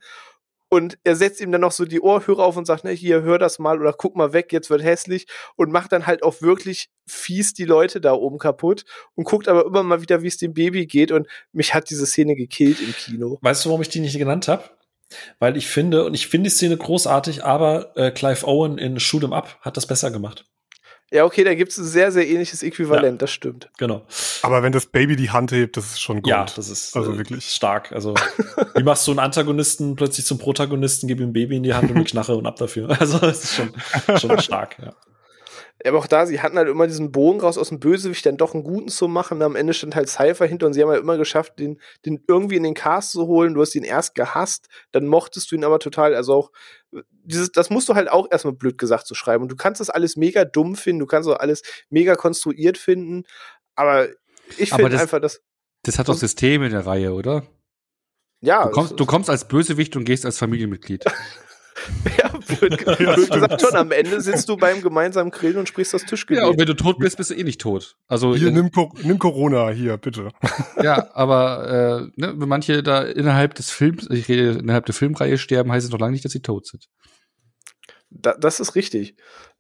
Und er setzt ihm dann noch so die Ohrhörer auf und sagt, ne, hier, hör das mal oder guck mal weg, jetzt wird hässlich und macht dann halt auch wirklich fies die Leute da oben kaputt und guckt aber immer mal wieder, wie es dem Baby geht und mich hat diese Szene gekillt im Kino. Weißt du, warum ich die nicht genannt habe? Weil ich finde, und ich finde die Szene großartig, aber äh, Clive Owen in Shoot 'em Up hat das besser gemacht. Ja, okay, da gibt es ein sehr, sehr ähnliches Äquivalent, ja, das stimmt. Genau. Aber wenn das Baby die Hand hebt, das ist schon gut. Ja, das ist also äh, wirklich stark. Also, wie machst du einen Antagonisten plötzlich zum Protagonisten, gib ihm ein Baby in die Hand und eine Knarre und ab dafür. Also, das ist schon, schon stark, ja aber auch da, sie hatten halt immer diesen Bogen raus aus dem Bösewicht dann doch einen guten zu machen. Am Ende stand halt Cypher hinter und sie haben halt immer geschafft, den, den irgendwie in den Cast zu holen. Du hast ihn erst gehasst, dann mochtest du ihn aber total. Also auch dieses, das musst du halt auch erstmal blöd gesagt zu so schreiben. Und du kannst das alles mega dumm finden, du kannst auch alles mega konstruiert finden. Aber ich finde einfach, dass. Das hat doch System in der Reihe, oder? Ja. Du kommst, du kommst als Bösewicht und gehst als Familienmitglied. Ja, blöd, blöd gesagt schon, am Ende sitzt du beim gemeinsamen Grillen und sprichst das Tischgebet. Ja, und wenn du tot bist, bist du eh nicht tot. Also hier, nimm, nimm Corona, hier, bitte. Ja, aber äh, ne, wenn manche da innerhalb des Films, ich rede innerhalb der Filmreihe sterben, heißt es noch lange nicht, dass sie tot sind. Da, das ist richtig.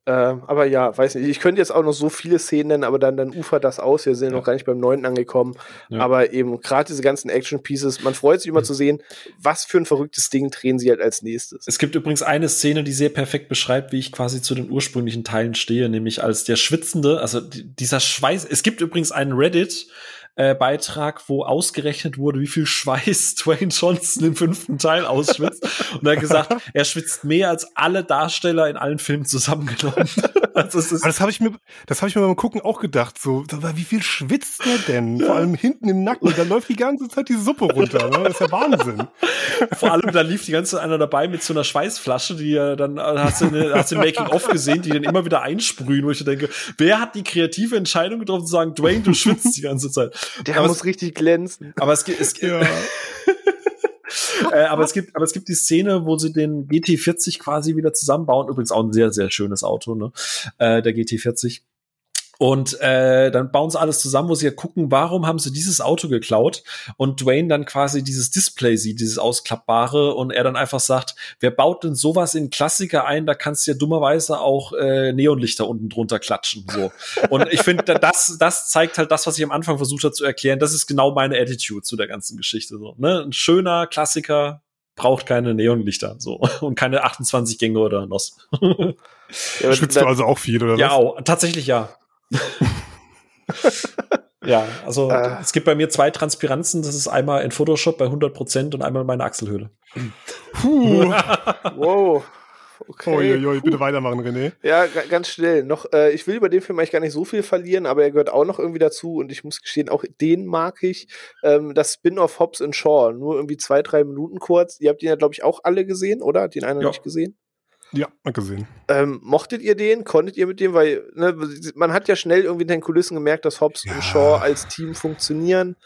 Ähm, aber ja, weiß nicht. Ich könnte jetzt auch noch so viele Szenen nennen, aber dann, dann ufert das aus. Wir sind ja. noch gar nicht beim neunten angekommen. Ja. Aber eben gerade diese ganzen Action-Pieces, man freut sich immer zu sehen, was für ein verrücktes Ding drehen sie halt als nächstes. Es gibt übrigens eine Szene, die sehr perfekt beschreibt, wie ich quasi zu den ursprünglichen Teilen stehe, nämlich als der schwitzende, also dieser Schweiß. Es gibt übrigens einen Reddit, äh, Beitrag, wo ausgerechnet wurde, wie viel Schweiß Dwayne Johnson im fünften Teil ausschwitzt. Und er hat gesagt, er schwitzt mehr als alle Darsteller in allen Filmen zusammengenommen. also das, das habe ich mir, das habe ich mir beim Gucken auch gedacht. So, wie viel schwitzt der denn? Vor allem hinten im Nacken. Da läuft die ganze Zeit die Suppe runter. Ne? Das ist ja Wahnsinn. Vor allem, da lief die ganze Zeit einer dabei mit so einer Schweißflasche, die er dann hast du, eine, hast du im Making of gesehen, die dann immer wieder einsprühen, wo ich denke, wer hat die kreative Entscheidung getroffen zu sagen, Dwayne, du schwitzt die ganze Zeit? Der aber muss es, richtig glänzen. Aber es gibt, es, ja. äh, aber es gibt, aber es gibt die Szene, wo sie den GT40 quasi wieder zusammenbauen. Übrigens auch ein sehr, sehr schönes Auto, ne? Äh, der GT40. Und äh, dann bauen sie alles zusammen, wo sie ja gucken, warum haben sie dieses Auto geklaut? Und Dwayne dann quasi dieses Display sieht, dieses ausklappbare, und er dann einfach sagt, wer baut denn sowas in Klassiker ein? Da kannst du ja dummerweise auch äh, Neonlichter unten drunter klatschen. So. Und ich finde, das, das zeigt halt das, was ich am Anfang versucht habe zu erklären. Das ist genau meine Attitude zu der ganzen Geschichte. So, ne? Ein schöner Klassiker braucht keine Neonlichter so und keine 28 Gänge oder NOS. Ja, Schwitzt du also auch viel, oder ja, was? Ja, tatsächlich ja. Ja, also äh. es gibt bei mir zwei Transpiranzen. Das ist einmal in Photoshop bei 100% und einmal meine Achselhöhle. Puh. wow. Okay. Uiuiui, bitte weitermachen, René. Ja, ganz schnell. Noch, äh, ich will über den Film eigentlich gar nicht so viel verlieren, aber er gehört auch noch irgendwie dazu und ich muss gestehen, auch den mag ich. Ähm, das Spin-off Hobbs and Shaw, nur irgendwie zwei, drei Minuten kurz. Ihr habt ihn ja, glaube ich, auch alle gesehen, oder? Hat den einer ja. nicht gesehen? Ja, mal gesehen. Ähm, mochtet ihr den? Konntet ihr mit dem? Weil ne, man hat ja schnell irgendwie in den Kulissen gemerkt, dass Hobbs ja. und Shaw als Team funktionieren.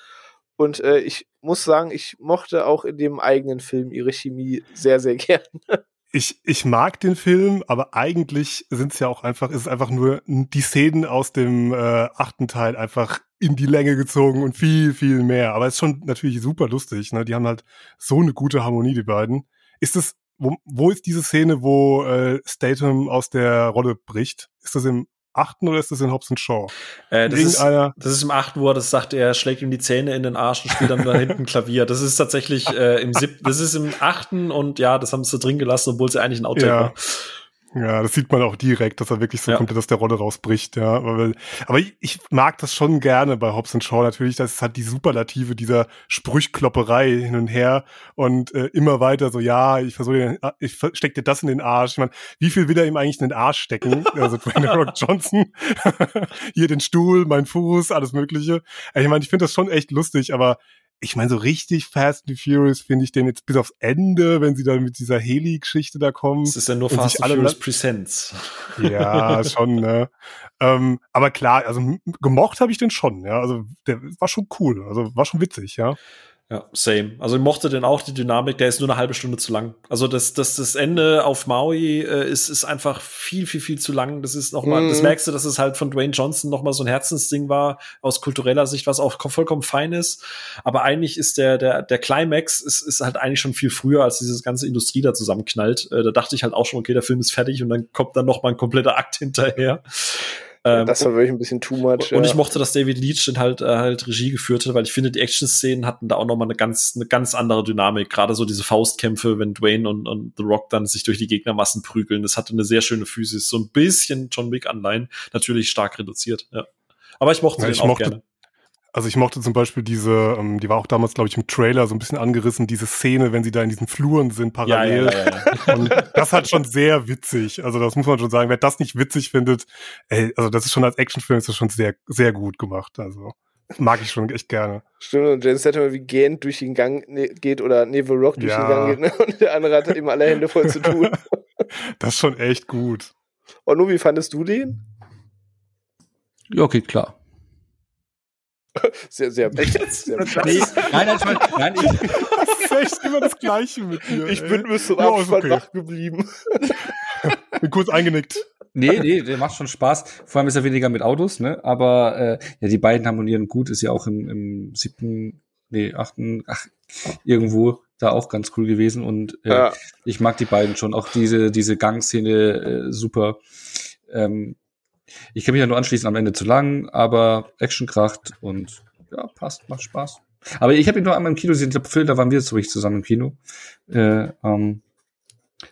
Und äh, ich muss sagen, ich mochte auch in dem eigenen Film ihre Chemie sehr, sehr gerne. Ich, ich mag den Film, aber eigentlich sind es ja auch einfach, ist es einfach nur die Szenen aus dem äh, achten Teil einfach in die Länge gezogen und viel, viel mehr. Aber es ist schon natürlich super lustig. Ne? Die haben halt so eine gute Harmonie, die beiden. Ist es, wo, wo ist diese Szene, wo äh, Statham aus der Rolle bricht? Ist das im achten oder ist das in Hobbs Shaw? Äh, das, ist, das ist im achten, wo er das sagt, er schlägt ihm die Zähne in den Arsch und spielt dann da hinten Klavier. Das ist tatsächlich äh, im siebten, das ist im achten und ja, das haben sie drin gelassen, obwohl sie eigentlich ein Auto ja. war. Ja, das sieht man auch direkt, dass er wirklich so ja. komplett aus der Rolle rausbricht, ja. Aber, aber ich, ich, mag das schon gerne bei Hobbs Shaw natürlich. Das ist halt die Superlative dieser Sprüchklopperei hin und her und äh, immer weiter so, ja, ich versuche, ich steck dir das in den Arsch. Ich meine, wie viel will er ihm eigentlich in den Arsch stecken? Also Dwayne Rock Johnson, hier den Stuhl, mein Fuß, alles Mögliche. Ich meine, ich finde das schon echt lustig, aber ich meine, so richtig Fast and Furious finde ich den jetzt bis aufs Ende, wenn sie dann mit dieser Heli-Geschichte da kommen. Das ist ja nur Fast and Furious Presents. Ja, schon, ne? ähm, aber klar, also gemocht habe ich den schon, ja. Also der war schon cool, also war schon witzig, ja. Ja, same. Also ich mochte den auch, die Dynamik, der ist nur eine halbe Stunde zu lang. Also das, das, das Ende auf Maui äh, ist, ist einfach viel, viel, viel zu lang. Das ist noch mal, mm. das mhm. merkst du, dass es halt von Dwayne Johnson noch mal so ein Herzensding war, aus kultureller Sicht, was auch vollkommen fein ist. Aber eigentlich ist der, der, der Climax ist, ist halt eigentlich schon viel früher, als diese ganze Industrie da zusammenknallt. Äh, da dachte ich halt auch schon, okay, der Film ist fertig und dann kommt dann noch mal ein kompletter Akt hinterher. Ähm, das war wirklich ein bisschen too much. Und ja. ich mochte, dass David Leach dann halt, äh, halt Regie geführt hat, weil ich finde, die Action-Szenen hatten da auch noch mal eine ganz, eine ganz andere Dynamik. Gerade so diese Faustkämpfe, wenn Dwayne und, und The Rock dann sich durch die Gegnermassen prügeln. Das hatte eine sehr schöne Physis. So ein bisschen John Wick-Anleihen. Natürlich stark reduziert, ja. Aber ich mochte ja, den ich auch mochte, gerne. Also ich mochte zum Beispiel diese, ähm, die war auch damals, glaube ich, im Trailer so ein bisschen angerissen, diese Szene, wenn sie da in diesen Fluren sind, parallel. Ja, ja, ja, Und das hat schon sehr witzig. Also das muss man schon sagen. Wer das nicht witzig findet, ey, also das ist schon als Actionfilm ist das schon sehr, sehr gut gemacht. Also mag ich schon echt gerne. Stimmt, und James Statham wie gähnt durch den Gang ne, geht oder Neville Rock durch den Gang geht ne? und der andere hat eben alle Hände voll zu tun. das ist schon echt gut. Und nun, wie fandest du den? Ja, geht klar. Sehr, sehr, sehr nee, Nein, nein, nein, nein ich, Das ist echt immer das Gleiche mit dir. Ich ey. bin bis zum Abspann okay. wach geblieben. bin kurz eingenickt. Nee, nee, der macht schon Spaß. Vor allem ist er weniger mit Autos, ne? Aber äh, ja, die beiden harmonieren gut, ist ja auch im, im siebten, nee, achten, ach, irgendwo da auch ganz cool gewesen. Und äh, ja. ich mag die beiden schon. Auch diese, diese Gangszene äh, super. Ähm, ich kann mich ja nur anschließen, am Ende zu lang, aber Action kracht und ja, passt, macht Spaß. Aber ich habe ihn nur einmal im Kino gesehen, ich glaube, Phil, da waren wir jetzt wirklich zusammen im Kino. Äh, ähm,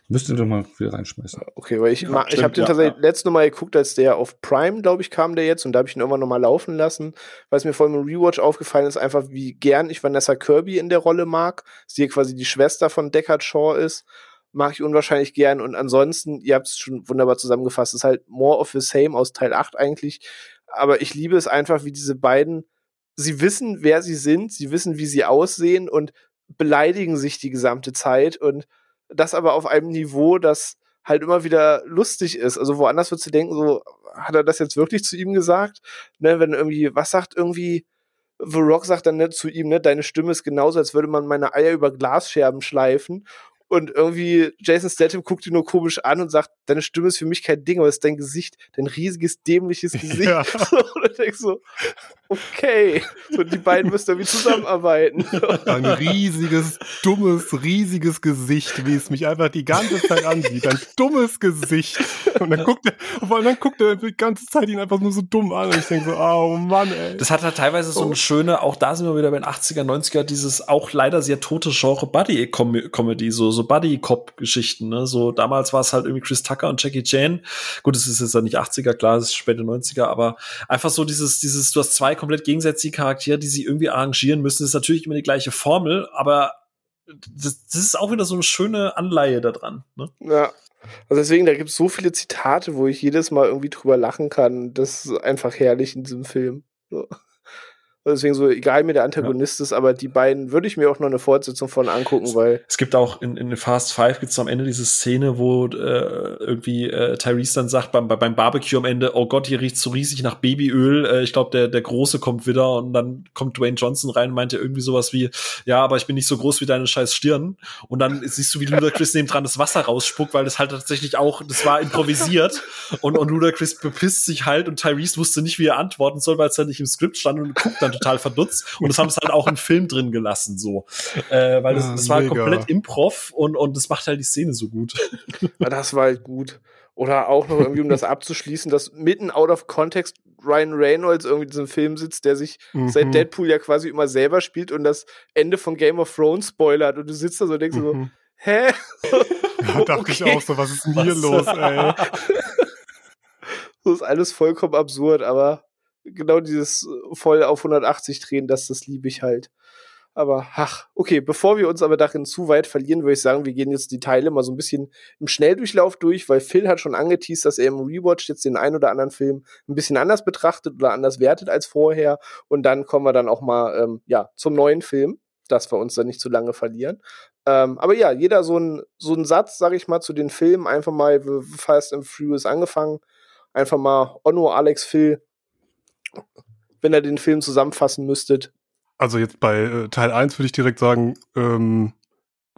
Müsste doch mal viel reinschmeißen. Okay, weil ich, ja, ich habe den tatsächlich ja. letzte Mal geguckt, als der auf Prime, glaube ich, kam der jetzt und da habe ich ihn irgendwann nochmal laufen lassen, weil es mir vor allem im Rewatch aufgefallen ist, einfach wie gern ich Vanessa Kirby in der Rolle mag. Sie hier quasi die Schwester von Deckard Shaw ist mag ich unwahrscheinlich gern. Und ansonsten, ihr habt es schon wunderbar zusammengefasst, ist halt more of the same aus Teil 8 eigentlich. Aber ich liebe es einfach, wie diese beiden, sie wissen, wer sie sind, sie wissen, wie sie aussehen und beleidigen sich die gesamte Zeit. Und das aber auf einem Niveau, das halt immer wieder lustig ist. Also woanders würdest du denken, so, hat er das jetzt wirklich zu ihm gesagt? Ne, wenn irgendwie, was sagt irgendwie, The Rock sagt dann ne, zu ihm, ne, deine Stimme ist genauso, als würde man meine Eier über Glasscherben schleifen. Und irgendwie Jason Statham guckt ihn nur komisch an und sagt, deine Stimme ist für mich kein Ding, aber es ist dein Gesicht, dein riesiges, dämliches Gesicht. Ja. und ich denk so, okay, so die beiden müssen irgendwie zusammenarbeiten. Ein riesiges, dummes, riesiges Gesicht, wie es mich einfach die ganze Zeit ansieht. Ein dummes Gesicht. Und dann guckt er, und dann guckt er die ganze Zeit ihn einfach nur so dumm an. Und ich denke so, oh Mann, ey. Das hat halt teilweise so eine oh. schöne, auch da sind wir wieder bei den 80er, 90er, dieses auch leider sehr tote Genre Buddy-Comedy, so, so so Buddy-Cop-Geschichten, ne? So damals war es halt irgendwie Chris Tucker und Jackie Chan. Gut, es ist jetzt ja nicht 80er, klar, es ist späte 90er, aber einfach so dieses, dieses, du hast zwei komplett gegensätzliche Charaktere, die sich irgendwie arrangieren müssen. Das ist natürlich immer die gleiche Formel, aber das, das ist auch wieder so eine schöne Anleihe da dran. Ne? Ja. Also deswegen, da gibt es so viele Zitate, wo ich jedes Mal irgendwie drüber lachen kann. Das ist einfach herrlich in diesem Film. So. Deswegen so, egal mir der Antagonist ja. ist, aber die beiden würde ich mir auch noch eine Fortsetzung von angucken, weil. Es gibt auch in, in Fast Five gibt's am Ende diese Szene, wo äh, irgendwie äh, Tyrese dann sagt beim, beim Barbecue am Ende, oh Gott, hier riecht's so riesig nach Babyöl. Äh, ich glaube, der, der Große kommt wieder und dann kommt Dwayne Johnson rein und meinte irgendwie sowas wie, ja, aber ich bin nicht so groß wie deine scheiß Stirn. Und dann siehst du, wie Ludacris neben dran das Wasser rausspuckt, weil das halt tatsächlich auch, das war improvisiert. und, und Ludacris bepisst sich halt und Tyrese wusste nicht, wie er antworten soll, weil es ja nicht im Skript stand und guckt dann total verdutzt. Und das haben es halt auch im Film drin gelassen, so. Äh, weil das, ah, das war komplett Improv und, und das macht halt die Szene so gut. Ja, das war halt gut. Oder auch noch irgendwie, um das abzuschließen, dass mitten out of context Ryan Reynolds irgendwie in diesem Film sitzt, der sich mhm. seit Deadpool ja quasi immer selber spielt und das Ende von Game of Thrones spoilert und du sitzt da so und denkst mhm. so, hä? Ja, dachte okay. ich auch so, was ist denn hier was? los, ey? Das ist alles vollkommen absurd, aber genau dieses äh, voll auf 180 drehen, das, das liebe ich halt. Aber ach, okay, bevor wir uns aber darin zu weit verlieren, würde ich sagen, wir gehen jetzt die Teile mal so ein bisschen im Schnelldurchlauf durch, weil Phil hat schon angeteased, dass er im Rewatch jetzt den einen oder anderen Film ein bisschen anders betrachtet oder anders wertet als vorher. Und dann kommen wir dann auch mal ähm, ja zum neuen Film, dass wir uns dann nicht zu lange verlieren. Ähm, aber ja, jeder so ein, so ein Satz, sag ich mal, zu den Filmen, einfach mal Fast and Furious angefangen. Einfach mal Onno, Alex, Phil, wenn ihr den Film zusammenfassen müsstet? Also jetzt bei äh, Teil 1 würde ich direkt sagen, ähm,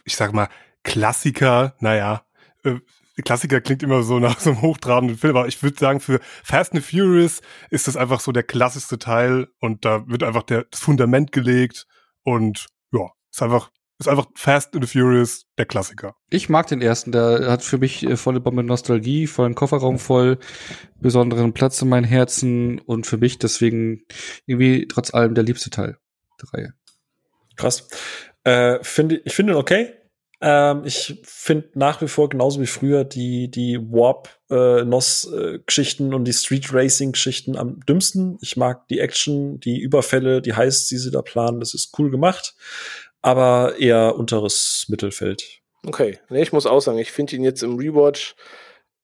ich sag mal, Klassiker, naja, äh, Klassiker klingt immer so nach so einem hochtrabenden Film, aber ich würde sagen, für Fast and Furious ist das einfach so der klassischste Teil und da wird einfach der, das Fundament gelegt und ja, ist einfach ist einfach Fast and the Furious, der Klassiker. Ich mag den ersten, der hat für mich äh, volle Bombe Nostalgie, vollen Kofferraum voll, besonderen Platz in meinem Herzen und für mich deswegen irgendwie trotz allem der liebste Teil der Reihe. Krass. Äh, finde, ich finde ihn okay. Ähm, ich finde nach wie vor genauso wie früher die, die Warp-NOS-Geschichten äh, und die Street Racing-Geschichten am dümmsten. Ich mag die Action, die Überfälle, die Heists, die sie da planen. Das ist cool gemacht aber eher unteres Mittelfeld. Okay, nee, ich muss auch sagen, ich finde ihn jetzt im Rewatch,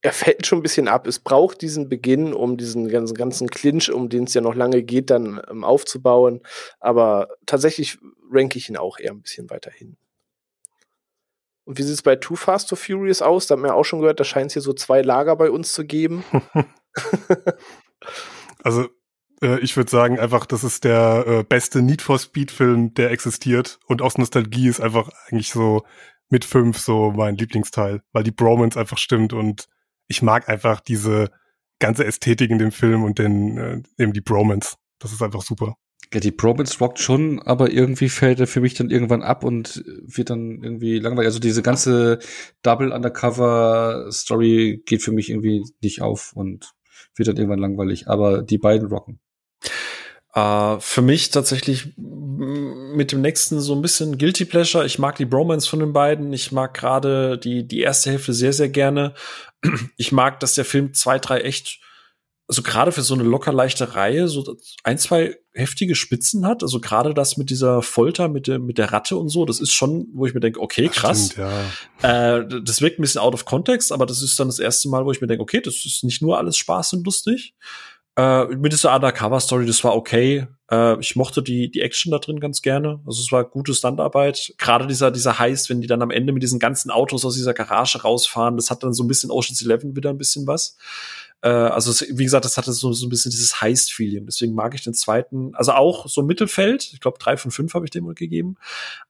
er fällt schon ein bisschen ab. Es braucht diesen Beginn, um diesen ganzen, ganzen Clinch, um den es ja noch lange geht, dann ähm, aufzubauen. Aber tatsächlich ranke ich ihn auch eher ein bisschen weiter hin. Und wie sieht es bei Too Fast, Too Furious aus? Da haben wir auch schon gehört, da scheint es hier so zwei Lager bei uns zu geben. also äh, ich würde sagen, einfach, das ist der äh, beste Need for Speed-Film, der existiert. Und aus Nostalgie ist einfach eigentlich so mit fünf so mein Lieblingsteil, weil die Bromance einfach stimmt und ich mag einfach diese ganze Ästhetik in dem Film und den, äh, eben die Bromance. Das ist einfach super. Ja, die Bromance rockt schon, aber irgendwie fällt er für mich dann irgendwann ab und wird dann irgendwie langweilig. Also diese ganze Double Undercover Story geht für mich irgendwie nicht auf und wird dann irgendwann langweilig. Aber die beiden rocken. Uh, für mich tatsächlich mit dem nächsten so ein bisschen Guilty Pleasure. Ich mag die Bromance von den beiden. Ich mag gerade die, die erste Hälfte sehr, sehr gerne. Ich mag, dass der Film zwei, drei echt, also gerade für so eine locker leichte Reihe, so ein, zwei heftige Spitzen hat. Also gerade das mit dieser Folter, mit der, mit der Ratte und so, das ist schon, wo ich mir denke, okay, krass. Stimmt, ja. äh, das wirkt ein bisschen out of context, aber das ist dann das erste Mal, wo ich mir denke, okay, das ist nicht nur alles Spaß und lustig. Äh, mit dieser Undercover-Story, das war okay. Äh, ich mochte die, die Action da drin ganz gerne. Also es war gute Standarbeit. Gerade dieser, dieser Heist, wenn die dann am Ende mit diesen ganzen Autos aus dieser Garage rausfahren, das hat dann so ein bisschen Ocean's Eleven wieder ein bisschen was. Äh, also es, wie gesagt, das hatte so, so ein bisschen dieses Heist-Feeling. Deswegen mag ich den zweiten, also auch so Mittelfeld. Ich glaube, drei von fünf habe ich dem gegeben.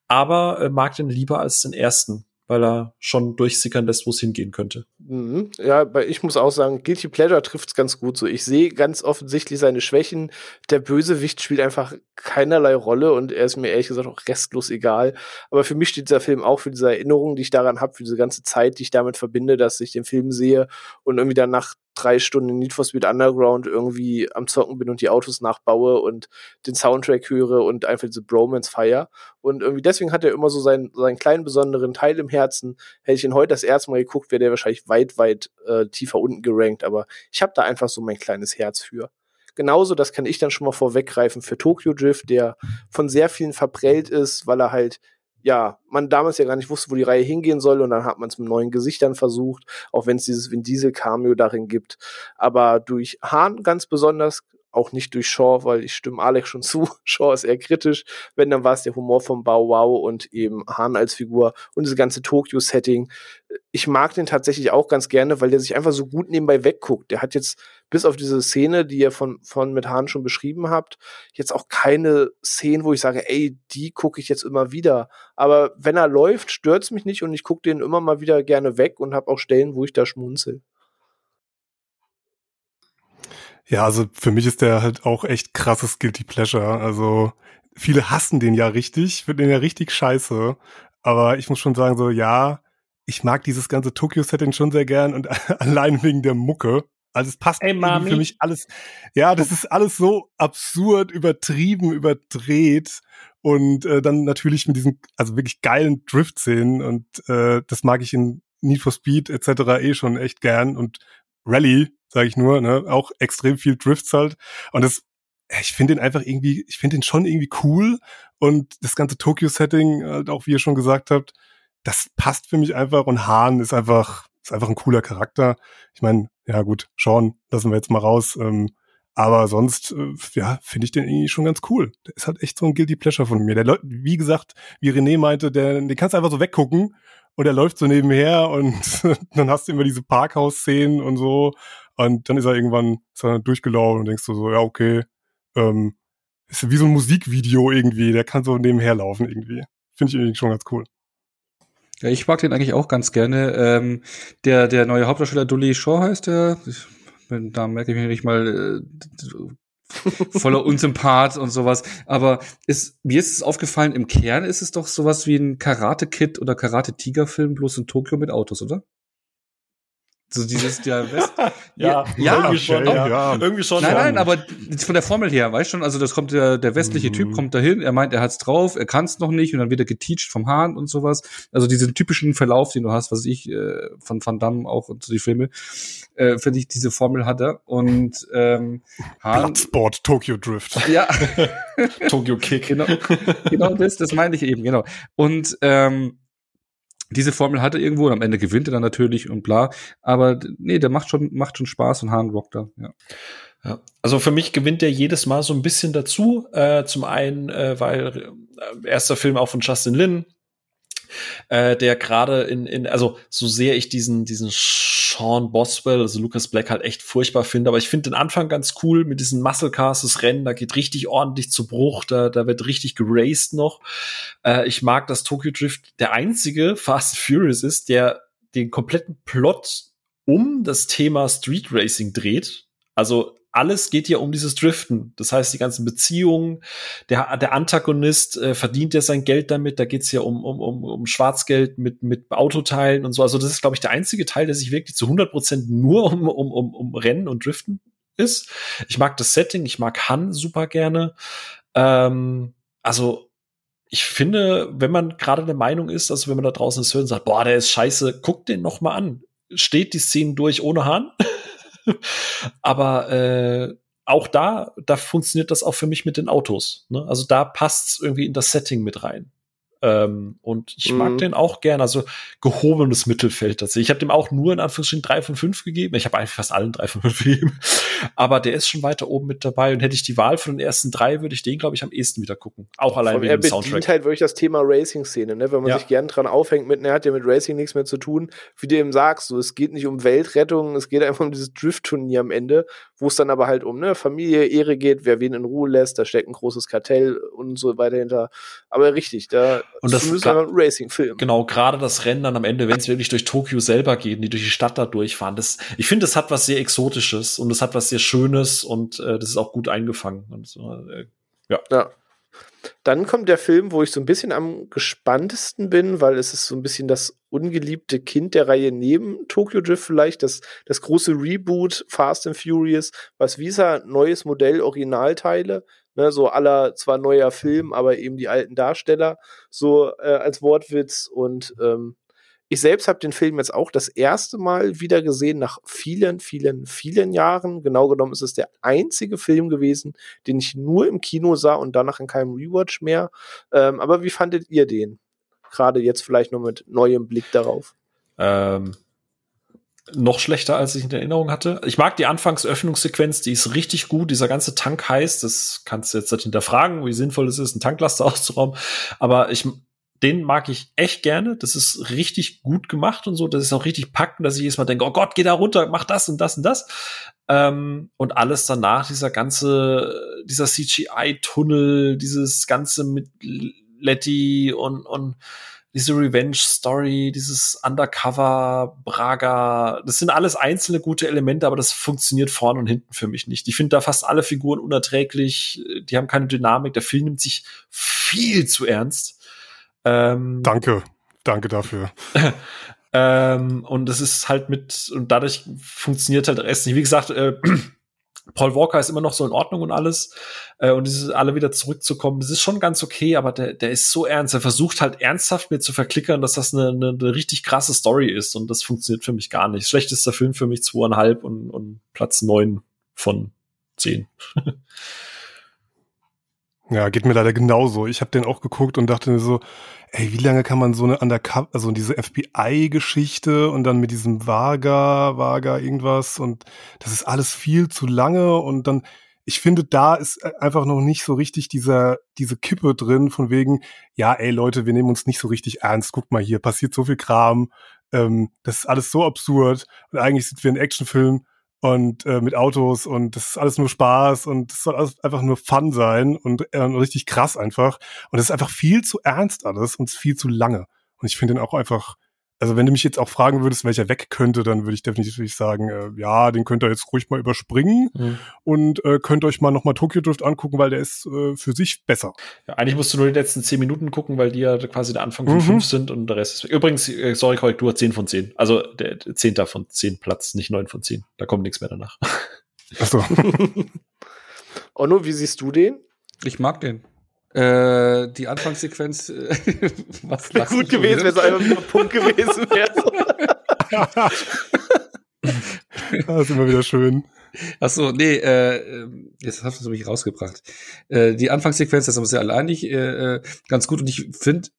Aber äh, mag den lieber als den ersten weil er schon durchsickern lässt, wo es hingehen könnte. Mhm. Ja, aber ich muss auch sagen, Guilty Pleasure trifft es ganz gut so. Ich sehe ganz offensichtlich seine Schwächen. Der Bösewicht spielt einfach keinerlei Rolle und er ist mir ehrlich gesagt auch restlos egal. Aber für mich steht dieser Film auch für diese Erinnerung, die ich daran habe, für diese ganze Zeit, die ich damit verbinde, dass ich den Film sehe und irgendwie dann nach drei Stunden Need for Speed Underground irgendwie am Zocken bin und die Autos nachbaue und den Soundtrack höre und einfach diese Bromance feier. Und irgendwie deswegen hat er immer so seinen, seinen kleinen besonderen Teil im Herzen. Hätte ich ihn heute das erste Mal geguckt, wäre der wahrscheinlich weit, weit äh, tiefer unten gerankt. Aber ich habe da einfach so mein kleines Herz für. Genauso, das kann ich dann schon mal vorweggreifen für Tokyo Drift, der von sehr vielen verprellt ist, weil er halt ja, man damals ja gar nicht wusste, wo die Reihe hingehen soll und dann hat man es mit neuen Gesichtern versucht, auch wenn es dieses Vin Diesel Cameo darin gibt. Aber durch Hahn ganz besonders auch nicht durch Shaw, weil ich stimme Alex schon zu. Shaw ist eher kritisch. Wenn, dann war es der Humor von Bow Wow und eben Han als Figur und das ganze Tokyo-Setting. Ich mag den tatsächlich auch ganz gerne, weil der sich einfach so gut nebenbei wegguckt. Der hat jetzt bis auf diese Szene, die ihr von, von mit Han schon beschrieben habt, jetzt auch keine Szenen, wo ich sage, ey, die gucke ich jetzt immer wieder. Aber wenn er läuft, stört's mich nicht und ich gucke den immer mal wieder gerne weg und habe auch Stellen, wo ich da schmunzel. Ja, also für mich ist der halt auch echt krasses Guilty Pleasure. Also viele hassen den ja richtig, finden den ja richtig scheiße. Aber ich muss schon sagen, so, ja, ich mag dieses ganze Tokyo-Setting schon sehr gern und allein wegen der Mucke. Also es passt hey, für mich alles. Ja, das ist alles so absurd, übertrieben, überdreht und äh, dann natürlich mit diesen also wirklich geilen Drift-Szenen und äh, das mag ich in Need for Speed etc. eh schon echt gern und Rally sage ich nur, ne? auch extrem viel Drifts halt. Und das, ich finde den einfach irgendwie, ich finde den schon irgendwie cool. Und das ganze Tokyo-Setting, halt auch wie ihr schon gesagt habt, das passt für mich einfach. Und Hahn ist einfach, ist einfach ein cooler Charakter. Ich meine, ja gut, Sean lassen wir jetzt mal raus. Ähm, aber sonst, äh, ja, finde ich den irgendwie schon ganz cool. Der ist halt echt so ein Guilty Pleasure von mir. Der Leute, wie gesagt, wie René meinte, der, den kannst du einfach so weggucken und er läuft so nebenher und dann hast du immer diese Parkhaus-Szenen und so. Und dann ist er irgendwann ist er durchgelaufen und denkst du so, ja, okay, ähm, ist wie so ein Musikvideo irgendwie, der kann so nebenher laufen irgendwie. Finde ich irgendwie schon ganz cool. Ja, ich mag den eigentlich auch ganz gerne. Ähm, der, der neue Hauptdarsteller Dully Shaw heißt der. Ich, da merke ich mich nicht mal äh, voller Unsympath und sowas. Aber ist, mir ist es aufgefallen, im Kern ist es doch sowas wie ein Karate-Kid oder Karate-Tiger-Film, bloß in Tokio mit Autos, oder? So dieses der West. ja, ja, irgendwie schon, ja, ja. irgendwie schon. Nein, nein, aber von der Formel her, weißt schon, also das kommt der der westliche mhm. Typ kommt dahin, er meint, er hat's drauf, er kann's noch nicht und dann wird er geteacht vom Hahn und sowas. Also diesen typischen Verlauf, den du hast, was ich äh, von Van Damme auch und so die Filme, äh, finde ich diese Formel hat er und ähm, Hahn Bloodsport Tokyo Drift. Ja. Tokyo Kick. Genau. Genau das, das meinte ich eben, genau. Und ähm, diese Formel hat er irgendwo und am Ende gewinnt er dann natürlich und bla. Aber nee, der macht schon, macht schon Spaß und Hahn rockt da, ja. Ja. Also für mich gewinnt er jedes Mal so ein bisschen dazu. Äh, zum einen, äh, weil äh, erster Film auch von Justin Lin, äh, der gerade in, in, also so sehr ich diesen, diesen Sean Boswell, also Lucas Black halt echt furchtbar finde, aber ich finde den Anfang ganz cool mit diesen Muscle Cars, das Rennen, da geht richtig ordentlich zu Bruch, da, da wird richtig geraced noch. Äh, ich mag, dass Tokyo Drift der einzige Fast Furious ist, der den kompletten Plot um das Thema Street Racing dreht. Also alles geht ja um dieses Driften. Das heißt, die ganzen Beziehungen, der, der Antagonist äh, verdient ja sein Geld damit. Da geht's ja um, um, um, um Schwarzgeld mit, mit Autoteilen und so. Also das ist, glaube ich, der einzige Teil, der sich wirklich zu 100 Prozent nur um, um, um, um Rennen und Driften ist. Ich mag das Setting, ich mag Han super gerne. Ähm, also ich finde, wenn man gerade der Meinung ist, also wenn man da draußen ist und sagt, boah, der ist scheiße, guck den noch mal an. Steht die Szenen durch ohne Han? Aber äh, auch da, da funktioniert das auch für mich mit den Autos. Ne? Also da passt es irgendwie in das Setting mit rein. Ähm, und ich mag mhm. den auch gern, also gehobenes Mittelfeld tatsächlich. Ich habe dem auch nur in Anführungsstrichen drei von fünf gegeben. Ich habe eigentlich fast allen drei von fünf gegeben. Aber der ist schon weiter oben mit dabei. Und hätte ich die Wahl von den ersten drei, würde ich den, glaube ich, am ehesten wieder gucken. Auch allein Von wegen dem Soundtrack. halt wirklich das Thema Racing-Szene, ne? Wenn man ja. sich gern dran aufhängt mit, ne, hat ja mit Racing nichts mehr zu tun. Wie du eben sagst, so, es geht nicht um Weltrettung, es geht einfach um dieses Drift-Turnier am Ende, wo es dann aber halt um, ne, Familie, Ehre geht, wer wen in Ruhe lässt, da steckt ein großes Kartell und so weiter hinter. Aber richtig, da und das ist ein Racing-Film. Genau, gerade das Rennen dann am Ende, wenn es wirklich durch Tokio selber geht, die durch die Stadt da durchfahren, das, ich finde, das hat was sehr Exotisches und es hat was sehr Schönes und äh, das ist auch gut eingefangen. Und, äh, ja. ja. Dann kommt der Film, wo ich so ein bisschen am gespanntesten bin, weil es ist so ein bisschen das ungeliebte Kind der Reihe neben Tokyo Drift vielleicht, das, das große Reboot Fast and Furious, was Visa neues Modell, Originalteile, ne, so aller zwar neuer Film, aber eben die alten Darsteller, so äh, als Wortwitz und ähm, ich selbst habe den Film jetzt auch das erste Mal wieder gesehen nach vielen, vielen, vielen Jahren. Genau genommen ist es der einzige Film gewesen, den ich nur im Kino sah und danach in keinem Rewatch mehr. Ähm, aber wie fandet ihr den? gerade jetzt vielleicht noch mit neuem Blick darauf? Ähm, noch schlechter, als ich in Erinnerung hatte. Ich mag die Anfangsöffnungssequenz, die ist richtig gut. Dieser ganze Tank heißt, das kannst du jetzt nicht hinterfragen, wie sinnvoll es ist, einen Tanklaster auszurauben. Aber ich, den mag ich echt gerne. Das ist richtig gut gemacht und so. Das ist auch richtig packend, dass ich jedes Mal denke, oh Gott, geh da runter, mach das und das und das. Ähm, und alles danach, dieser ganze, dieser CGI-Tunnel, dieses ganze mit Letty und, und diese Revenge-Story, dieses Undercover, Braga, das sind alles einzelne gute Elemente, aber das funktioniert vorne und hinten für mich nicht. Ich finde da fast alle Figuren unerträglich, die haben keine Dynamik, der Film nimmt sich viel zu ernst. Ähm, danke, danke dafür. ähm, und das ist halt mit, und dadurch funktioniert halt der Rest nicht. Wie gesagt, äh, Paul Walker ist immer noch so in Ordnung und alles. Äh, und diese alle wieder zurückzukommen, das ist schon ganz okay, aber der, der ist so ernst. Er versucht halt ernsthaft mir zu verklickern, dass das eine, eine, eine richtig krasse Story ist. Und das funktioniert für mich gar nicht. Schlechtester Film für mich zweieinhalb und, und Platz neun von zehn. ja, geht mir leider genauso. Ich habe den auch geguckt und dachte mir so, ey, wie lange kann man so eine Undercover, also diese FBI-Geschichte und dann mit diesem Vaga, Vaga irgendwas und das ist alles viel zu lange und dann, ich finde, da ist einfach noch nicht so richtig dieser, diese Kippe drin von wegen, ja, ey Leute, wir nehmen uns nicht so richtig ernst, guck mal hier, passiert so viel Kram, ähm, das ist alles so absurd. Und eigentlich sind wir ein Actionfilm und äh, mit Autos und das ist alles nur Spaß und es soll alles einfach nur Fun sein und äh, richtig krass einfach. Und es ist einfach viel zu ernst alles und viel zu lange. Und ich finde den auch einfach also wenn du mich jetzt auch fragen würdest, welcher weg könnte, dann würde ich definitiv sagen, äh, ja, den könnt ihr jetzt ruhig mal überspringen mhm. und äh, könnt euch mal nochmal Tokyo Drift angucken, weil der ist äh, für sich besser. Ja, eigentlich musst du nur die letzten zehn Minuten gucken, weil die ja quasi der Anfang von mhm. fünf sind und der Rest ist weg. Übrigens, äh, sorry, Korrektur, zehn von zehn. Also der zehnter von zehn Platz, nicht neun von zehn. Da kommt nichts mehr danach. Achso. Onno, wie siehst du den? Ich mag den. Äh, die Anfangssequenz, äh, was wäre gut gewesen, wenn es einfach nur ein Punkt gewesen wäre. das ist immer wieder schön. Ach so, nee, äh, jetzt hast du mich rausgebracht. Äh, die Anfangssequenz das ist aber sehr alleinig äh, äh, ganz gut und ich finde,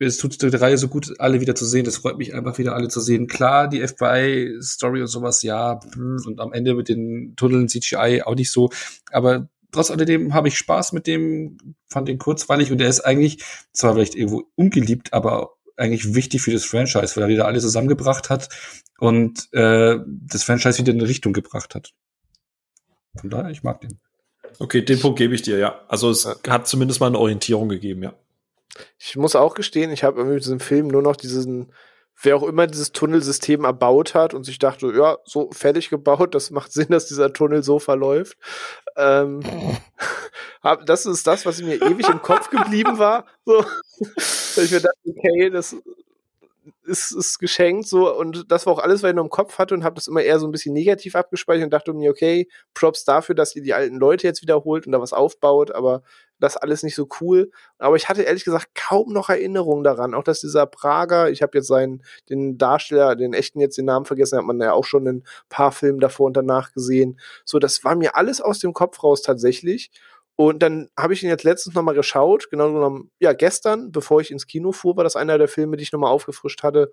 es tut der Reihe so gut, alle wieder zu sehen. Das freut mich einfach wieder, alle zu sehen. Klar, die FBI-Story und sowas, ja, und am Ende mit den Tunneln CGI auch nicht so. Aber trotz alledem habe ich Spaß mit dem, fand den kurzweilig und der ist eigentlich zwar vielleicht irgendwo ungeliebt, aber eigentlich wichtig für das Franchise, weil er wieder alle zusammengebracht hat und äh, das Franchise wieder in eine Richtung gebracht hat. Von daher, ich mag den. Okay, den Punkt gebe ich dir, ja. Also es ja. hat zumindest mal eine Orientierung gegeben, ja. Ich muss auch gestehen, ich habe mit diesem Film nur noch diesen wer auch immer dieses Tunnelsystem erbaut hat und sich dachte, ja, so fertig gebaut, das macht Sinn, dass dieser Tunnel so verläuft. Ähm, das ist das, was mir ewig im Kopf geblieben war. So. ich mir dachte, okay, das ist, ist geschenkt so und das war auch alles, was ich noch im Kopf hatte und habe das immer eher so ein bisschen negativ abgespeichert und dachte mir, okay, Props dafür, dass ihr die alten Leute jetzt wiederholt und da was aufbaut, aber das alles nicht so cool. Aber ich hatte ehrlich gesagt kaum noch Erinnerungen daran. Auch dass dieser Prager, ich habe jetzt seinen, den Darsteller, den echten jetzt den Namen vergessen, hat man ja auch schon ein paar Filme davor und danach gesehen. So, das war mir alles aus dem Kopf raus tatsächlich. Und dann habe ich ihn jetzt letztens nochmal geschaut, genau genommen, ja, gestern, bevor ich ins Kino fuhr, war das einer der Filme, die ich nochmal aufgefrischt hatte.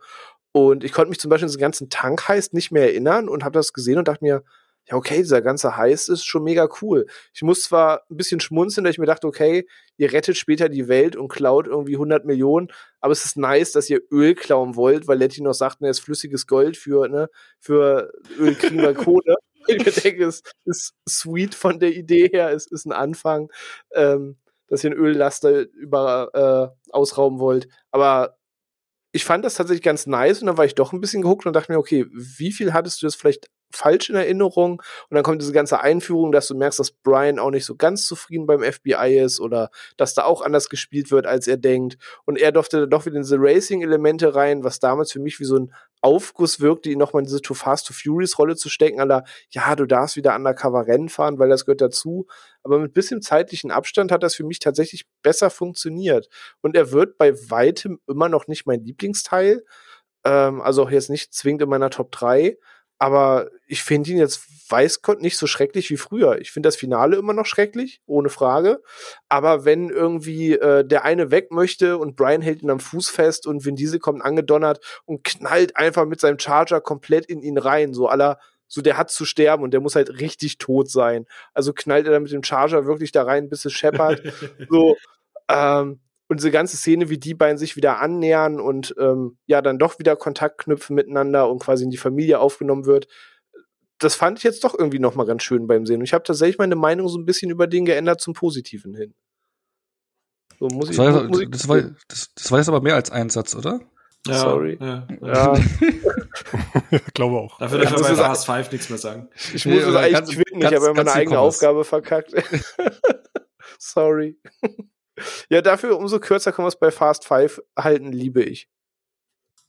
Und ich konnte mich zum Beispiel an diesen ganzen Tank heißt nicht mehr erinnern und habe das gesehen und dachte mir, ja, okay, dieser ganze Heiß ist schon mega cool. Ich muss zwar ein bisschen schmunzeln, dass ich mir dachte, okay, ihr rettet später die Welt und klaut irgendwie 100 Millionen, aber es ist nice, dass ihr Öl klauen wollt, weil Letty noch sagt, ne, ist flüssiges Gold für, ne, für Öl kriegen wir Kohle. Ich denke, es ist sweet von der Idee her, es ist ein Anfang, ähm, dass ihr einen Öllaster über, äh, ausrauben wollt, aber ich fand das tatsächlich ganz nice und dann war ich doch ein bisschen gehuckt und dachte mir, okay, wie viel hattest du das vielleicht falsch in Erinnerung. Und dann kommt diese ganze Einführung, dass du merkst, dass Brian auch nicht so ganz zufrieden beim FBI ist oder dass da auch anders gespielt wird, als er denkt. Und er durfte dann doch wieder in diese Racing-Elemente rein, was damals für mich wie so ein Aufguss wirkte, ihn nochmal in diese Too Fast to Furious Rolle zu stecken, aller, ja, du darfst wieder undercover Rennen fahren, weil das gehört dazu. Aber mit bisschen zeitlichen Abstand hat das für mich tatsächlich besser funktioniert. Und er wird bei weitem immer noch nicht mein Lieblingsteil. Ähm, also auch jetzt nicht zwingend in meiner Top 3 aber ich finde ihn jetzt weiß Gott nicht so schrecklich wie früher. Ich finde das Finale immer noch schrecklich, ohne Frage. Aber wenn irgendwie äh, der eine weg möchte und Brian hält ihn am Fuß fest und Vin Diesel kommt angedonnert und knallt einfach mit seinem Charger komplett in ihn rein, so aller so der hat zu sterben und der muss halt richtig tot sein. Also knallt er dann mit dem Charger wirklich da rein, bis es scheppert. so, ähm, und diese ganze Szene, wie die beiden sich wieder annähern und ähm, ja, dann doch wieder Kontakt knüpfen miteinander und quasi in die Familie aufgenommen wird, das fand ich jetzt doch irgendwie noch mal ganz schön beim Sehen. Und ich habe tatsächlich meine Meinung so ein bisschen über den geändert zum Positiven hin. So, muss das, ich, war, muss das, war, das, das war jetzt aber mehr als ein Satz, oder? Ja, Sorry. Ja. ja. ich glaube auch. Dafür darf man bei Fast 5 nichts mehr sagen. Ich muss es eigentlich quitten, ich habe meine eigene Aufgabe verkackt. Sorry. Ja, dafür umso kürzer kann man es bei Fast 5 halten, liebe ich.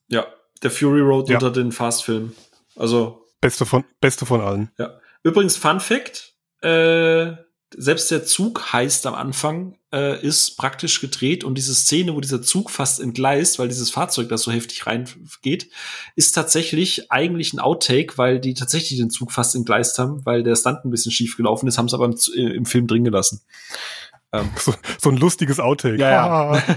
Ja, der Fury Road ja. unter den Fast-Filmen. Also. Beste von, beste von allen. Ja. Übrigens, Fun Fact, äh, selbst der Zug heißt am Anfang, äh, ist praktisch gedreht und diese Szene, wo dieser Zug fast entgleist, weil dieses Fahrzeug das so heftig reingeht, ist tatsächlich eigentlich ein Outtake, weil die tatsächlich den Zug fast entgleist haben, weil der Stunt ein bisschen schief gelaufen ist, haben es aber im, äh, im, Film drin gelassen. Ähm. So, so, ein lustiges Outtake. Ja, ja.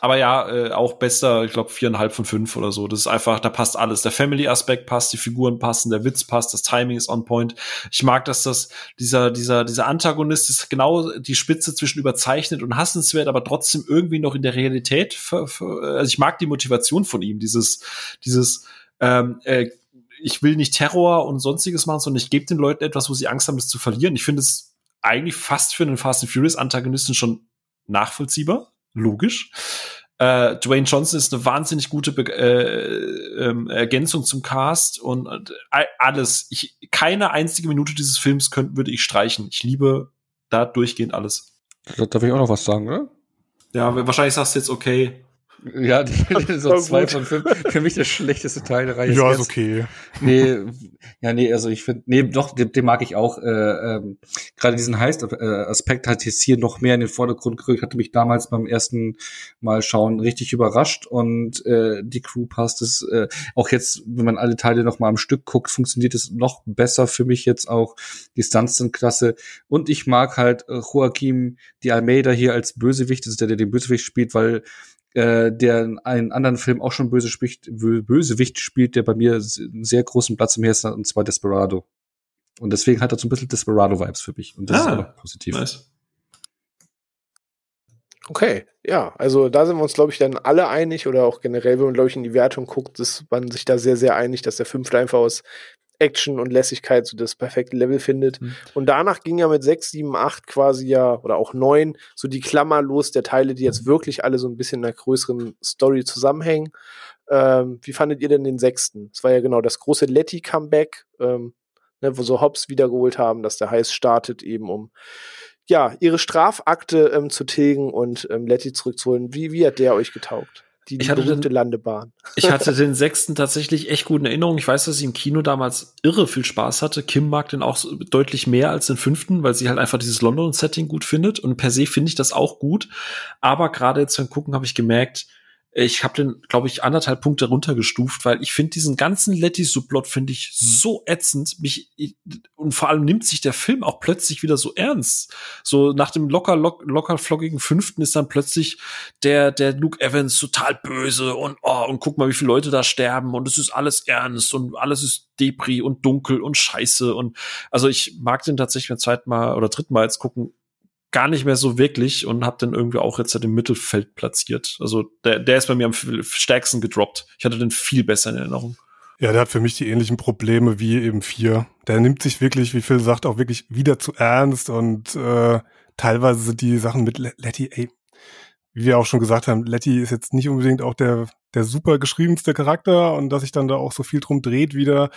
aber ja, äh, auch bester, ich glaube, viereinhalb von fünf oder so. Das ist einfach, da passt alles. Der Family-Aspekt passt, die Figuren passen, der Witz passt, das Timing ist on point. Ich mag, dass das, dieser, dieser, dieser Antagonist ist genau die Spitze zwischen überzeichnet und hassenswert, aber trotzdem irgendwie noch in der Realität. Für, für, also ich mag die Motivation von ihm, dieses, dieses, ähm, äh, ich will nicht Terror und sonstiges machen, sondern ich gebe den Leuten etwas, wo sie Angst haben, das zu verlieren. Ich finde es eigentlich fast für einen Fast and Furious Antagonisten schon nachvollziehbar logisch. Äh, Dwayne Johnson ist eine wahnsinnig gute Be äh, äh, Ergänzung zum Cast und äh, alles. Ich, keine einzige Minute dieses Films könnte, würde ich streichen. Ich liebe da durchgehend alles. Darf ich auch noch was sagen, oder? Ja, wahrscheinlich sagst du jetzt okay. Ja, so zwei von fünf. Für mich der schlechteste Teil der Reihe. Ja, ist okay. Nee, ja, nee, also ich finde, nee, doch, den, den mag ich auch. Äh, ähm, Gerade diesen Heist-Aspekt hat jetzt hier noch mehr in den Vordergrund gerückt. Hatte mich damals beim ersten Mal schauen richtig überrascht und äh, die Crew passt es. Äh, auch jetzt, wenn man alle Teile noch mal am Stück guckt, funktioniert es noch besser für mich jetzt auch. Die Stunts sind klasse. Und ich mag halt äh, Joaquim Di Almeida hier als Bösewicht, das ist der, der den Bösewicht spielt, weil äh, der in einem anderen Film auch schon böse spricht, Bösewicht spielt, der bei mir einen sehr großen Platz im Herzen hat, und zwar Desperado. Und deswegen hat er so ein bisschen Desperado-Vibes für mich. Und das ah, ist auch positiv. Nice. Okay, ja, also da sind wir uns, glaube ich, dann alle einig oder auch generell, wenn man, glaube ich, in die Wertung guckt, ist man sich da sehr, sehr einig, dass der fünfte einfach aus Action und Lässigkeit so das perfekte Level findet. Mhm. Und danach ging ja mit 6, 7, 8 quasi ja, oder auch 9, so die Klammer los der Teile, die jetzt wirklich alle so ein bisschen in einer größeren Story zusammenhängen. Ähm, wie fandet ihr denn den sechsten? Es war ja genau das große Letty-Comeback, ähm, ne, wo so Hobbs wiedergeholt haben, dass der Heiß startet, eben um ja, ihre Strafakte ähm, zu tilgen und ähm, Letty zurückzuholen. Wie, wie hat der euch getaugt? Die, die ich hatte berühmte den, Landebahn. Ich hatte den sechsten tatsächlich echt gut in Erinnerung. Ich weiß, dass ich im Kino damals irre viel Spaß hatte. Kim mag den auch deutlich mehr als den fünften, weil sie halt einfach dieses London-Setting gut findet. Und per se finde ich das auch gut. Aber gerade jetzt beim Gucken habe ich gemerkt, ich habe den, glaube ich, anderthalb Punkte runtergestuft, weil ich finde diesen ganzen Letty-Subplot finde ich so ätzend. Mich, ich, und vor allem nimmt sich der Film auch plötzlich wieder so ernst. So nach dem locker, lock, locker flockigen fünften ist dann plötzlich der, der Luke Evans total böse und, oh, und guck mal, wie viele Leute da sterben und es ist alles ernst und alles ist Depri und dunkel und scheiße und also ich mag den tatsächlich beim zweiten Mal oder dritten Mal jetzt gucken gar nicht mehr so wirklich und habe den irgendwie auch jetzt im Mittelfeld platziert. Also der, der ist bei mir am stärksten gedroppt. Ich hatte den viel besser in Erinnerung. Ja, der hat für mich die ähnlichen Probleme wie eben vier. Der nimmt sich wirklich, wie Phil sagt, auch wirklich wieder zu ernst und äh, teilweise sind die Sachen mit Letty, ey, wie wir auch schon gesagt haben, Letty ist jetzt nicht unbedingt auch der, der super geschriebenste Charakter und dass sich dann da auch so viel drum dreht wieder.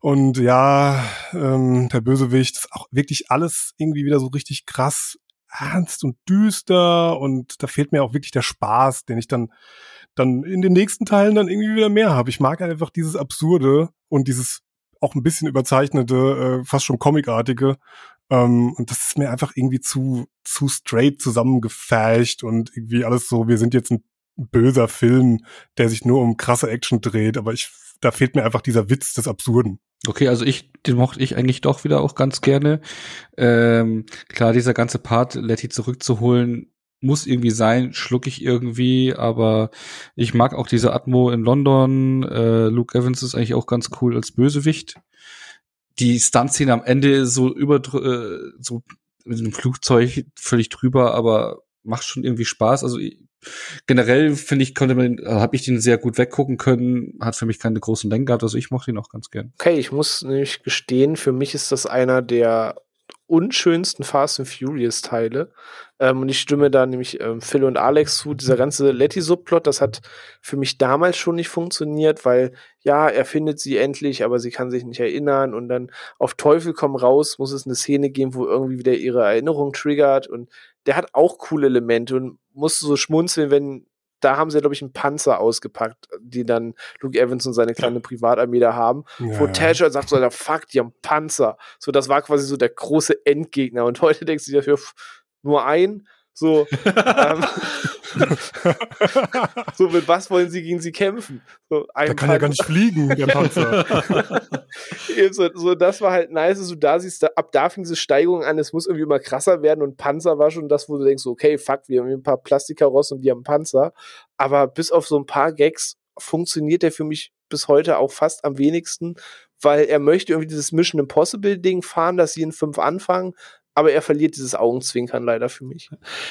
Und ja, ähm, der Bösewicht ist auch wirklich alles irgendwie wieder so richtig krass ernst und düster und da fehlt mir auch wirklich der Spaß, den ich dann dann in den nächsten Teilen dann irgendwie wieder mehr habe. Ich mag einfach dieses Absurde und dieses auch ein bisschen überzeichnete, äh, fast schon comicartige. Ähm, und das ist mir einfach irgendwie zu, zu straight zusammengefärcht und irgendwie alles so, wir sind jetzt ein böser Film, der sich nur um krasse Action dreht, aber ich da fehlt mir einfach dieser Witz des Absurden. Okay, also ich, den mochte ich eigentlich doch wieder auch ganz gerne. Ähm, klar, dieser ganze Part, Letty zurückzuholen, muss irgendwie sein, schluck ich irgendwie, aber ich mag auch diese Atmo in London. Äh, Luke Evans ist eigentlich auch ganz cool als Bösewicht. Die Stuntszene am Ende so über äh, so mit dem Flugzeug völlig drüber, aber macht schon irgendwie Spaß. Also generell finde ich, konnte man, habe ich den sehr gut weggucken können, hat für mich keine großen Längen gehabt, also ich mochte ihn auch ganz gern. Okay, ich muss nämlich gestehen, für mich ist das einer der unschönsten Fast and Furious Teile. Ähm, und ich stimme da nämlich ähm, Phil und Alex zu. Dieser ganze Letty-Subplot, das hat für mich damals schon nicht funktioniert, weil ja, er findet sie endlich, aber sie kann sich nicht erinnern und dann auf Teufel komm raus muss es eine Szene geben, wo irgendwie wieder ihre Erinnerung triggert und der hat auch coole Elemente und musste so schmunzeln, wenn da haben sie, glaube ich, einen Panzer ausgepackt, die dann Luke Evans und seine kleine. Privatarmee da haben. Ja. Wo Tasha sagt so, fuck, die haben Panzer. So, das war quasi so der große Endgegner. Und heute denkst du dir dafür nur ein. So, ähm, so, mit was wollen sie gegen sie kämpfen? So, der kann ja gar nicht fliegen, der Panzer. so, so, das war halt nice, so da siehst du, ab da fing diese Steigerung an, es muss irgendwie immer krasser werden und Panzer war schon das, wo du denkst, okay, fuck, wir haben ein paar Plastikkarossen und die haben Panzer. Aber bis auf so ein paar Gags funktioniert der für mich bis heute auch fast am wenigsten, weil er möchte irgendwie dieses Mission Impossible Ding fahren, dass sie in fünf anfangen, aber er verliert dieses Augenzwinkern leider für mich.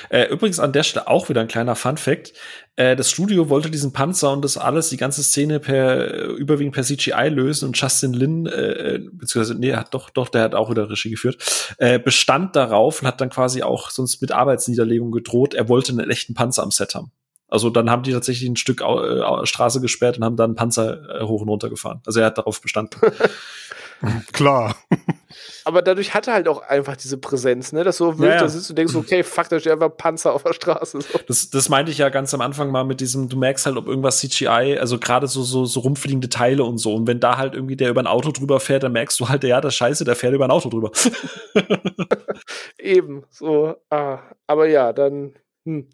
Äh, übrigens an der Stelle auch wieder ein kleiner Fun-Fact. Äh, das Studio wollte diesen Panzer und das alles, die ganze Szene per äh, überwiegend per CGI lösen und Justin Lin, äh, beziehungsweise, nee, hat doch, doch, der hat auch wieder Regie geführt, äh, bestand darauf und hat dann quasi auch sonst mit Arbeitsniederlegung gedroht, er wollte einen echten Panzer am Set haben. Also dann haben die tatsächlich ein Stück äh, Straße gesperrt und haben dann Panzer äh, hoch und runter gefahren. Also er hat darauf bestanden. Klar. Aber dadurch hat er halt auch einfach diese Präsenz, ne? Das so wild, ja, ja. da sitzt du denkst, okay, fuck, da steht einfach Panzer auf der Straße. So. Das, das meinte ich ja ganz am Anfang mal mit diesem, du merkst halt, ob irgendwas CGI, also gerade so, so, so rumfliegende Teile und so. Und wenn da halt irgendwie der über ein Auto drüber fährt, dann merkst du halt, ja, das Scheiße, der fährt über ein Auto drüber. Eben, so, ah. Aber ja, dann, hm,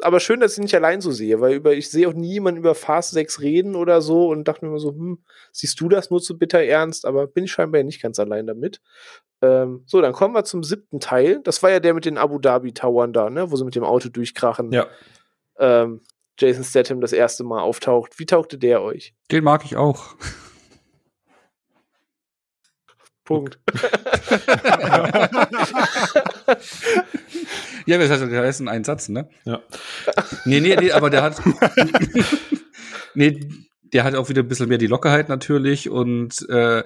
aber schön, dass ich nicht allein so sehe, weil über, ich sehe auch nie jemanden über Fast 6 reden oder so und dachte mir immer so, hm, siehst du das nur zu bitter ernst, aber bin ich scheinbar nicht ganz allein damit. Ähm, so, dann kommen wir zum siebten Teil. Das war ja der mit den Abu Dhabi Towern da, ne, wo sie mit dem Auto durchkrachen. Ja. Ähm, Jason Statham das erste Mal auftaucht. Wie tauchte der euch? Den mag ich auch. Punkt. ja, das heißt, der ist ein Satz, ne? Ja. Nee, nee, nee, aber der hat. nee, der hat auch wieder ein bisschen mehr die Lockerheit natürlich. Und äh,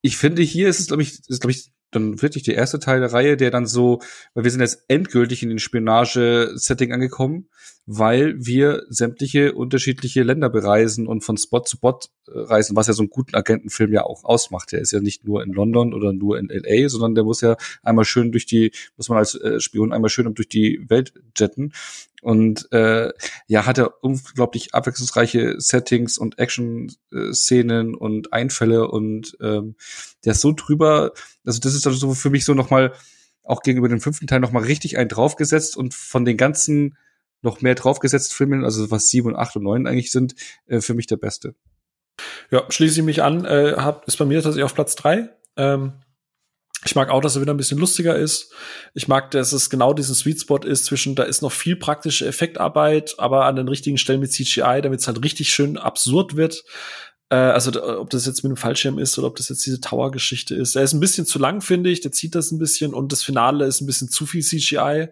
ich finde, hier ist es, glaube ich, ist, glaube ich, dann wirklich der erste Teil der Reihe, der dann so, weil wir sind jetzt endgültig in den Spionage-Setting angekommen, weil wir sämtliche unterschiedliche Länder bereisen und von Spot zu Spot äh, reisen, was ja so einen guten Agentenfilm ja auch ausmacht. Der ist ja nicht nur in London oder nur in LA, sondern der muss ja einmal schön durch die, muss man als äh, Spion einmal schön durch die Welt jetten. Und äh, ja, hat er unglaublich abwechslungsreiche Settings und Action-Szenen und Einfälle und ähm, der ist so drüber, also das ist also so für mich so nochmal, auch gegenüber dem fünften Teil nochmal richtig ein draufgesetzt und von den ganzen noch mehr draufgesetzt Filmen, also was sieben und acht und neun eigentlich sind, äh, für mich der beste. Ja, schließe ich mich an, äh, hab, ist bei mir tatsächlich auf Platz drei. Ähm, ich mag auch, dass er wieder ein bisschen lustiger ist. Ich mag, dass es genau diesen Sweet Spot ist zwischen, da ist noch viel praktische Effektarbeit, aber an den richtigen Stellen mit CGI, damit es halt richtig schön absurd wird. Äh, also, ob das jetzt mit dem Fallschirm ist oder ob das jetzt diese Tower-Geschichte ist. Er ist ein bisschen zu lang, finde ich. Der zieht das ein bisschen und das Finale ist ein bisschen zu viel CGI.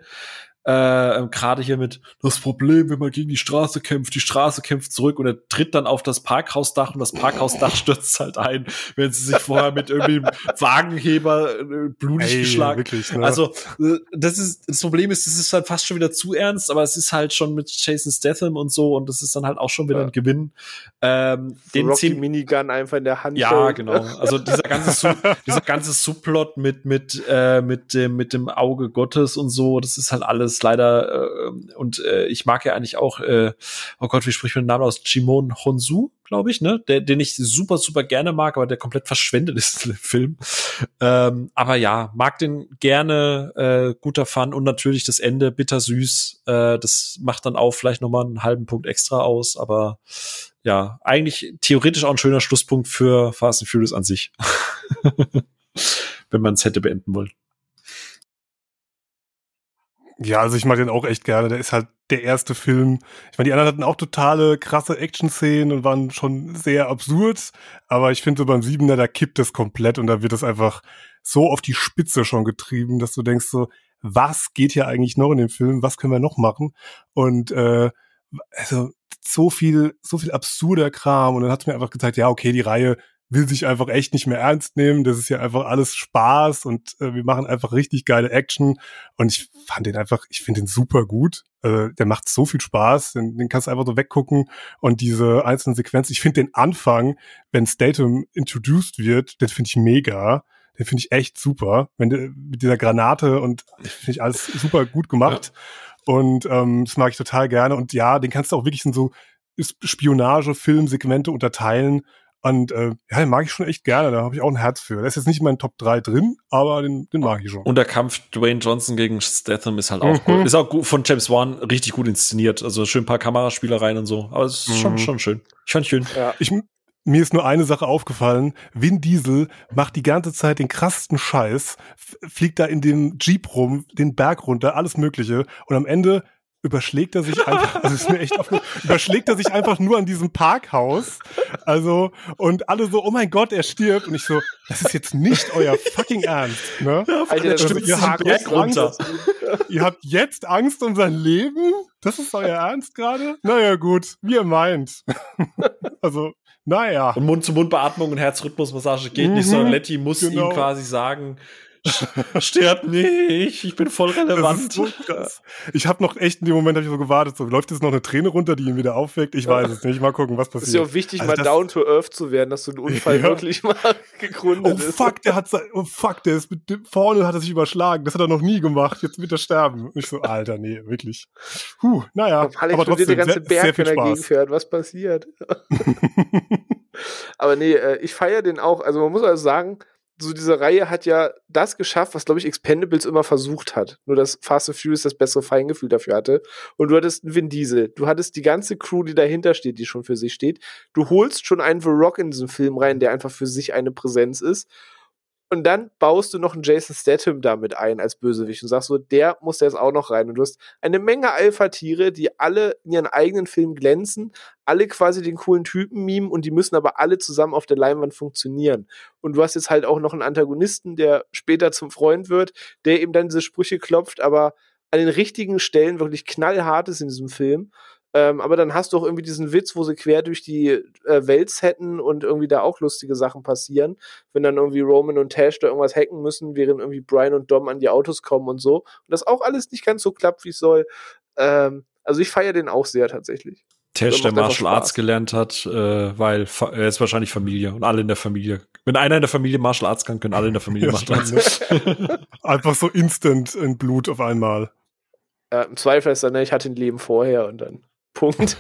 Äh, Gerade hier mit das Problem, wenn man gegen die Straße kämpft, die Straße kämpft zurück und er tritt dann auf das Parkhausdach und das Parkhausdach stürzt halt ein, wenn sie sich vorher mit irgendwie Wagenheber äh, blutig Ey, geschlagen. Wirklich, ne? Also äh, das ist das Problem ist, das ist halt fast schon wieder zu ernst, aber es ist halt schon mit Jason Statham und so und das ist dann halt auch schon wieder ja. ein Gewinn. Ähm, so den Rocky Minigun einfach in der Hand. Ja, genau. Also dieser ganze dieser ganze Subplot mit mit äh, mit dem mit dem Auge Gottes und so, das ist halt alles ist leider, äh, und äh, ich mag ja eigentlich auch, äh, oh Gott, wie spricht man den Namen aus? Jimon Honsu, glaube ich, ne? Der, den ich super, super gerne mag, aber der komplett verschwendet ist im Film. Ähm, aber ja, mag den gerne, äh, guter Fun und natürlich das Ende bittersüß. Äh, das macht dann auch vielleicht noch mal einen halben Punkt extra aus, aber ja, eigentlich theoretisch auch ein schöner Schlusspunkt für Fast and Furious an sich. Wenn man es hätte beenden wollen. Ja, also ich mag den auch echt gerne. Der ist halt der erste Film. Ich meine, die anderen hatten auch totale krasse Action-Szenen und waren schon sehr absurd. Aber ich finde so beim Siebener, da kippt es komplett und da wird es einfach so auf die Spitze schon getrieben, dass du denkst so, was geht hier eigentlich noch in dem Film? Was können wir noch machen? Und äh, also so viel, so viel absurder Kram. Und dann hat es mir einfach gezeigt, ja, okay, die Reihe will sich einfach echt nicht mehr ernst nehmen. Das ist ja einfach alles Spaß und äh, wir machen einfach richtig geile Action. Und ich fand den einfach, ich finde den super gut. Äh, der macht so viel Spaß, den, den kannst du einfach so weggucken. Und diese einzelnen Sequenzen, ich finde den Anfang, wenn Statum introduced wird, den finde ich mega. Den finde ich echt super. Wenn der, mit dieser Granate und finde ich alles super gut gemacht. Ja. Und ähm, das mag ich total gerne. Und ja, den kannst du auch wirklich in so Spionage, Filmsegmente unterteilen. Und äh, ja, den mag ich schon echt gerne. Da habe ich auch ein Herz für. Der ist jetzt nicht in meinen Top 3 drin, aber den, den mag ich schon. Und der Kampf Dwayne Johnson gegen Statham ist halt auch mhm. gut. Ist auch gut von James Wan richtig gut inszeniert. Also schön ein paar Kameraspielereien und so. Aber es ist mhm. schon, schon schön. Ich fand schön. Ja. Ich, mir ist nur eine Sache aufgefallen. Vin Diesel macht die ganze Zeit den krassesten Scheiß, fliegt da in dem Jeep rum, den Berg runter, alles Mögliche. Und am Ende überschlägt er sich einfach, also ist mir echt überschlägt er sich einfach nur an diesem Parkhaus. Also, und alle so, oh mein Gott, er stirbt. Und ich so, das ist jetzt nicht euer fucking Ernst, ne? Alter, also, ihr, habt jetzt Angst, ihr habt jetzt Angst um sein Leben? Das ist euer Ernst gerade? Naja, gut, wie ihr meint. also, naja. Und Mund-zu-Mund-Beatmung und Herzrhythmusmassage geht mhm, nicht, sondern Letty muss genau. ihm quasi sagen, Stirb nicht, ich bin voll relevant. So ich habe noch echt in dem Moment hab ich so gewartet, so läuft jetzt noch eine Träne runter, die ihn wieder aufweckt. Ich weiß es nicht. Mal gucken, was passiert. Es ist ja auch wichtig, also mal down to earth zu werden, dass so ein Unfall ja. wirklich mal gegründet oh, ist. Fuck, der hat oh fuck, der ist mit dem, vorne hat er sich überschlagen. Das hat er noch nie gemacht. Jetzt wird er sterben. Und ich so, Alter, nee, wirklich. Puh, naja. Alex aber trotzdem, der ganze Berg, sehr viel wenn er gegenfährt. Was passiert? aber nee, äh, ich feiere den auch. Also man muss also sagen, so diese Reihe hat ja das geschafft, was, glaube ich, Expendables immer versucht hat. Nur, dass Fast and Furious das bessere Feingefühl dafür hatte. Und du hattest einen Vin Diesel. Du hattest die ganze Crew, die dahinter steht, die schon für sich steht. Du holst schon einen The Rock in diesen Film rein, der einfach für sich eine Präsenz ist. Und dann baust du noch einen Jason Statham damit ein als Bösewicht und sagst so, der muss jetzt auch noch rein. Und du hast eine Menge Alpha-Tiere, die alle in ihren eigenen Filmen glänzen, alle quasi den coolen Typen mimen und die müssen aber alle zusammen auf der Leinwand funktionieren. Und du hast jetzt halt auch noch einen Antagonisten, der später zum Freund wird, der eben dann diese Sprüche klopft, aber an den richtigen Stellen wirklich knallhart ist in diesem Film. Ähm, aber dann hast du auch irgendwie diesen Witz, wo sie quer durch die äh, Welt setten und irgendwie da auch lustige Sachen passieren. Wenn dann irgendwie Roman und Tash da irgendwas hacken müssen, während irgendwie Brian und Dom an die Autos kommen und so. Und das auch alles nicht ganz so klappt, wie es soll. Ähm, also ich feiere den auch sehr tatsächlich. Tash, der Martial Arts gelernt hat, äh, weil er ist wahrscheinlich Familie und alle in der Familie. Wenn einer in der Familie Martial Arts kann, können alle in der Familie Martial Arts. Einfach so instant in Blut auf einmal. Ja, Im Zweifel ist dann, ne, ich hatte ein Leben vorher und dann. Punkt.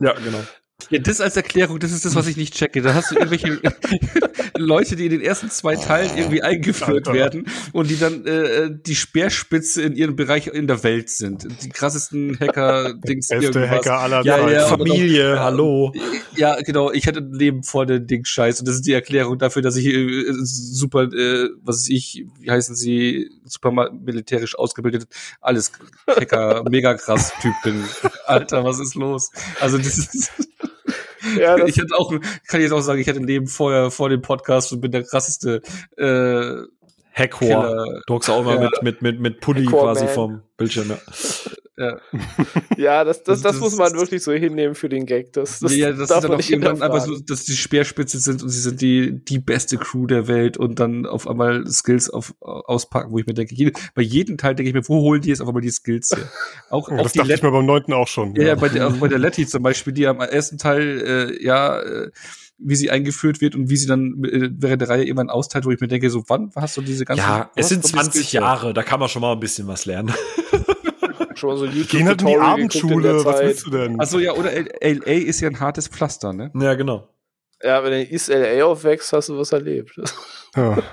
ja, genau. Ja, das als Erklärung, das ist das, was ich nicht checke. Da hast du irgendwelche Leute, die in den ersten zwei Teilen irgendwie eingeführt werden und die dann äh, die Speerspitze in ihrem Bereich in der Welt sind. Die krassesten Hacker-Dings. Beste Hacker aller ja. Ja, Familie, noch, hallo. Ja, genau. Ich hatte ein Leben voll den Ding Scheiß und das ist die Erklärung dafür, dass ich äh, super, äh, was weiß ich, wie heißen sie, super militärisch ausgebildet, alles Hacker, mega krass Typ bin. Alter, was ist los? Also das ist ja, ich hatte auch, kann ich jetzt auch sagen, ich hatte ein Leben vorher, vor dem Podcast und bin der krasseste äh, Hackcore. Du hockst auch immer ja. mit, mit, mit, mit Pulli quasi vom Bildschirm. Ja. Ja, ja das, das, das, das, muss man wirklich so hinnehmen für den Gag. Das, das ja, das ist dann auch irgendwann einfach so, dass die Speerspitze sind und sie sind die, die beste Crew der Welt und dann auf einmal Skills auf, auspacken, wo ich mir denke, jede, bei jedem Teil denke ich mir, wo holen die jetzt auf einmal die Skills her? Auch, ja, auch das die dachte ich mir beim neunten auch schon. Ja, ja. bei der, auch bei der Letty zum Beispiel, die am ersten Teil, äh, ja, äh, wie sie eingeführt wird und wie sie dann äh, während der Reihe irgendwann austeilt, wo ich mir denke, so wann hast du diese ganzen Ja, es sind 20 Jahre, da kann man schon mal ein bisschen was lernen. schon mal so YouTube Gehen halt in die Abendschule, was willst du denn? Also ja, oder LA ist ja ein hartes Pflaster, ne? Ja, genau. Ja, wenn du in East LA aufwächst, hast du was erlebt. Ja.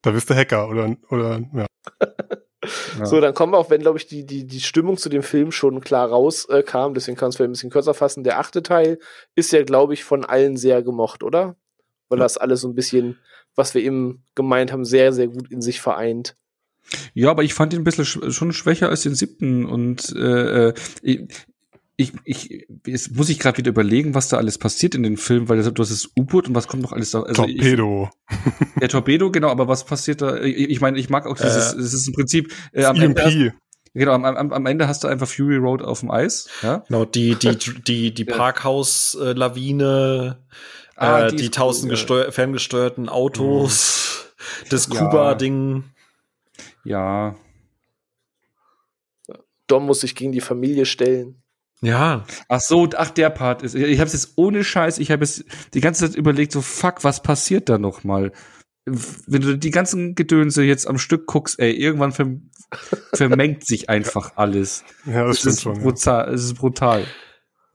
Da bist du Hacker oder, oder ja. Ja. So, dann kommen wir auch, wenn, glaube ich, die, die, die Stimmung zu dem Film schon klar rauskam, äh, deswegen kann es vielleicht ein bisschen kürzer fassen. Der achte Teil ist ja, glaube ich, von allen sehr gemocht, oder? Weil das alles so ein bisschen, was wir eben gemeint haben, sehr, sehr gut in sich vereint. Ja, aber ich fand ihn ein bisschen sch schon schwächer als den siebten und äh, äh ich, ich, jetzt muss ich gerade wieder überlegen, was da alles passiert in den Film, weil du hast das U-Boot und was kommt noch alles da? Also Torpedo. Ich, der Torpedo, genau, aber was passiert da? Ich, ich meine, ich mag auch dieses, es ist im Prinzip äh, am EMP. Ende Genau, am, am, am Ende hast du einfach Fury Road auf dem Eis. Ja? Genau, die, die, die, die Parkhaus-Lawine, ah, äh, die, die tausend cool, ferngesteuerten Autos, mhm. das Kuba-Ding. Ja. Dom muss sich gegen die Familie stellen. Ja. Ach so, ach der Part ist. Ich habe es jetzt ohne Scheiß. Ich habe es die ganze Zeit überlegt, so fuck, was passiert da noch mal? Wenn du die ganzen Gedönse jetzt am Stück guckst, ey, irgendwann ver vermengt sich einfach alles. Ja, das, das stimmt schon. Brutal, ja. Es ist brutal.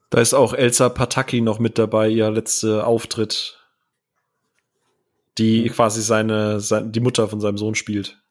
Da ist auch Elsa Pataki noch mit dabei, ihr letzter Auftritt. Die quasi seine, seine, die Mutter von seinem Sohn spielt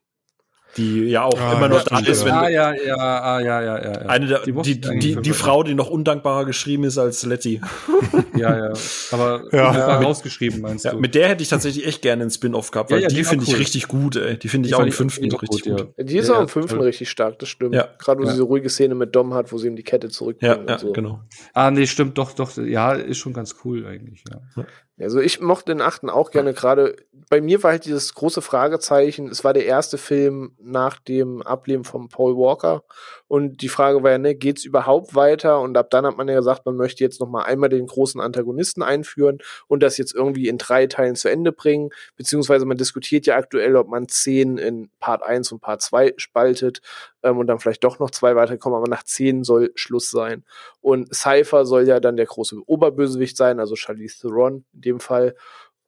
die ja auch ah, immer noch da ist. Wenn ah, ja, ja, ah, ja, ja, ja, ja. Eine der, die, die, die, die Frau, die noch undankbarer geschrieben ist als Letty. ja, ja. Aber ja. ja. rausgeschrieben, meinst ja, du? Mit der hätte ich tatsächlich echt gerne einen Spin-off gehabt, weil ja, die, die finde cool. ich richtig gut, ey. Die finde ich auch im fünften richtig gut. gut. Die ist auch im fünften richtig stark, das stimmt. Ja. Gerade wo sie diese ruhige Szene mit Dom hat, wo sie ihm die Kette zurückbringt. Ja, ja so. genau. Ah, nee, stimmt, doch, doch. Ja, ist schon ganz cool eigentlich, ja. Also ich mochte den achten auch gerne. Gerade bei mir war halt dieses große Fragezeichen. Es war der erste Film nach dem Ableben von Paul Walker und die Frage war ja, ne, geht's überhaupt weiter? Und ab dann hat man ja gesagt, man möchte jetzt noch mal einmal den großen Antagonisten einführen und das jetzt irgendwie in drei Teilen zu Ende bringen. Beziehungsweise man diskutiert ja aktuell, ob man zehn in Part 1 und Part 2 spaltet ähm, und dann vielleicht doch noch zwei weiterkommen, aber nach zehn soll Schluss sein. Und Cypher soll ja dann der große Oberbösewicht sein, also Charlize Theron in dem Fall.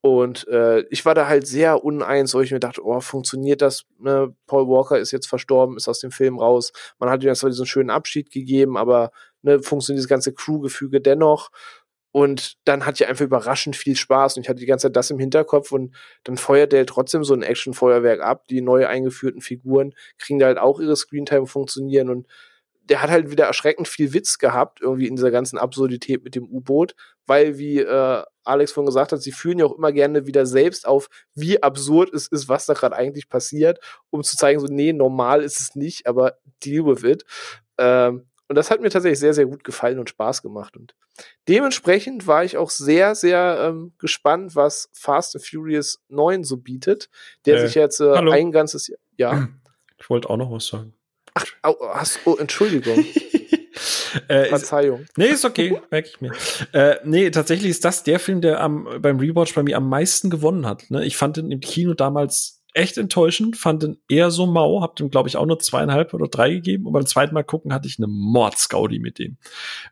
Und äh, ich war da halt sehr uneins, wo ich mir dachte, oh, funktioniert das? Ne? Paul Walker ist jetzt verstorben, ist aus dem Film raus. Man hat ihm zwar diesen schönen Abschied gegeben, aber ne, funktioniert das ganze Crew-Gefüge dennoch. Und dann hat ja einfach überraschend viel Spaß und ich hatte die ganze Zeit das im Hinterkopf und dann feuert der halt trotzdem so ein Action-Feuerwerk ab. Die neu eingeführten Figuren kriegen da halt auch ihre Screentime funktionieren und der hat halt wieder erschreckend viel Witz gehabt, irgendwie in dieser ganzen Absurdität mit dem U-Boot, weil, wie äh, Alex vorhin gesagt hat, sie führen ja auch immer gerne wieder selbst auf, wie absurd es ist, was da gerade eigentlich passiert, um zu zeigen, so, nee, normal ist es nicht, aber deal with it. Ähm, und das hat mir tatsächlich sehr, sehr gut gefallen und Spaß gemacht. Und dementsprechend war ich auch sehr, sehr ähm, gespannt, was Fast and Furious 9 so bietet, der äh, sich jetzt äh, ein ganzes Jahr. Ja. Ich wollte auch noch was sagen. Ach, oh, hast, oh Entschuldigung. äh, Verzeihung. Ist, nee, ist okay, merke ich mir. Äh, nee, tatsächlich ist das der Film, der am, beim Rewatch bei mir am meisten gewonnen hat. Ne? Ich fand ihn im Kino damals echt enttäuschend, fand ihn eher so mau, hab dem, glaube ich, auch nur zweieinhalb oder drei gegeben. Und beim zweiten Mal gucken hatte ich eine Mordsgaudi mit dem.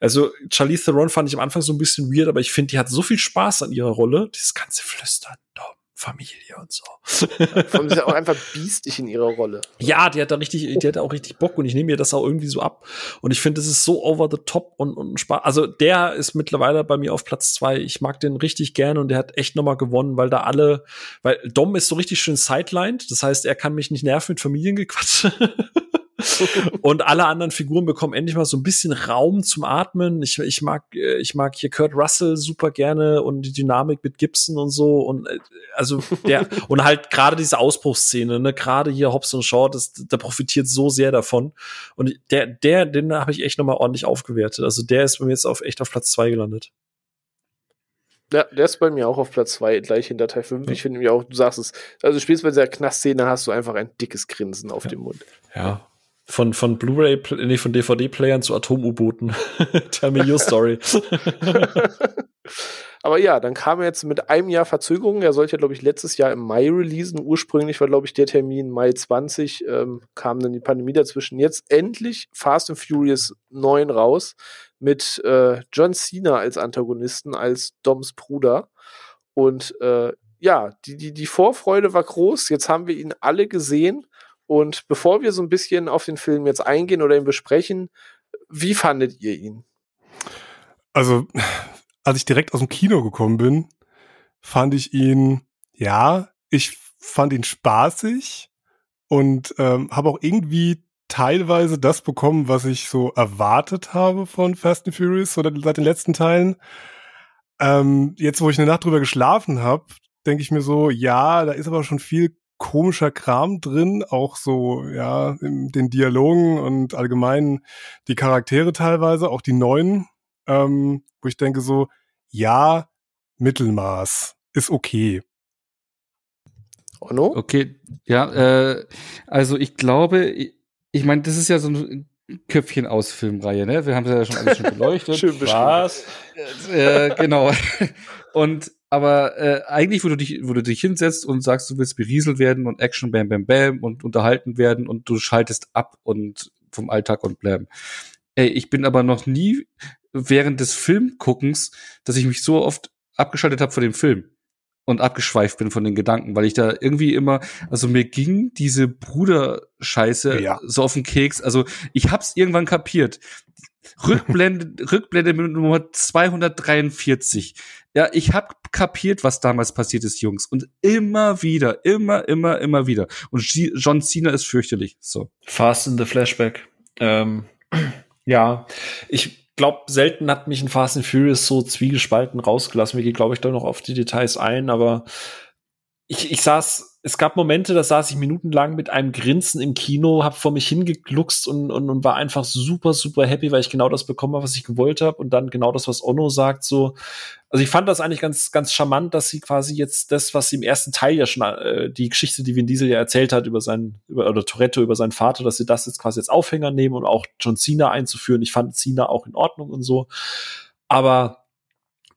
Also Charlize Theron fand ich am Anfang so ein bisschen weird, aber ich finde, die hat so viel Spaß an ihrer Rolle. Dieses ganze Flüstern, Dom, Familie und so. Vor allem ist ja auch einfach biestig in ihrer Rolle. Ja, die hat da richtig, die hat auch richtig Bock und ich nehme mir das auch irgendwie so ab. Und ich finde, das ist so over the top und, und Spaß. Also der ist mittlerweile bei mir auf Platz zwei. Ich mag den richtig gerne und der hat echt nochmal gewonnen, weil da alle, weil Dom ist so richtig schön sidelined. Das heißt, er kann mich nicht nerven mit Familiengequatsche. und alle anderen Figuren bekommen endlich mal so ein bisschen Raum zum Atmen. Ich, ich mag, äh, ich mag hier Kurt Russell super gerne und die Dynamik mit Gibson und so und äh, also der und halt gerade diese Ausbruchsszene, ne, gerade hier Hobbs und Shaw, das, der profitiert so sehr davon und der, der, den habe ich echt noch mal ordentlich aufgewertet. Also der ist bei mir jetzt auf echt auf Platz zwei gelandet. Ja, der ist bei mir auch auf Platz 2, gleich hinter Teil 5. Ich finde nämlich auch, du sagst es, also du spielst bei dieser Knastszene, hast du einfach ein dickes Grinsen auf ja. dem Mund. Ja, von, von Blu-ray, nee, von DVD-Playern zu Atom-U-Booten. Tell me your story. Aber ja, dann kam er jetzt mit einem Jahr Verzögerung. Er sollte glaube ich, letztes Jahr im Mai releasen. Ursprünglich war, glaube ich, der Termin Mai 20. Ähm, kam dann die Pandemie dazwischen. Jetzt endlich Fast and Furious 9 raus mit äh, John Cena als Antagonisten, als Doms Bruder. Und äh, ja, die, die, die Vorfreude war groß. Jetzt haben wir ihn alle gesehen. Und bevor wir so ein bisschen auf den Film jetzt eingehen oder ihn besprechen, wie fandet ihr ihn? Also, als ich direkt aus dem Kino gekommen bin, fand ich ihn, ja, ich fand ihn spaßig und ähm, habe auch irgendwie teilweise das bekommen, was ich so erwartet habe von Fast and Furious oder seit den letzten Teilen. Ähm, jetzt, wo ich eine Nacht drüber geschlafen habe, denke ich mir so, ja, da ist aber schon viel komischer Kram drin, auch so, ja, in den Dialogen und allgemein die Charaktere teilweise, auch die neuen, ähm, wo ich denke so, ja, Mittelmaß ist okay. Ono? Okay, ja, äh, also ich glaube, ich, ich meine, das ist ja so ein Köpfchen aus Filmreihe, ne? Wir haben es ja schon alles schon beleuchtet. Schön Was? Äh, genau. Und aber äh, eigentlich, wo du dich, wo du dich hinsetzt und sagst, du willst berieselt werden und Action, bam, bam, bam und unterhalten werden und du schaltest ab und vom Alltag und blam. Ey, ich bin aber noch nie während des Filmguckens, dass ich mich so oft abgeschaltet habe vor dem Film und abgeschweift bin von den Gedanken, weil ich da irgendwie immer, also mir ging diese Bruderscheiße ja. so auf den Keks. Also ich hab's irgendwann kapiert. Rückblende, Rückblende Nummer 243. Ja, ich hab kapiert, was damals passiert ist, Jungs. Und immer wieder, immer, immer, immer wieder. Und John Cena ist fürchterlich. So. Fast in the Flashback. Ähm, ja, ich glaube, selten hat mich ein Fast and Furious so zwiegespalten rausgelassen. Wir gehen, glaube ich, da noch auf die Details ein, aber ich, ich saß, es gab Momente, da saß ich minutenlang mit einem Grinsen im Kino, hab vor mich hingegluckst und, und, und war einfach super, super happy, weil ich genau das bekommen habe, was ich gewollt habe. Und dann genau das, was Ono sagt, so. Also ich fand das eigentlich ganz, ganz charmant, dass sie quasi jetzt das, was sie im ersten Teil ja schon, äh, die Geschichte, die Vin Diesel ja erzählt hat über seinen, über, oder Toretto über seinen Vater, dass sie das jetzt quasi als Aufhänger nehmen und auch John Cena einzuführen. Ich fand Cena auch in Ordnung und so. Aber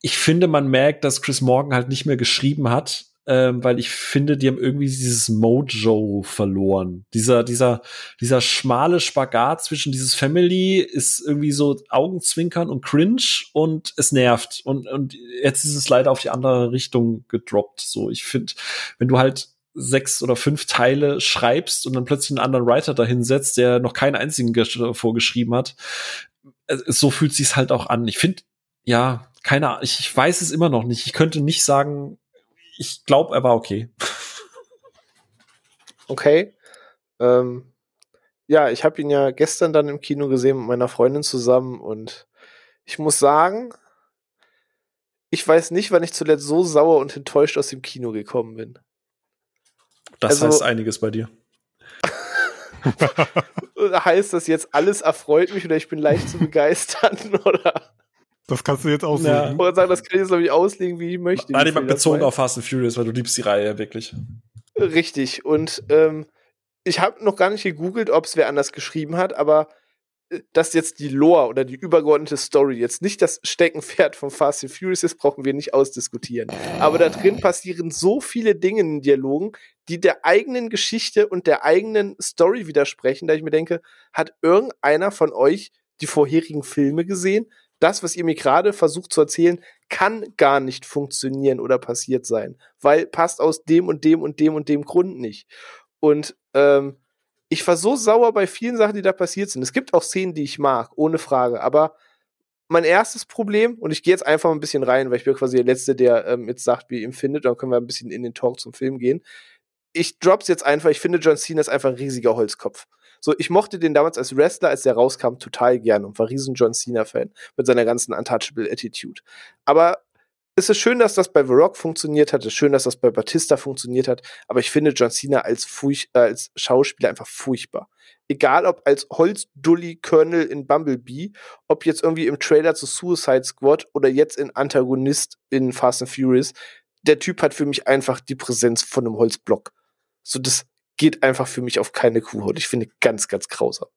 ich finde, man merkt, dass Chris Morgan halt nicht mehr geschrieben hat, ähm, weil ich finde, die haben irgendwie dieses Mojo verloren. Dieser, dieser, dieser schmale Spagat zwischen dieses Family ist irgendwie so Augenzwinkern und cringe und es nervt. Und, und jetzt ist es leider auf die andere Richtung gedroppt. So, ich finde, wenn du halt sechs oder fünf Teile schreibst und dann plötzlich einen anderen Writer dahinsetzt, der noch keinen einzigen vorgeschrieben hat, äh, so fühlt sich's halt auch an. Ich finde, ja, keine Ahnung, ich, ich weiß es immer noch nicht. Ich könnte nicht sagen, ich glaube, er war okay. Okay. Ähm, ja, ich habe ihn ja gestern dann im Kino gesehen mit meiner Freundin zusammen und ich muss sagen, ich weiß nicht, wann ich zuletzt so sauer und enttäuscht aus dem Kino gekommen bin. Das also, heißt einiges bei dir. heißt das jetzt, alles erfreut mich oder ich bin leicht zu begeistern, oder? Das kannst du jetzt auslegen. Ja. Ich wollte sagen, das kann ich jetzt, glaube ich, auslegen, wie ich möchte. Nein, ich bezogen auf Fast and Furious, weil du liebst die Reihe ja wirklich. Richtig. Und ähm, ich habe noch gar nicht gegoogelt, ob es wer anders geschrieben hat, aber äh, dass jetzt die Lore oder die übergeordnete Story jetzt nicht das Steckenpferd von Fast and Furious ist, brauchen wir nicht ausdiskutieren. Aber da drin passieren so viele Dinge in den Dialogen, die der eigenen Geschichte und der eigenen Story widersprechen, da ich mir denke, hat irgendeiner von euch die vorherigen Filme gesehen? Das, was ihr mir gerade versucht zu erzählen, kann gar nicht funktionieren oder passiert sein, weil passt aus dem und dem und dem und dem Grund nicht. Und ähm, ich war so sauer bei vielen Sachen, die da passiert sind. Es gibt auch Szenen, die ich mag, ohne Frage, aber mein erstes Problem, und ich gehe jetzt einfach mal ein bisschen rein, weil ich bin quasi der Letzte, der ähm, jetzt sagt, wie ihr ihn findet, dann können wir ein bisschen in den Talk zum Film gehen. Ich drop's jetzt einfach, ich finde John Cena ist einfach ein riesiger Holzkopf. So, ich mochte den damals als Wrestler, als der rauskam, total gern und war riesen John Cena-Fan mit seiner ganzen Untouchable Attitude. Aber es ist schön, dass das bei The Rock funktioniert hat. Es ist schön, dass das bei Batista funktioniert hat. Aber ich finde John Cena als, Furch äh, als Schauspieler einfach furchtbar. Egal ob als Holzdully Colonel in Bumblebee, ob jetzt irgendwie im Trailer zu Suicide Squad oder jetzt in Antagonist in Fast and Furious. Der Typ hat für mich einfach die Präsenz von einem Holzblock. So, das, geht einfach für mich auf keine Kuhhaut. Ich finde ganz, ganz grausam.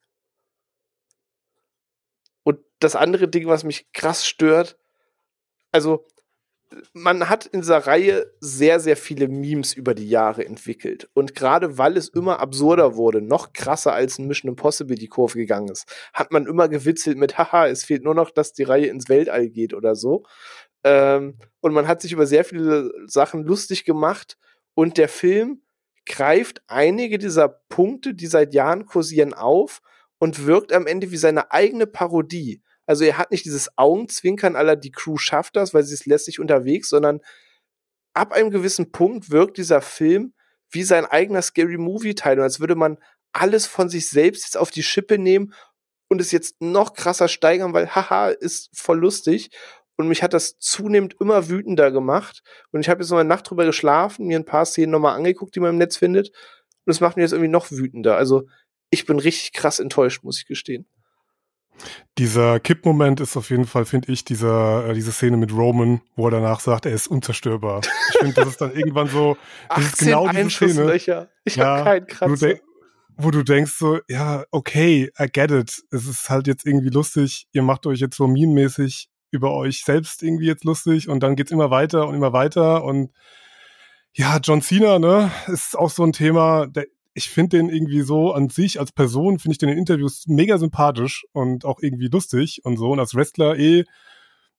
Und das andere Ding, was mich krass stört, also man hat in dieser Reihe sehr, sehr viele Memes über die Jahre entwickelt. Und gerade weil es immer absurder wurde, noch krasser als in Mission Impossible die Kurve gegangen ist, hat man immer gewitzelt mit, haha, es fehlt nur noch, dass die Reihe ins Weltall geht oder so. Ähm, und man hat sich über sehr viele Sachen lustig gemacht. Und der Film greift einige dieser Punkte, die seit Jahren kursieren, auf und wirkt am Ende wie seine eigene Parodie. Also er hat nicht dieses Augenzwinkern aller die Crew schafft das, weil sie ist lässig unterwegs, sondern ab einem gewissen Punkt wirkt dieser Film wie sein eigener Scary Movie Teil und als würde man alles von sich selbst jetzt auf die Schippe nehmen und es jetzt noch krasser steigern, weil haha, ist voll lustig. Und mich hat das zunehmend immer wütender gemacht. Und ich habe jetzt noch eine Nacht drüber geschlafen, mir ein paar Szenen nochmal angeguckt, die man im Netz findet. Und es macht mich jetzt irgendwie noch wütender. Also ich bin richtig krass enttäuscht, muss ich gestehen. Dieser Kippmoment ist auf jeden Fall, finde ich, dieser, äh, diese Szene mit Roman, wo er danach sagt, er ist unzerstörbar. Ich finde, das ist dann irgendwann so, das ist genau diese Szene. Ich ja, habe keinen Kratzer. Wo du denkst so, ja, okay, I get it. Es ist halt jetzt irgendwie lustig. Ihr macht euch jetzt so meme-mäßig über euch selbst irgendwie jetzt lustig und dann geht's immer weiter und immer weiter und ja, John Cena, ne, ist auch so ein Thema, der, ich finde den irgendwie so an sich als Person, finde ich den in Interviews mega sympathisch und auch irgendwie lustig und so. Und als Wrestler eh,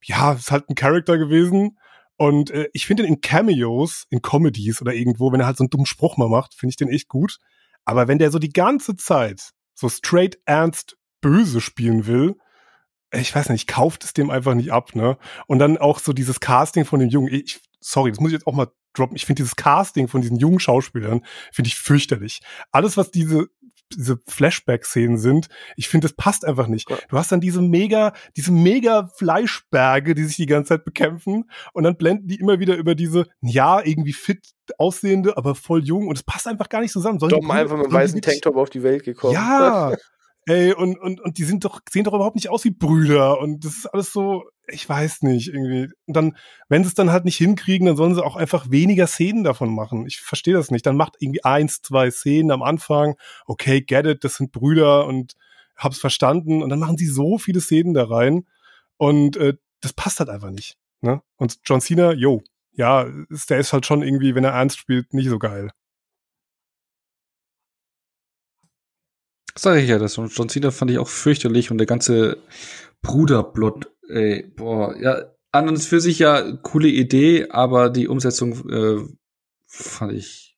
ja, ist halt ein Charakter gewesen. Und äh, ich finde den in Cameos, in Comedies oder irgendwo, wenn er halt so einen dummen Spruch mal macht, finde ich den echt gut. Aber wenn der so die ganze Zeit so straight ernst böse spielen will, ich weiß nicht, kauft es dem einfach nicht ab, ne? Und dann auch so dieses Casting von dem Jungen, ich, sorry, das muss ich jetzt auch mal droppen. Ich finde dieses Casting von diesen jungen Schauspielern, finde ich fürchterlich. Alles, was diese diese Flashback-Szenen sind, ich finde, das passt einfach nicht. Du hast dann diese mega, diese mega Fleischberge, die sich die ganze Zeit bekämpfen und dann blenden die immer wieder über diese, ja, irgendwie fit aussehende, aber voll jung und es passt einfach gar nicht zusammen. Sollen Dom einfach mit einem weißen Tanktop auf die Welt gekommen. Ja, ey, und, und, und die sind doch, sehen doch überhaupt nicht aus wie Brüder und das ist alles so, ich weiß nicht, irgendwie. Und dann, wenn sie es dann halt nicht hinkriegen, dann sollen sie auch einfach weniger Szenen davon machen. Ich verstehe das nicht. Dann macht irgendwie eins, zwei Szenen am Anfang. Okay, get it, das sind Brüder und hab's verstanden. Und dann machen sie so viele Szenen da rein. Und äh, das passt halt einfach nicht. Ne? Und John Cena, yo, ja, der ist halt schon irgendwie, wenn er ernst spielt, nicht so geil. Sag ich ja, das John Cena fand ich auch fürchterlich und der ganze Bruderblot Ey, boah, ja, an und für sich ja coole Idee, aber die Umsetzung äh, fand ich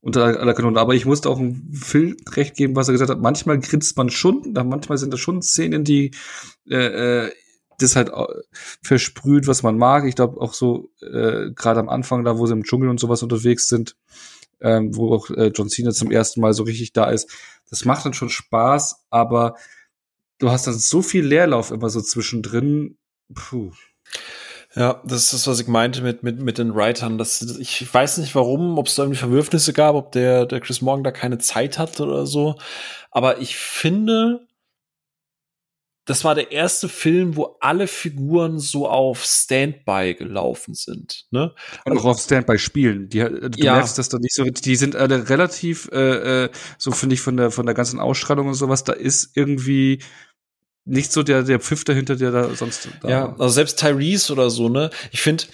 unter aller Kanone. Aber ich musste auch ein Phil recht geben, was er gesagt hat. Manchmal grinst man schon, manchmal sind da schon Szenen, die äh, äh, das halt versprüht, was man mag. Ich glaube auch so äh, gerade am Anfang, da wo sie im Dschungel und sowas unterwegs sind, ähm, wo auch äh, John Cena zum ersten Mal so richtig da ist. Das macht dann schon Spaß, aber du hast dann so viel Leerlauf immer so zwischendrin. Puh. Ja, das ist das, was ich meinte mit, mit, mit den Writern. Das, ich weiß nicht warum, ob es da irgendwie Verwürfnisse gab, ob der, der Chris Morgan da keine Zeit hat oder so. Aber ich finde, das war der erste Film, wo alle Figuren so auf Standby gelaufen sind. Ne? Und also, auch auf Standby spielen. Die, du ja. merkst das doch nicht so. Die sind alle relativ, äh, äh so finde ich von der von der ganzen Ausstrahlung und sowas. Da ist irgendwie nicht so der, der Pfiff dahinter, der da sonst da Ja, also selbst Tyrese oder so, ne? Ich finde,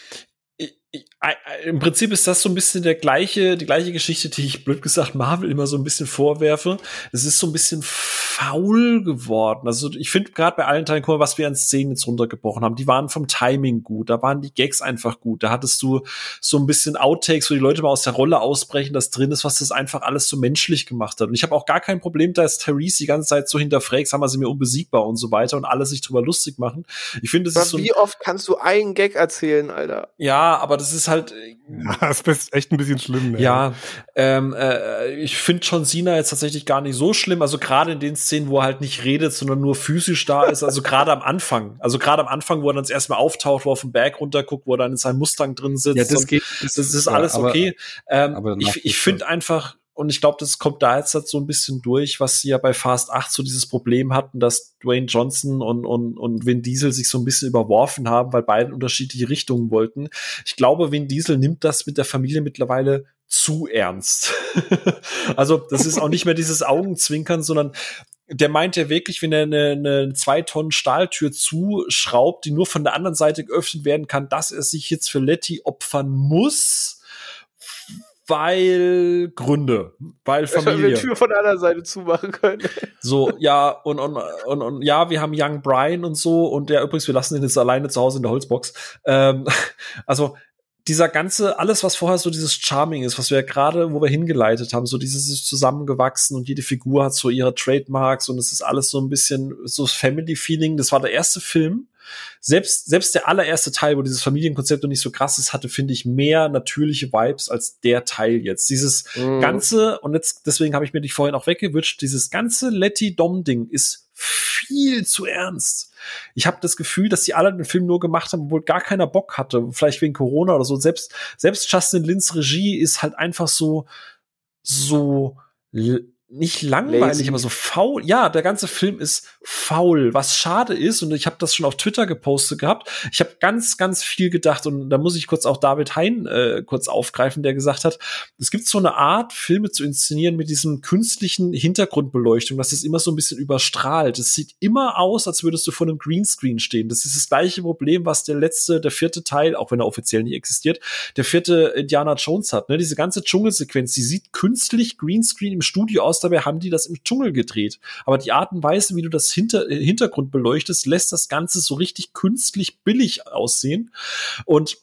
im Prinzip ist das so ein bisschen der gleiche, die gleiche Geschichte, die ich blöd gesagt Marvel immer so ein bisschen vorwerfe. Es ist so ein bisschen faul geworden. Also ich finde gerade bei allen Teilen, guck mal, was wir an Szenen jetzt runtergebrochen haben, die waren vom Timing gut, da waren die Gags einfach gut. Da hattest du so ein bisschen Outtakes, wo die Leute mal aus der Rolle ausbrechen, das drin ist, was das einfach alles so menschlich gemacht hat. Und ich habe auch gar kein Problem, dass Therese die ganze Zeit so hinterfragt, sagen wir sie mir unbesiegbar und so weiter und alle sich drüber lustig machen. Ich finde, das ist so Wie oft kannst du einen Gag erzählen, Alter? Ja, aber das ist halt. Ja, das ist echt ein bisschen schlimm. Ey. Ja, ähm, äh, ich finde schon Sina jetzt tatsächlich gar nicht so schlimm. Also gerade in den Szenen, wo er halt nicht redet, sondern nur physisch da ist. Also gerade am Anfang. Also gerade am Anfang, wo er dann das erste Mal auftaucht, wo er auf den Berg runterguckt, wo er dann in seinem Mustang drin sitzt. Ja, das geht. Das, das ist alles aber, okay. Ähm, aber ich ich finde einfach, und ich glaube, das kommt da jetzt halt so ein bisschen durch, was sie ja bei Fast 8 so dieses Problem hatten, dass Dwayne Johnson und, und, und Vin Diesel sich so ein bisschen überworfen haben, weil beide unterschiedliche Richtungen wollten. Ich glaube, Vin Diesel nimmt das mit der Familie mittlerweile zu ernst. also, das ist auch nicht mehr dieses Augenzwinkern, sondern der meint ja wirklich, wenn er eine, eine zwei Tonnen Stahltür zuschraubt, die nur von der anderen Seite geöffnet werden kann, dass er sich jetzt für Letty opfern muss weil Gründe, weil Familie. Wir Tür von der anderen Seite zumachen können. So, ja, und, und, und, und ja, wir haben Young Brian und so und der übrigens, wir lassen ihn jetzt alleine zu Hause in der Holzbox. Ähm, also, dieser ganze, alles, was vorher so dieses Charming ist, was wir ja gerade, wo wir hingeleitet haben, so dieses ist zusammengewachsen und jede Figur hat so ihre Trademarks und es ist alles so ein bisschen so Family-Feeling. Das war der erste Film, Selbst, selbst der allererste Teil, wo dieses Familienkonzept noch nicht so krass ist, hatte, finde ich, mehr natürliche Vibes als der Teil jetzt. Dieses mhm. ganze, und jetzt, deswegen habe ich mir dich vorhin auch weggewünscht, dieses ganze Letty-Dom-Ding ist viel zu ernst. Ich habe das Gefühl, dass die alle den Film nur gemacht haben, obwohl gar keiner Bock hatte, vielleicht wegen Corona oder so. Selbst selbst Justin Lins Regie ist halt einfach so so nicht langweilig, Lazy. aber so faul. Ja, der ganze Film ist faul, was schade ist. Und ich habe das schon auf Twitter gepostet gehabt. Ich habe ganz, ganz viel gedacht und da muss ich kurz auch David Hein äh, kurz aufgreifen, der gesagt hat, es gibt so eine Art, Filme zu inszenieren mit diesem künstlichen Hintergrundbeleuchtung, dass es immer so ein bisschen überstrahlt. Es sieht immer aus, als würdest du vor einem Greenscreen stehen. Das ist das gleiche Problem, was der letzte, der vierte Teil, auch wenn er offiziell nicht existiert, der vierte Indiana Jones hat. Ne? Diese ganze Dschungelsequenz, die sieht künstlich Greenscreen im Studio aus dabei haben die das im Dschungel gedreht. Aber die Art und Weise, wie du das Hinter äh, Hintergrund beleuchtest, lässt das Ganze so richtig künstlich billig aussehen. Und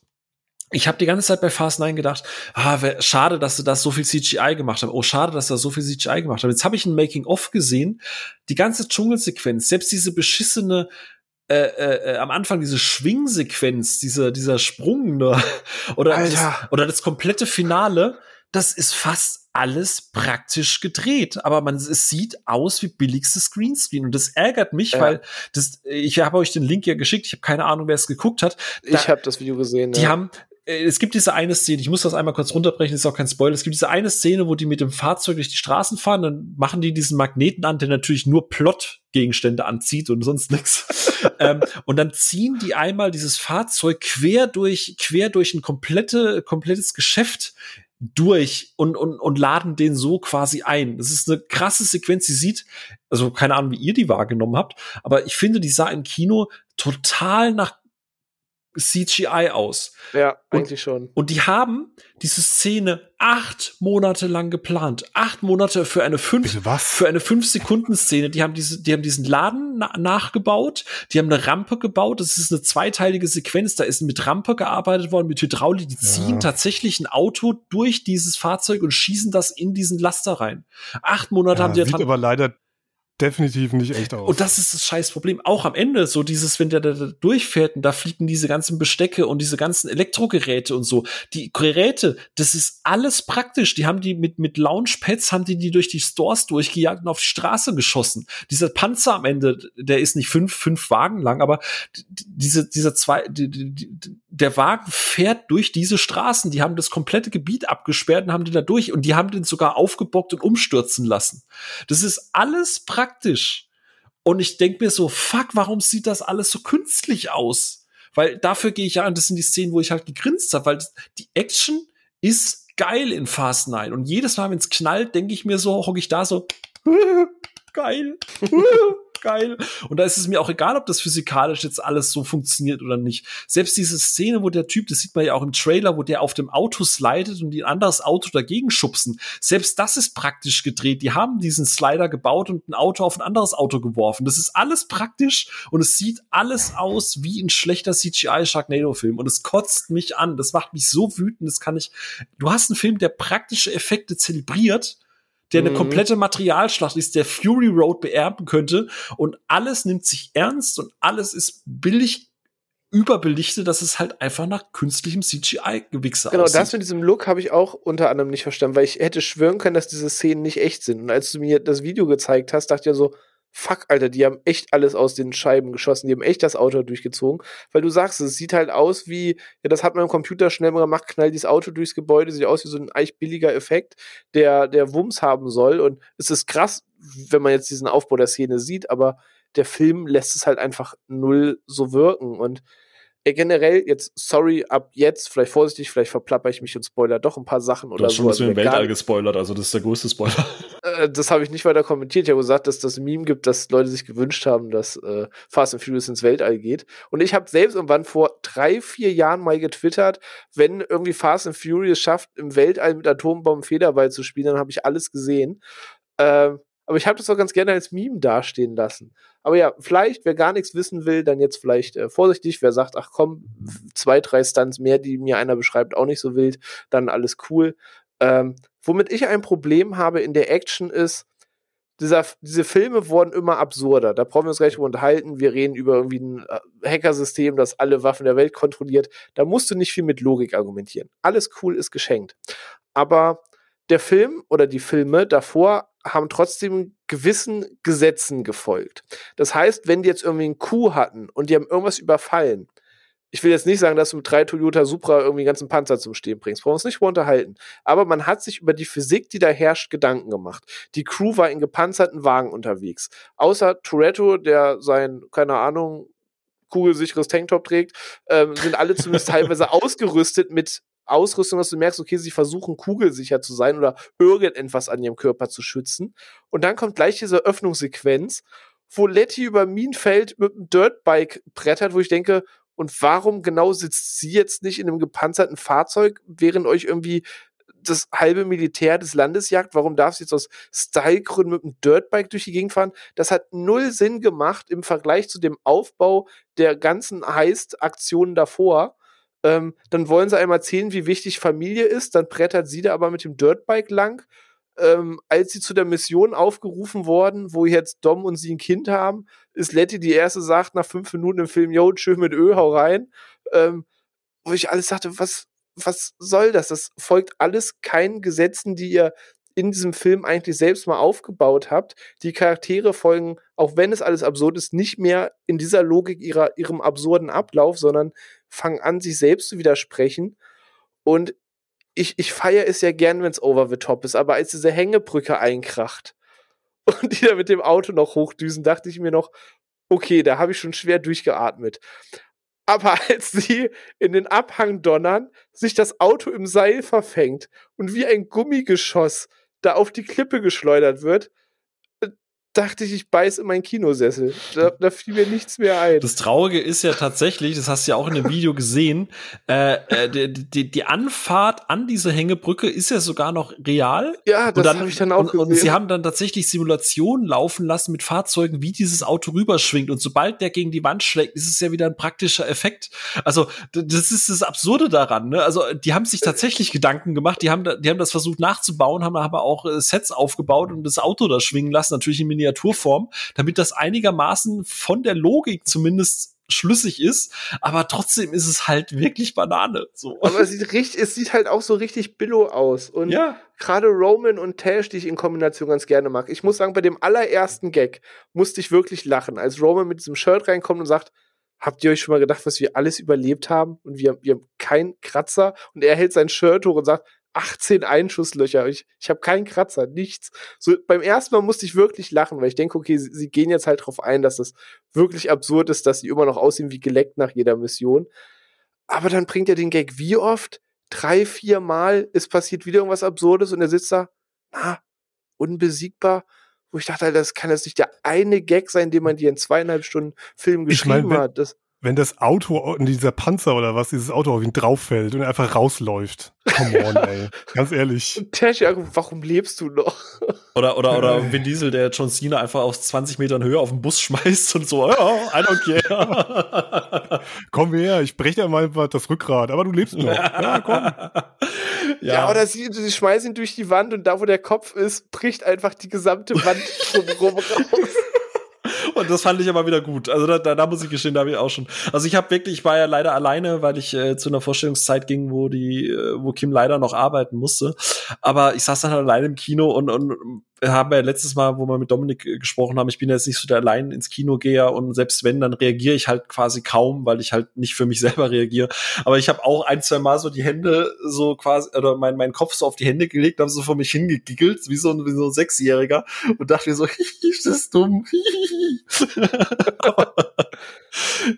ich habe die ganze Zeit bei Fast 9 gedacht, ah, schade, dass sie das so viel CGI gemacht haben. Oh, schade, dass sie so viel CGI gemacht haben. Jetzt habe ich ein Making-of gesehen. Die ganze Dschungelsequenz, selbst diese beschissene äh, äh, äh am Anfang diese Schwingsequenz, dieser dieser Sprung ne? oder das, oder das komplette Finale, das ist fast alles praktisch gedreht, aber man es sieht aus wie billigstes Greenscreen und das ärgert mich, ja. weil das ich habe euch den Link ja geschickt, ich habe keine Ahnung, wer es geguckt hat. Da, ich habe das Video gesehen. Die ja. haben äh, es gibt diese eine Szene, ich muss das einmal kurz runterbrechen, ist auch kein Spoiler. Es gibt diese eine Szene, wo die mit dem Fahrzeug durch die Straßen fahren, dann machen die diesen Magneten an, der natürlich nur Plot-Gegenstände anzieht und sonst nichts. ähm, und dann ziehen die einmal dieses Fahrzeug quer durch, quer durch ein komplette, komplettes Geschäft durch und, und, und laden den so quasi ein. Das ist eine krasse Sequenz, die sieht, also keine Ahnung, wie ihr die wahrgenommen habt, aber ich finde, die sah im Kino total nach CGI aus. Ja, eigentlich schon. Und die haben diese Szene acht Monate lang geplant. Acht Monate für eine fünf, für eine fünf Sekunden Szene. Die haben diese, die haben diesen Laden na nachgebaut. Die haben eine Rampe gebaut. Das ist eine zweiteilige Sequenz. Da ist mit Rampe gearbeitet worden, mit Hydraulik. Die ja. ziehen tatsächlich ein Auto durch dieses Fahrzeug und schießen das in diesen Laster rein. Acht Monate ja, haben die sieht aber leider definitiv nicht echt aus. Und das ist das scheiß Problem. Auch am Ende, so dieses, wenn der da durchfährt und da fliegen diese ganzen Bestecke und diese ganzen Elektrogeräte und so. Die Geräte, das ist alles praktisch. Die haben die mit, mit Launchpads haben die die durch die Stores durchgejagt und auf die Straße geschossen. Dieser Panzer am Ende, der ist nicht fünf, fünf Wagen lang, aber diese, dieser zwei, die, die, der Wagen fährt durch diese Straßen. Die haben das komplette Gebiet abgesperrt und haben den da durch und die haben den sogar aufgebockt und umstürzen lassen. Das ist alles praktisch praktisch. Und ich denke mir so, fuck, warum sieht das alles so künstlich aus? Weil dafür gehe ich ja an, das sind die Szenen, wo ich halt gegrinst habe, weil die Action ist geil in Fast 9. Und jedes Mal, wenn es knallt, denke ich mir so, hocke ich da so, geil geil. Und da ist es mir auch egal, ob das physikalisch jetzt alles so funktioniert oder nicht. Selbst diese Szene, wo der Typ, das sieht man ja auch im Trailer, wo der auf dem Auto slidet und die ein anderes Auto dagegen schubsen. Selbst das ist praktisch gedreht. Die haben diesen Slider gebaut und ein Auto auf ein anderes Auto geworfen. Das ist alles praktisch und es sieht alles aus wie ein schlechter CGI Sharknado-Film. Und es kotzt mich an. Das macht mich so wütend. Das kann ich. Du hast einen Film, der praktische Effekte zelebriert der eine mhm. komplette Materialschlacht ist, der Fury Road beerben könnte und alles nimmt sich ernst und alles ist billig überbelichtet, dass es halt einfach nach künstlichem CGI-Gewichse genau, aussieht. Genau, das mit diesem Look habe ich auch unter anderem nicht verstanden, weil ich hätte schwören können, dass diese Szenen nicht echt sind. Und als du mir das Video gezeigt hast, dachte ich ja so, fuck, Alter, die haben echt alles aus den Scheiben geschossen, die haben echt das Auto durchgezogen, weil du sagst, es sieht halt aus wie, ja, das hat man im Computer schnell mal gemacht, knallt dieses Auto durchs Gebäude, sieht aus wie so ein eigentlich billiger Effekt, der, der Wumms haben soll. Und es ist krass, wenn man jetzt diesen Aufbau der Szene sieht, aber der Film lässt es halt einfach null so wirken. Und generell jetzt, sorry, ab jetzt, vielleicht vorsichtig, vielleicht verplapper ich mich und spoiler doch ein paar Sachen oder du hast schon so. Ein bisschen Weltall gespoilert, also das ist der größte Spoiler. Äh, das habe ich nicht weiter kommentiert. Ich habe gesagt, dass das ein Meme gibt, dass Leute sich gewünscht haben, dass äh, Fast and Furious ins Weltall geht. Und ich habe selbst irgendwann vor drei, vier Jahren mal getwittert, wenn irgendwie Fast and Furious schafft, im Weltall mit Atombomben Federball zu spielen, dann habe ich alles gesehen. Ähm, aber ich habe das auch ganz gerne als Meme dastehen lassen. Aber ja, vielleicht, wer gar nichts wissen will, dann jetzt vielleicht äh, vorsichtig. Wer sagt, ach komm, zwei, drei Stunts mehr, die mir einer beschreibt, auch nicht so wild, dann alles cool. Ähm, womit ich ein Problem habe in der Action ist, dieser, diese Filme wurden immer absurder. Da brauchen wir uns gleich drüber unterhalten. Wir reden über irgendwie ein äh, Hackersystem, das alle Waffen der Welt kontrolliert. Da musst du nicht viel mit Logik argumentieren. Alles cool ist geschenkt. Aber der Film oder die Filme davor haben trotzdem gewissen Gesetzen gefolgt. Das heißt, wenn die jetzt irgendwie einen Coup hatten und die haben irgendwas überfallen, ich will jetzt nicht sagen, dass du mit drei Toyota Supra irgendwie einen ganzen Panzer zum Stehen bringst. Brauchen wir uns nicht unterhalten. Aber man hat sich über die Physik, die da herrscht, Gedanken gemacht. Die Crew war in gepanzerten Wagen unterwegs. Außer Toretto, der sein, keine Ahnung, kugelsicheres Tanktop trägt, ähm, sind alle zumindest teilweise ausgerüstet mit Ausrüstung, dass du merkst, okay, sie versuchen kugelsicher zu sein oder irgendetwas an ihrem Körper zu schützen. Und dann kommt gleich diese Öffnungssequenz, wo Letty über Minenfeld mit einem Dirtbike brettert, wo ich denke, und warum genau sitzt sie jetzt nicht in einem gepanzerten Fahrzeug, während euch irgendwie das halbe Militär des Landes jagt? Warum darf sie jetzt aus Stylegründen mit einem Dirtbike durch die Gegend fahren? Das hat null Sinn gemacht im Vergleich zu dem Aufbau der ganzen Heist-Aktionen davor. Ähm, dann wollen sie einmal erzählen, wie wichtig Familie ist, dann brettert sie da aber mit dem Dirtbike lang. Ähm, als sie zu der Mission aufgerufen worden, wo jetzt Dom und sie ein Kind haben, ist Letty die erste, sagt nach fünf Minuten im Film, yo, tschüss mit Ö, hau rein. Ähm, wo ich alles sagte, was, was soll das? Das folgt alles keinen Gesetzen, die ihr in diesem Film eigentlich selbst mal aufgebaut habt. Die Charaktere folgen, auch wenn es alles absurd ist, nicht mehr in dieser Logik ihrer, ihrem absurden Ablauf, sondern fangen an, sich selbst zu widersprechen. Und ich, ich feiere es ja gern, wenn es over the top ist, aber als diese Hängebrücke einkracht und die da mit dem Auto noch hochdüsen, dachte ich mir noch, okay, da habe ich schon schwer durchgeatmet. Aber als sie in den Abhang donnern, sich das Auto im Seil verfängt und wie ein Gummigeschoss da auf die Klippe geschleudert wird, dachte ich, ich beiß in meinen Kinosessel. Da, da, fiel mir nichts mehr ein. Das Traurige ist ja tatsächlich, das hast du ja auch in dem Video gesehen, äh, äh, die, die, die, Anfahrt an diese Hängebrücke ist ja sogar noch real. Ja, das habe ich dann auch und, gesehen. Und sie haben dann tatsächlich Simulationen laufen lassen mit Fahrzeugen, wie dieses Auto rüberschwingt. Und sobald der gegen die Wand schlägt, ist es ja wieder ein praktischer Effekt. Also, das ist das Absurde daran. Ne? Also, die haben sich tatsächlich Gedanken gemacht, die haben, die haben das versucht nachzubauen, haben aber auch äh, Sets aufgebaut und das Auto da schwingen lassen, natürlich in Miniatur Miniaturform, damit das einigermaßen von der Logik zumindest schlüssig ist, aber trotzdem ist es halt wirklich Banane. So. Aber es sieht richtig, es sieht halt auch so richtig Billo aus. Und ja. gerade Roman und Tash, die ich in Kombination ganz gerne mag. Ich muss sagen, bei dem allerersten Gag musste ich wirklich lachen, als Roman mit diesem Shirt reinkommt und sagt, habt ihr euch schon mal gedacht, was wir alles überlebt haben? Und wir, wir haben keinen Kratzer. Und er hält sein Shirt hoch und sagt, 18 Einschusslöcher. Ich, ich habe keinen Kratzer, nichts. So beim ersten Mal musste ich wirklich lachen, weil ich denke, okay, sie, sie gehen jetzt halt drauf ein, dass es wirklich absurd ist, dass sie immer noch aussehen wie geleckt nach jeder Mission. Aber dann bringt er den Gag wie oft? Drei, vier Mal, es passiert wieder irgendwas Absurdes und er sitzt da, na, unbesiegbar. Wo ich dachte, das kann jetzt nicht der eine Gag sein, den man dir in zweieinhalb Stunden Film geschrieben ich mein, hat. Das wenn das Auto, dieser Panzer oder was, dieses Auto auf ihn drauf fällt und er einfach rausläuft. Come on, ey. Ganz ehrlich. Tash, warum lebst du noch? Oder, oder, oder Vin Diesel, der John Cena einfach aus 20 Metern Höhe auf den Bus schmeißt und so, oh, I don't care. komm her, ich breche dir mal das Rückgrat, aber du lebst noch. Ja, komm. Ja, ja oder sie, sie schmeißen ihn durch die Wand und da, wo der Kopf ist, bricht einfach die gesamte Wand drumherum raus. Und das fand ich aber wieder gut. Also da, da, da muss ich gestehen, da habe ich auch schon. Also ich habe wirklich, ich war ja leider alleine, weil ich äh, zu einer Vorstellungszeit ging, wo die, äh, wo Kim leider noch arbeiten musste. Aber ich saß dann halt alleine im Kino und, und haben wir ja letztes Mal, wo wir mit Dominik äh, gesprochen haben, ich bin jetzt nicht so der allein ins Kino geher und selbst wenn, dann reagiere ich halt quasi kaum, weil ich halt nicht für mich selber reagiere. Aber ich habe auch ein, zwei Mal so die Hände so quasi, oder mein, mein Kopf so auf die Hände gelegt, habe so vor mich hingegiggelt, wie so, ein, wie so ein Sechsjähriger und dachte mir so, ist das dumm.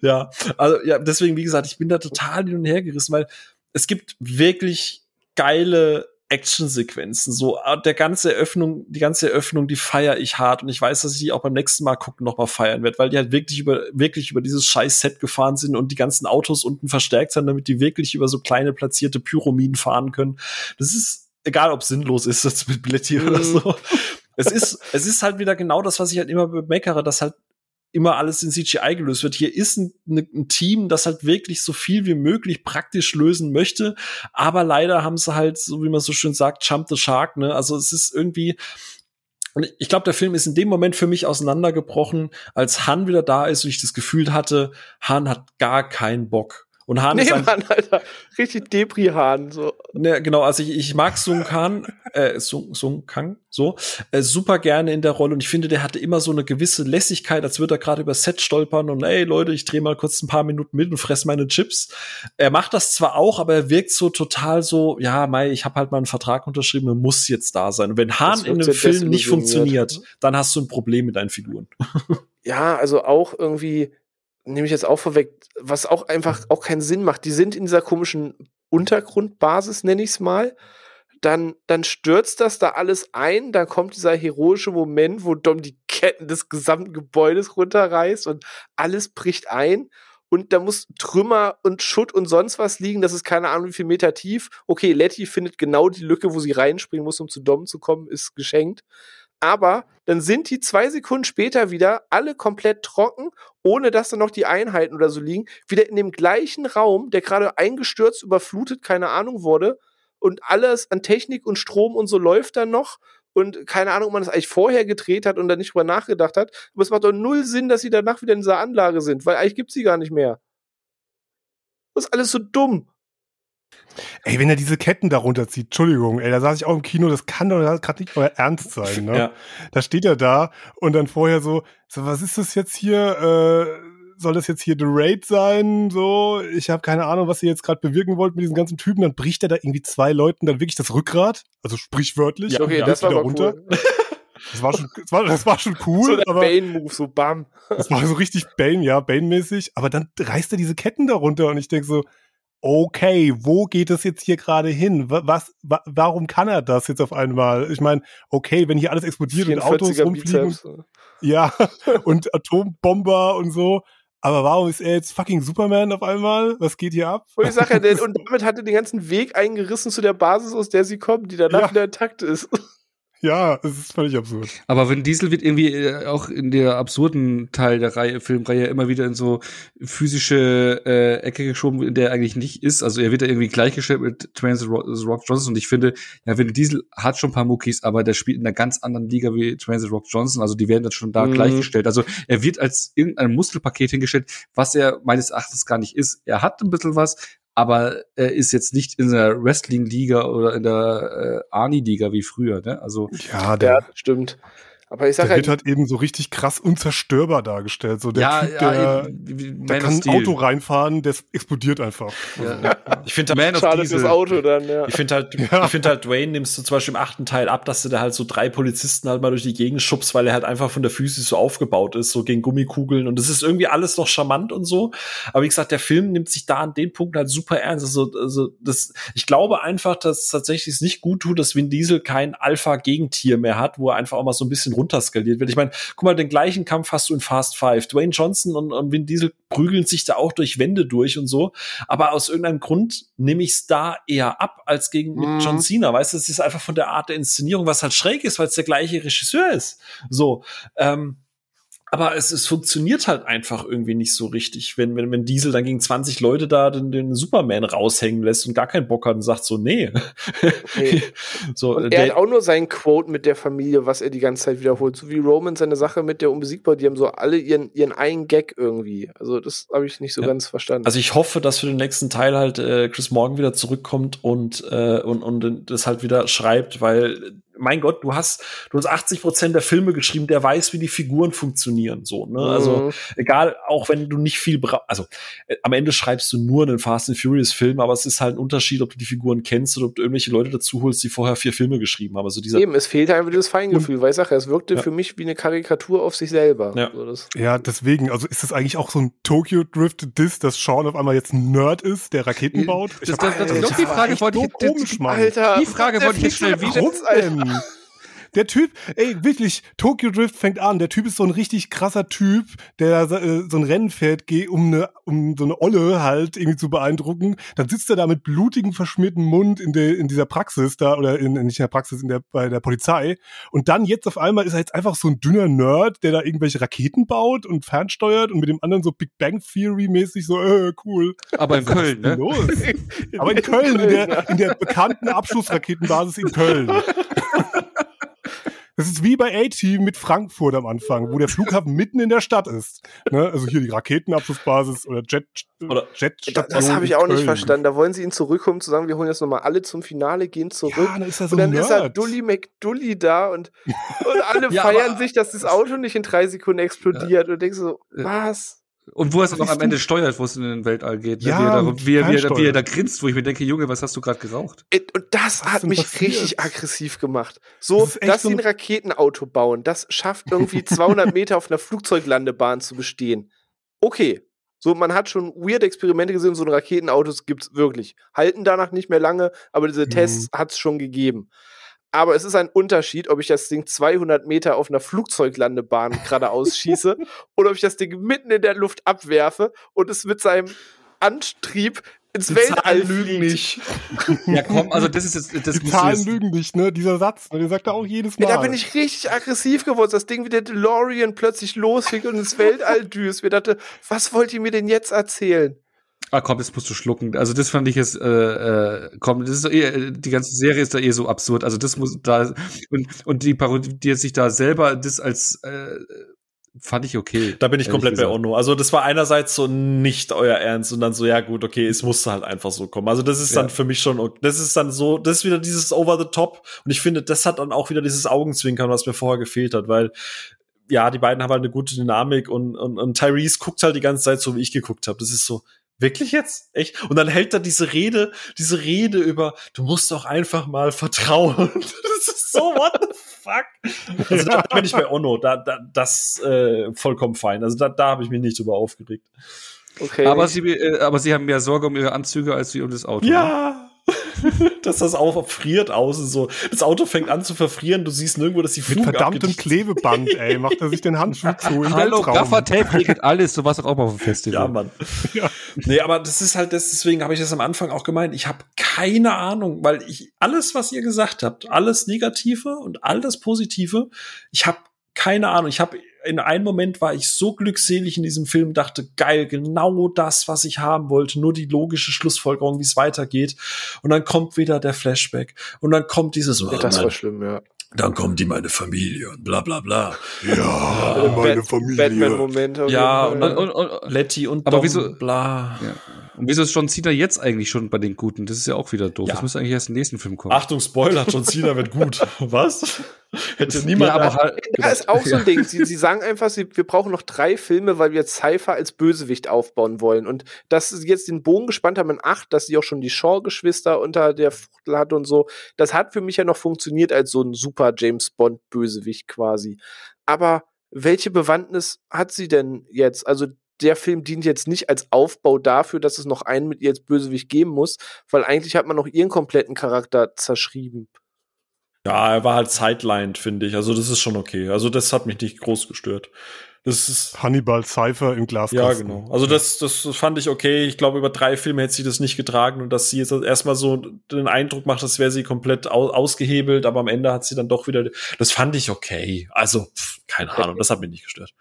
ja, also ja, deswegen, wie gesagt, ich bin da total hin und her gerissen, weil es gibt wirklich geile Actionsequenzen. So äh, der ganze Eröffnung, die ganze Eröffnung, die feiere ich hart und ich weiß, dass ich die auch beim nächsten Mal gucken noch mal feiern werde, weil die halt wirklich über wirklich über dieses scheiß Set gefahren sind und die ganzen Autos unten verstärkt sind, damit die wirklich über so kleine platzierte Pyrominen fahren können. Das ist egal, ob sinnlos ist, das mit Blätti mhm. oder so. es ist es ist halt wieder genau das, was ich halt immer bemeckere, dass halt immer alles in CGI gelöst wird. Hier ist ein, ne, ein, Team, das halt wirklich so viel wie möglich praktisch lösen möchte, aber leider haben sie halt, so wie man so schön sagt, jump the shark, ne? Also es ist irgendwie, Und ich glaube, der Film ist in dem Moment für mich auseinandergebrochen, als Han wieder da ist und ich das Gefühl hatte, Han hat gar keinen Bock. Und Han nee, ist ein, Mann, Alter. Richtig Depri-Hahn. So. Ne, genau, also ich, ich mag Sung Kang, äh, Sung, Sung Kang, so, äh, super gerne in der Rolle und ich finde, der hatte immer so eine gewisse Lässigkeit, als würde er gerade über Set stolpern und ey Leute, ich drehe mal kurz ein paar Minuten mit und fress meine Chips. Er macht das zwar auch, aber er wirkt so total so, ja, Mai, ich habe halt mal einen Vertrag unterschrieben, er muss jetzt da sein. Und wenn Han in einem Film nicht funktioniert, dann hast du ein Problem mit deinen Figuren. Ja, also auch irgendwie nehme ich jetzt auch vorweg, was auch einfach auch keinen Sinn macht. Die sind in dieser komischen Untergrundbasis, nenne ich es mal. Dann, dann stürzt das da alles ein, dann kommt dieser heroische Moment, wo Dom die Ketten des gesamten Gebäudes runterreißt und alles bricht ein und da muss Trümmer und Schutt und sonst was liegen. Das ist keine Ahnung, wie viel Meter tief. Okay, Letty findet genau die Lücke, wo sie reinspringen muss, um zu Dom zu kommen, ist geschenkt aber dann sind die zwei Sekunden später wieder alle komplett trocken, ohne dass da noch die Einheiten oder so liegen, wieder in dem gleichen Raum, der gerade eingestürzt, überflutet, keine Ahnung wurde, und alles an Technik und Strom und so läuft dann noch. Und keine Ahnung, ob man das eigentlich vorher gedreht hat und dann nicht drüber nachgedacht hat. Aber es macht doch null Sinn, dass sie danach wieder in dieser Anlage sind, weil eigentlich gibt's sie gar nicht mehr. Das ist alles so dumm. Ey, wenn er diese Ketten darunter zieht, Entschuldigung, ey, da saß ich auch im Kino, das kann doch gerade nicht euer Ernst sein, ne? Ja. Da steht er da und dann vorher so, so was ist das jetzt hier? Äh, soll das jetzt hier The Raid sein? So, ich habe keine Ahnung, was ihr jetzt gerade bewirken wollt mit diesen ganzen Typen. Dann bricht er da irgendwie zwei Leuten dann wirklich das Rückgrat, also sprichwörtlich. Ja, okay, das war wieder runter. Cool. Das war schon, das war, das war schon cool. So der aber Bane-Move, so bam. Das war so richtig Bane, ja, Bane-mäßig. Aber dann reißt er diese Ketten darunter und ich denk so, okay, wo geht es jetzt hier gerade hin? Was, wa warum kann er das jetzt auf einmal? Ich meine, okay, wenn hier alles explodiert und Autos rumfliegen. Bizeps. Ja, und Atombomber und so. Aber warum ist er jetzt fucking Superman auf einmal? Was geht hier ab? Und ich sag ja, und damit hat er den ganzen Weg eingerissen zu der Basis, aus der sie kommen, die danach ja. wieder intakt ist. Ja, es ist völlig absurd. Aber Vin Diesel wird irgendwie äh, auch in der absurden Teil der Reihe, Filmreihe immer wieder in so physische äh, Ecke geschoben, in der er eigentlich nicht ist. Also er wird da irgendwie gleichgestellt mit Trains Rock Johnson und ich finde, ja, Vin Diesel hat schon ein paar Muckis, aber der spielt in einer ganz anderen Liga wie Trains Rock Johnson. Also die werden dann schon da mhm. gleichgestellt. Also er wird als irgendein Muskelpaket hingestellt, was er meines Erachtens gar nicht ist. Er hat ein bisschen was, aber er ist jetzt nicht in der Wrestling-Liga oder in der äh, Arnie-Liga wie früher, ne? Also ja, der ja, stimmt. Aber ich sag der halt, wird halt eben so richtig krass unzerstörbar dargestellt. So der ja, Typ, der, ja, der kann ein Auto reinfahren, das explodiert einfach. Ja. Ich finde halt, Schade fürs Auto dann, ja. Ich finde halt, ja. ich finde halt, Dwayne nimmst du zum Beispiel im achten Teil ab, dass du da halt so drei Polizisten halt mal durch die Gegend schubst, weil er halt einfach von der Physis so aufgebaut ist, so gegen Gummikugeln und das ist irgendwie alles noch charmant und so. Aber wie gesagt, der Film nimmt sich da an den Punkten halt super ernst. Also, also das, ich glaube einfach, dass tatsächlich es nicht gut tut, dass Vin Diesel kein Alpha-Gegentier mehr hat, wo er einfach auch mal so ein bisschen runterskaliert wird. Ich meine, guck mal, den gleichen Kampf hast du in Fast Five. Dwayne Johnson und, und Vin Diesel prügeln sich da auch durch Wände durch und so. Aber aus irgendeinem Grund nehme ich es da eher ab als gegen mit mhm. John Cena. Weißt du, es ist einfach von der Art der Inszenierung, was halt schräg ist, weil es der gleiche Regisseur ist. So. Ähm, aber es, es funktioniert halt einfach irgendwie nicht so richtig, wenn, wenn, wenn Diesel dann gegen 20 Leute da den, den Superman raushängen lässt und gar keinen Bock hat und sagt so, nee. nee. so, und er hat auch nur seinen Quote mit der Familie, was er die ganze Zeit wiederholt. So wie Roman seine Sache mit der Unbesiegbar, die haben so alle ihren, ihren einen Gag irgendwie. Also das habe ich nicht so ja. ganz verstanden. Also ich hoffe, dass für den nächsten Teil halt äh, Chris Morgan wieder zurückkommt und, äh, und, und das halt wieder schreibt, weil mein Gott, du hast, du hast 80 Prozent der Filme geschrieben, der weiß, wie die Figuren funktionieren, so, ne? Also, mhm. Also, egal, auch wenn du nicht viel brauchst, also, äh, am Ende schreibst du nur einen Fast and Furious Film, aber es ist halt ein Unterschied, ob du die Figuren kennst oder ob du irgendwelche Leute dazu holst, die vorher vier Filme geschrieben haben. Also dieser Eben, es fehlt einfach dieses Feingefühl, weil ich sage, es wirkte ja. für mich wie eine Karikatur auf sich selber. Ja. So, ja, deswegen, also ist das eigentlich auch so ein Tokyo Drift Diss, dass Sean auf einmal jetzt ein Nerd ist, der Raketen baut? Ich das, das, das, das, die Frage wollte ich, die Frage wollte ich jetzt schnell wieder. Warum Um, der Typ, ey, wirklich, Tokyo Drift fängt an. Der Typ ist so ein richtig krasser Typ, der äh, so ein Rennen fährt, geht, um, eine, um so eine Olle halt irgendwie zu beeindrucken. Dann sitzt er da mit blutigen, verschmierten Mund in, der in dieser Praxis da, oder in, nicht in der Praxis, in der, bei der Polizei. Und dann jetzt auf einmal ist er jetzt einfach so ein dünner Nerd, der da irgendwelche Raketen baut und fernsteuert und mit dem anderen so Big Bang Theory mäßig so, äh, cool. Aber in Köln, ne? Los? Aber in Köln, in der, in der bekannten Abschlussraketenbasis in Köln. Das ist wie bei A-Team mit Frankfurt am Anfang, wo der Flughafen mitten in der Stadt ist. Ne? Also hier die Raketenabschussbasis oder Jet Oder- Da, das habe ich auch nicht verstanden. Da wollen sie ihn zurückkommen, zu sagen, wir holen jetzt nochmal alle zum Finale, gehen zurück. Ja, dann ist er so und dann ist er Nerd. Dully McDully da und, und alle Ja, feiern sich, dass das Auto nicht in drei Sekunden explodiert. Und denkst so, Ja. was? Und wo er es noch am? Ende steuert, wo es in den Weltall geht. Ne? Ja, wie, er da, wie, er, wie, er, wie er da grinst, wo ich mir denke, Junge, was hast du gerade geraucht? Ey, Und das Was hat mich passiert? richtig aggressiv gemacht. So, Das dass so sie ein ein- Raketenauto bauen, das schafft irgendwie 200 Meter auf einer Flugzeuglandebahn zu bestehen. Okay. So, man hat schon weird Experimente gesehen, so ein Raketenautos gibt's wirklich. Halten danach nicht mehr lange, aber diese Mhm. Tests hat's schon gegeben. Aber es ist ein Unterschied, ob ich das Ding 200 Meter auf einer Flugzeuglandebahn geradeaus schieße oder ob ich das Ding mitten in der Luft abwerfe und es mit seinem Antrieb ins Die Weltall Zahlen lügen nicht. Ja, komm, also das ist jetzt, das Die Zahlen jetzt- lügen nicht, ne? Dieser Satz, ne? den sagt er auch jedes Mal. Ja, da bin ich richtig aggressiv geworden. Das Ding wie der DeLorean plötzlich losfliegt und ins Weltall düst. Wir dachte, was wollt ihr mir denn jetzt erzählen? Ah, komm, das musst du schlucken. Also das fand ich jetzt, äh, äh, komm, das ist eh, die ganze Serie ist da eh so absurd. Also das muss da und und die parodiert sich da selber das als äh, fand ich okay. Da bin ich komplett bei gesagt. Ono. Also das war einerseits so nicht euer Ernst und dann so, ja gut, okay, es musste halt einfach so kommen. Also das ist Ja. dann für mich schon, das ist dann so, das ist wieder dieses Over the Top und ich finde, das hat dann auch wieder dieses Augenzwinkern, was mir vorher gefehlt hat, weil ja, die beiden haben halt eine gute Dynamik und, und, und Tyrese guckt halt die ganze Zeit so, wie ich geguckt habe. Das ist so, wirklich jetzt? Echt? Und dann hält er diese Rede, diese Rede über, du musst doch einfach mal vertrauen. Das ist so, what the fuck? Also da bin ich bei Ono, da, da, das äh, vollkommen fein. Also da, da habe ich mich nicht drüber aufgeregt. Okay. Aber sie, äh, aber sie haben mehr Sorge um ihre Anzüge als wie um das Auto. ne? Dass das auch friert außen so. Das Auto fängt an zu verfrieren, du siehst nirgendwo, dass die Mit Fugen verdammtem Klebeband, ey, macht er sich den Handschuh zu im Hallo. Gaffertape regelt alles. So was auch mal auf dem Festival. Ja, Mann. Ja. Nee, aber das ist halt, das, deswegen habe ich das am Anfang auch gemeint. Ich habe keine Ahnung, weil ich alles, was ihr gesagt habt, alles Negative und all das Positive, ich habe keine Ahnung. Ich habe in einem Moment war ich so glückselig in diesem Film, dachte, geil, genau das, was ich haben wollte, nur die logische Schlussfolgerung, wie es weitergeht. Und dann kommt wieder der Flashback und dann kommt dieses, ja, das war schlimm, ja. dann kommt die meine Familie und bla bla bla. Ja, meine Familie. Batman-Moment. Ja. Und, und, und, Letty und Aber Dom, wieso- bla. ja. Und wieso ist John Cena jetzt eigentlich schon bei den Guten? Das ist ja auch wieder doof. Ja. Das müsste eigentlich erst im nächsten Film kommen. Achtung, Spoiler, John Cena wird gut. Was? Hätte niemand. ja, aber halt, Ja, ist auch so ein Ding. Sie, sie sagen einfach, sie, wir brauchen noch drei Filme, weil wir jetzt Cypher als Bösewicht aufbauen wollen. Und dass sie jetzt den Bogen gespannt haben in acht, dass sie auch schon die Shaw-Geschwister unter der Fuchtel hat und so, das hat für mich ja noch funktioniert als so ein super James Bond-Bösewicht quasi. Aber welche Bewandtnis hat sie denn jetzt? Also der Film dient jetzt nicht als Aufbau dafür, dass es noch einen mit ihr als Bösewicht geben muss, weil eigentlich hat man noch ihren kompletten Charakter zerschrieben. ja, er war halt sidelined, finde ich. Also, das ist schon okay. Also, das hat mich nicht groß gestört. Das ist. Hannibal Cypher im Glaskasten. Ja, genau. Also das, das fand ich okay. Ich glaube, über drei Filme hätte sie das nicht getragen und dass sie jetzt erstmal so den Eindruck macht, als wäre sie komplett au ausgehebelt, aber am Ende hat sie dann doch wieder. Das fand ich okay. Also, pff, keine Ahnung, das hat mich nicht gestört.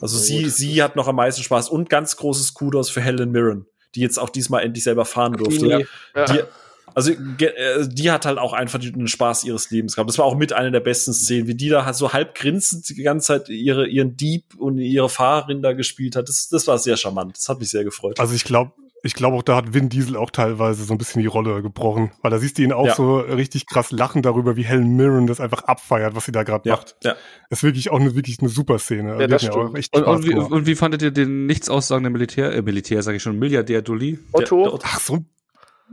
Also Na sie, gut. sie hat noch am meisten Spaß und ganz großes Kudos für Helen Mirren, die jetzt auch diesmal endlich selber fahren durfte. Ja. Die, also äh, die hat halt auch einfach den Spaß ihres Lebens gehabt. Das war auch mit einer der besten Szenen, wie die da halt so halb grinsend die ganze Zeit ihre, ihren Dieb und ihre Fahrerin da gespielt hat. Das, das war sehr charmant. Das hat mich sehr gefreut. Also ich glaube, ich glaube auch, da hat Vin Diesel auch teilweise so ein bisschen die Rolle gebrochen, weil da siehst du ihn auch Ja. so richtig krass lachen darüber, wie Helen Mirren das einfach abfeiert, was sie da gerade ja, macht. ja. Das ist wirklich auch eine, wirklich eine super Szene. Ja, das stimmt. echt Und, und, wie, und wie fandet ihr den nichts aussagenden Militär, äh, Militär, sage ich schon, Milliardär Dully? Otto, Der, Ach so.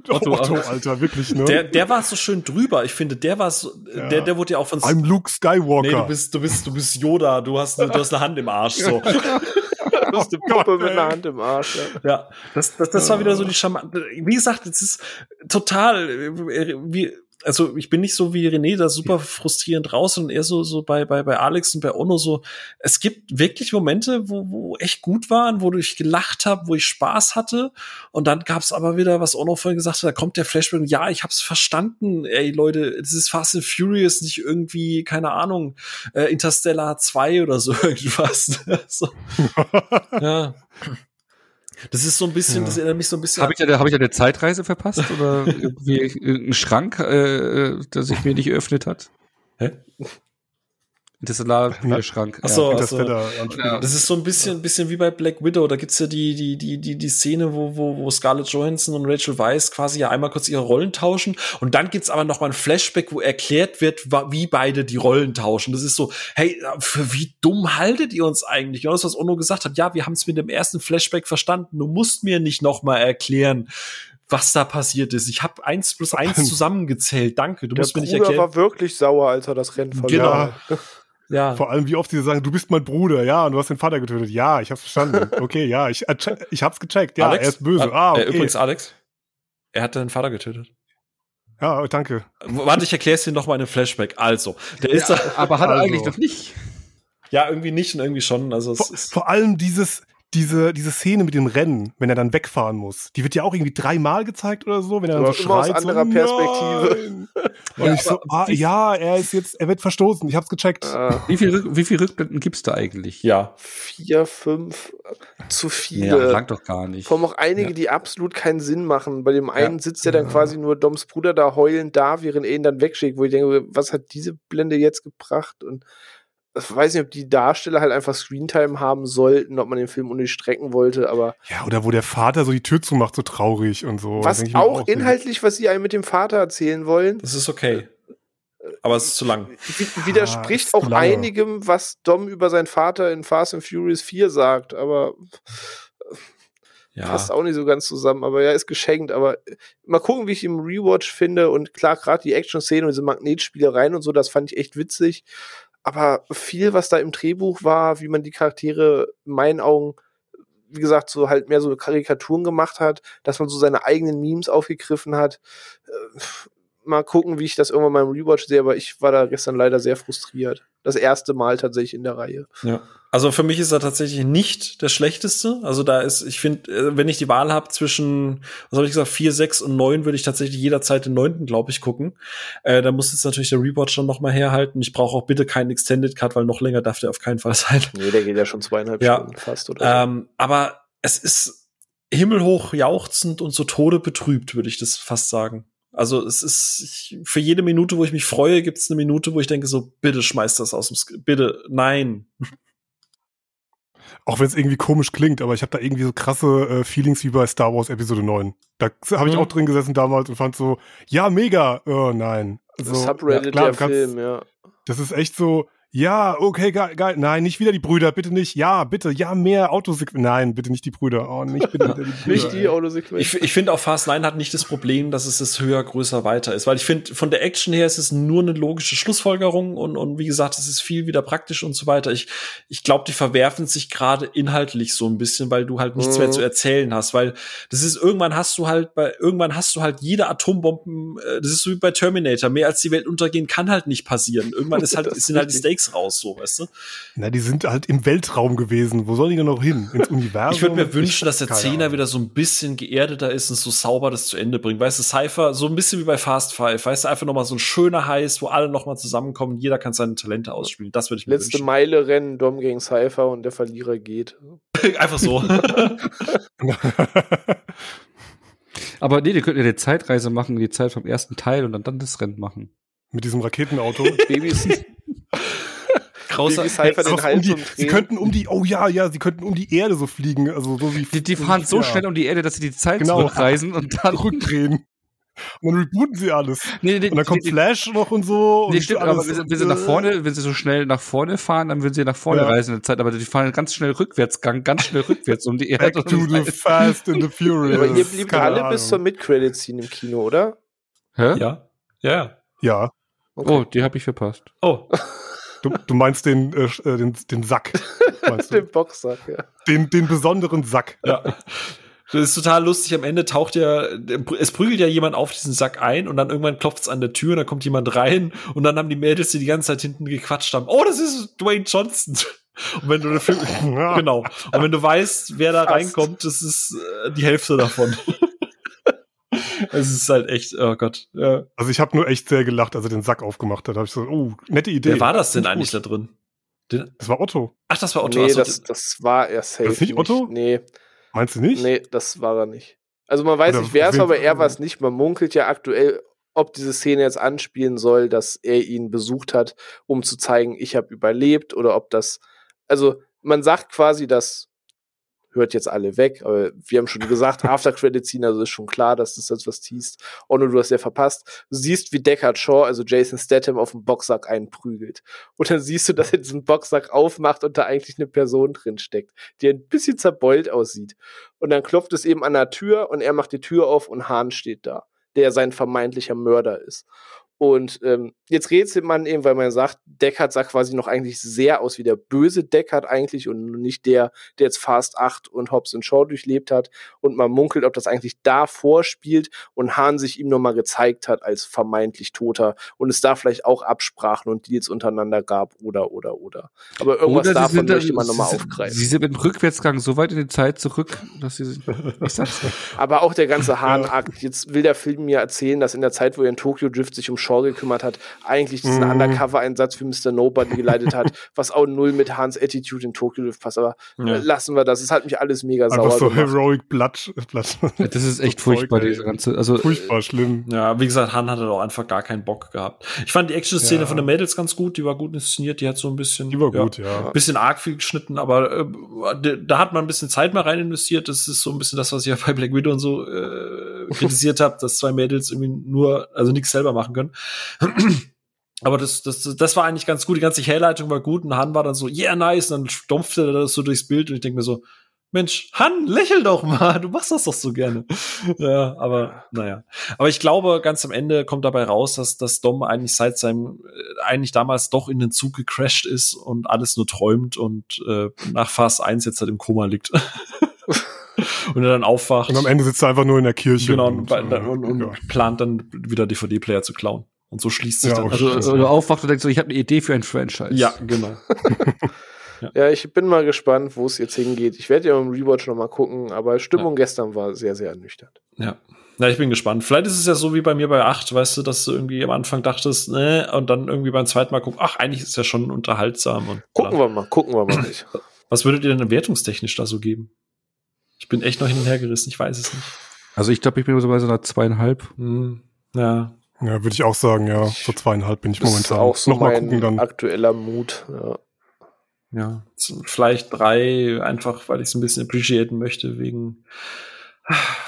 Otto, Otto, Alter, wirklich, ne? der, der war so schön drüber. Ich finde, der war so, Ja. der, der wurde ja auch von I'm Luke Skywalker. Nee, du bist, du bist, du bist Yoda, du hast, eine, du hast eine Hand im Arsch, so. eine Oh Puppe mit einer Hand im Arsch. Ja. Ja, das, das, das war wieder so die charmante. Wie gesagt, es ist total, äh, wie, also ich bin nicht so wie René da super frustrierend raus und eher so, so bei, bei, bei Alex und bei Ono so. Es gibt wirklich Momente, wo, wo echt gut waren, wo ich gelacht habe, wo ich Spaß hatte. Und dann gab's aber wieder, was Ono vorhin gesagt hat, da kommt der Flashback, und ja, ich hab's verstanden, ey Leute, es ist Fast and Furious, nicht irgendwie, keine Ahnung, äh, Interstellar 2 oder so irgendwas. so. Ja. Das ist so ein bisschen, Ja. das erinnert mich so ein bisschen Habe ich, da, hab ich da eine Zeitreise verpasst oder irgendwie einen Schrank, äh, äh, der sich mir nicht geöffnet hat? Hä? Interstellar-Schrank. Ach so, ja. Interstellar. Das ist so ein bisschen, bisschen wie bei Black Widow. Da gibt's ja die, die, die, die, die Szene, wo, wo, wo Scarlett Johansson und Rachel Weisz quasi ja einmal kurz ihre Rollen tauschen. Und dann gibt's aber noch mal ein Flashback, wo erklärt wird, wie beide die Rollen tauschen. Das ist so, hey, für wie dumm haltet ihr uns eigentlich? Genau das, was Ono gesagt hat. Ja, wir haben es mit dem ersten Flashback verstanden. Du musst mir nicht noch mal erklären, was da passiert ist. Ich habe eins plus eins zusammengezählt. Danke, du Der musst mir nicht Bruder erklären. war wirklich sauer, als er das Rennen verlor. Genau. Ja. Vor allem, wie oft sie sagen, du bist mein Bruder, ja, und du hast den Vater getötet. Ja, ich hab's verstanden. Okay, ja, ich, äh, ich hab's gecheckt. Ja, Alex? er ist böse. Äh, Ah, okay. äh, übrigens, Alex, er hat deinen Vater getötet. ja, danke. Warte, ich erkläre es dir noch mal in einem Flashback. Also, der ist da. Aber hat er Also. eigentlich noch nicht. Ja, irgendwie nicht und irgendwie schon. Also, es Vor, ist, vor allem dieses, diese, diese Szene mit dem Rennen, wenn er dann wegfahren muss, die wird ja auch irgendwie dreimal gezeigt oder so, wenn er dann so immer aus schreit. anderer so, Perspektive. Nein. Und ich so, ah, ja, er ist jetzt, er wird verstoßen. Ich hab's gecheckt. Ah, Wie viel, Rück- wie viel Rückblenden gibt's da eigentlich? ja. vier, fünf, äh, zu Ja, viele. lang doch gar nicht. Vor allem auch einige, Ja. die absolut keinen Sinn machen. Bei dem einen Ja. sitzt ja dann quasi nur Doms Bruder da heulend da, während er ihn dann wegschickt, wo ich denke, was hat diese Blende jetzt gebracht? Und ich weiß nicht, ob die Darsteller halt einfach Screentime haben sollten, ob man den Film unnötig strecken wollte, aber Ja, oder wo der Vater so die Tür zumacht, so traurig und so. was auch so, inhaltlich, was sie einem mit dem Vater erzählen wollen, Das ist okay. Aber es ist zu lang. wi- widerspricht zu auch lange. einigem, was Dom über seinen Vater in Fast and Furious 4 sagt, aber Ja. passt auch nicht so ganz zusammen, aber ja, ist geschenkt. Aber äh, mal gucken, wie ich im Rewatch finde. Und klar, gerade die Action-Szenen und diese Magnetspielereien und so, das fand ich echt witzig. Aber viel, was da im Drehbuch war, wie man die Charaktere in meinen Augen, wie gesagt, so halt mehr so Karikaturen gemacht hat, dass man so seine eigenen Memes aufgegriffen hat. Äh, mal gucken, wie ich das irgendwann mal im Rewatch sehe, aber ich war da gestern leider sehr frustriert. Das erste Mal tatsächlich in der Reihe. Ja. Also für mich ist er tatsächlich nicht der schlechteste. Also da ist, ich finde, äh, wenn ich die Wahl habe zwischen, was habe ich gesagt, vier, sechs und neun, würde ich tatsächlich jederzeit den neunten, glaube ich, gucken. Äh, da muss jetzt natürlich der Rewatch dann noch mal herhalten. Ich brauche auch bitte keinen Extended Cut, weil noch länger darf der auf keinen Fall sein. Nee, der geht ja schon zweieinhalb Ja. Stunden fast, oder? Ähm, aber es ist himmelhoch jauchzend und so Tode betrübt, würde ich das fast sagen. Also es ist ich, für jede Minute, wo ich mich freue, gibt es eine Minute, wo ich denke so, bitte schmeiß das aus dem, Sk bitte, nein. Auch wenn es irgendwie komisch klingt, aber ich habe da irgendwie so krasse äh, Feelings wie bei Star Wars Episode 9. Da habe ich Mhm. auch drin gesessen damals und fand so, ja, mega. Oh nein. Also, Subreddit ja, klar, der kannst- Film, ja. Das ist echt so, ja, okay, geil, geil. Nein, nicht wieder die Brüder, bitte nicht. Ja, bitte, ja, mehr Autosequenzen. Nein, bitte nicht die Brüder. Oh, nicht bitte die Brüder. Nicht die ey. Autosequenz. Ich, ich finde auch Fast 9 hat nicht das Problem, dass es das höher, größer, weiter ist. Weil ich finde, von der Action her ist es nur eine logische Schlussfolgerung und, und wie gesagt, es ist viel wieder praktisch und so weiter. Ich, ich glaube, die verwerfen sich gerade inhaltlich so ein bisschen, weil du halt nichts Mhm. mehr zu erzählen hast. Weil das ist, irgendwann hast du halt bei, irgendwann hast du halt jede Atombomben, äh, das ist so wie bei Terminator. Mehr als die Welt untergehen kann halt nicht passieren. Irgendwann ist halt, sind halt die richtig. Stakes raus, so, weißt du? Na, die sind halt im Weltraum gewesen. Wo sollen die denn noch hin? Ins Universum? Ich würde mir wünschen, dass der Zehner wieder so ein bisschen geerdeter ist und so sauber das zu Ende bringt. Weißt du, Cypher, so ein bisschen wie bei Fast Five, weißt du, einfach nochmal so ein schöner Heiß, wo alle nochmal zusammenkommen, jeder kann seine Talente ausspielen. Das würde ich mir Letzte Meile rennen, Dom gegen Cypher und der Verlierer geht. wünschen. einfach so. Aber nee, die könnten ja eine Zeitreise machen, die Zeit vom ersten Teil und dann, dann das Rennen machen. Mit diesem Raketenauto. Babys, Grauser, Baby Cypher den Hals um die, sie könnten um die, oh ja, ja, sie könnten um die Erde so fliegen. Also so wie. Die, die fahren so ja, schnell um die Erde, dass sie die Zeit Genau. zurückreisen und dann. Rückdrehen. Und dann rebooten sie alles. Nee, nee, Und dann kommt nee, Flash noch und so. Nee, und stimmt, aber wenn sie, und, wenn sie nach äh, vorne, wenn sie so schnell nach vorne fahren, dann würden sie nach vorne Ja. reisen in der Zeit, aber die fahren ganz schnell rückwärts, gang, ganz schnell rückwärts um die Erde. Back to the Fast and the Furious. Aber ihr blieb Keine alle bis zur Ahnung. Mid-Credit-Scene im Kino, oder? Hä? ja. Ja. Ja. Oh, die habe ich verpasst. Oh. Du, du meinst den, äh, äh, den, den Sack. Meinst du? Den Boxsack, ja. Den, den besonderen Sack. Ja. Das ist total lustig. Am Ende taucht ja, es prügelt ja jemand auf diesen Sack ein und dann irgendwann klopft es an der Tür und dann kommt jemand rein und dann haben die Mädels, die die ganze Zeit hinten gequatscht haben, oh, das ist Dwayne Johnson. Und wenn du Ja. genau. Und wenn du weißt, wer da Fast. reinkommt, das ist äh, die Hälfte davon. es ist halt echt, oh Gott. Ja. Also ich habe nur echt sehr gelacht, als er den Sack aufgemacht hat. Da habe ich so, oh, nette Idee. Wer war das denn Gut. eigentlich da drin? Den, Das war Otto. ach, das war Otto. Nee, Ach so, das, das war er safe. Das ist nicht Otto? Nee, Meinst du nicht? nee, das war er nicht. Also man weiß Oder nicht, wer es war, aber er war es nicht. Man munkelt ja aktuell ob diese Szene jetzt anspielen soll, dass er ihn besucht hat, um zu zeigen, ich habe überlebt, oder ob das, also man sagt quasi, dass hört jetzt alle weg, aber wir haben schon gesagt, After Credit Scene, also ist schon klar, dass das jetzt was teast. Ono, du hast ja verpasst. Du siehst, wie Deckard Shaw, also Jason Statham, auf dem Boxsack einprügelt. Und dann siehst du, dass er diesen Boxsack aufmacht und da eigentlich eine Person drin steckt, die ein bisschen zerbeult aussieht. Und dann klopft es eben an der Tür und er macht die Tür auf und Hahn steht da, der sein vermeintlicher Mörder ist. Und ähm, jetzt rätselt man eben, weil man sagt, Deckard sah quasi noch eigentlich sehr aus wie der böse Deckard eigentlich und nicht der, der jetzt Fast 8 und Hobbs und Shaw durchlebt hat. Und man munkelt, ob das eigentlich da vorspielt und Hahn sich ihm nochmal gezeigt hat als vermeintlich Toter und es da vielleicht auch Absprachen und Deals untereinander gab oder, oder, oder. Aber irgendwas Oder davon sind dann- möchte man nochmal aufgreifen. Sie sind dem Rückwärtsgang so weit in die Zeit zurück, dass sie. Ich sag's. Aber auch der ganze Hahn-Akt. Jetzt will der Film mir erzählen, dass in der Zeit, wo er in Tokyo Drift sich um Shaw gekümmert hat, eigentlich diesen Mhm. Undercover-Einsatz für Mr. Nobody geleitet hat, was auch null mit Hans Attitude in Tokyo Drift passt. Aber Ja. äh, lassen wir das. Es hat mich alles mega sauer Einfach so gemacht. Heroic Blood. Blood. Das ist echt So furchtbar, diese ganze. Also, Furchtbar schlimm. Ja, wie gesagt, Han hatte auch einfach gar keinen Bock gehabt. Ich fand die Action-Szene Ja. von den Mädels ganz gut, die war gut inszeniert, die hat so ein bisschen. Die war gut, ja. Ein bisschen arg viel geschnitten, aber äh, da- da hat man ein bisschen Zeit mal rein investiert. Das ist so ein bisschen das, was ich ja bei Black Widow und so äh, kritisiert habe, dass zwei Mädels irgendwie nur, also nichts selber machen können. Aber das, das, das war eigentlich ganz gut. Die ganze Herleitung war gut und Han war dann so, yeah, nice. Und dann stumpfte er das so durchs Bild und ich denke mir so, Mensch, Han, lächel doch mal, du machst das doch so gerne. ja, aber naja. Aber ich glaube, ganz am Ende kommt dabei raus, dass, dass Dom eigentlich seit seinem, äh, eigentlich damals doch in den Zug gecrashed ist und alles nur träumt und äh, nach Phase 1 jetzt halt im Koma liegt. und er dann aufwacht. Und am Ende sitzt er einfach nur in der Kirche. genau, und, und, äh, und, und ja. plant dann wieder DVD-Player zu klauen. Und so schließt sich Ja, dann. okay. also, oder aufwacht und denkt so, ich habe eine Idee für ein Franchise. ja, genau. Ja, ich bin mal gespannt, wo es jetzt hingeht. Ich werde ja im Rewatch nochmal gucken, aber Stimmung gestern war sehr, sehr ernüchternd. Ja. Na, ich bin gespannt. Vielleicht ist es ja so wie bei mir bei 8, weißt du, dass du irgendwie am Anfang dachtest, ne, und dann irgendwie beim zweiten Mal guckst, ach, eigentlich ist es ja schon unterhaltsam und Gucken wir mal, gucken wir mal nicht. Was würdet ihr denn wertungstechnisch da so geben? Ich bin echt noch hin und her gerissen, ich weiß es nicht. Also ich glaube, ich bin so bei so einer zweieinhalb. Hm, ja. Ja, würde ich auch sagen, ja. So zweieinhalb bin ich Das ist momentan. auch so Nochmal mein gucken dann. aktueller Mut. Ja. Ja. Vielleicht drei, einfach weil ich es ein bisschen appreciaten möchte, wegen.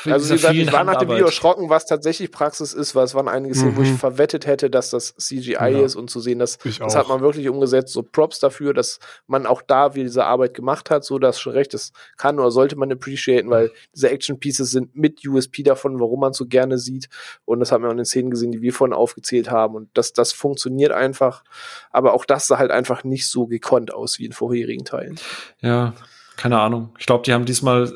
Also wie gesagt, ich war nach dem. Video erschrocken, was tatsächlich Praxis ist, weil es waren einige Szenen, wo ich Mhm. verwettet hätte, dass das CGI Ja. ist und zu sehen, dass das hat man wirklich umgesetzt. So Props dafür, dass man auch da wieder diese Arbeit gemacht hat, so dass schon recht, das kann oder sollte man appreciaten, weil diese Action Pieces sind mit USP davon, warum man so gerne sieht. Und das hat man auch in den Szenen gesehen, die wir vorhin aufgezählt haben. Und das, das funktioniert einfach. Aber auch das sah halt einfach nicht so gekonnt aus wie in vorherigen Teilen. Ja, keine Ahnung. Ich glaube, die haben diesmal,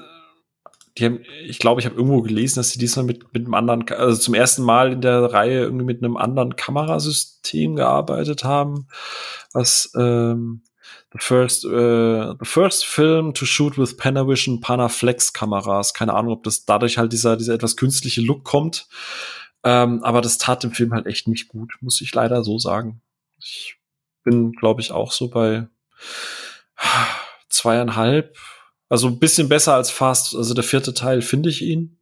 die haben, ich glaube, ich habe irgendwo gelesen, dass sie diesmal mit, mit einem anderen, also zum ersten Mal in der Reihe irgendwie mit einem anderen Kamerasystem gearbeitet haben, was ähm, the first, äh, the first film to shoot with Panavision Panaflex Kameras. Keine Ahnung, ob das dadurch halt dieser, dieser etwas künstliche Look kommt. Ähm, aber das tat dem Film halt echt nicht gut, muss ich leider so sagen. Ich bin, glaube ich, auch so bei zweieinhalb. Also ein bisschen besser als Fast, also der vierte Teil finde ich ihn.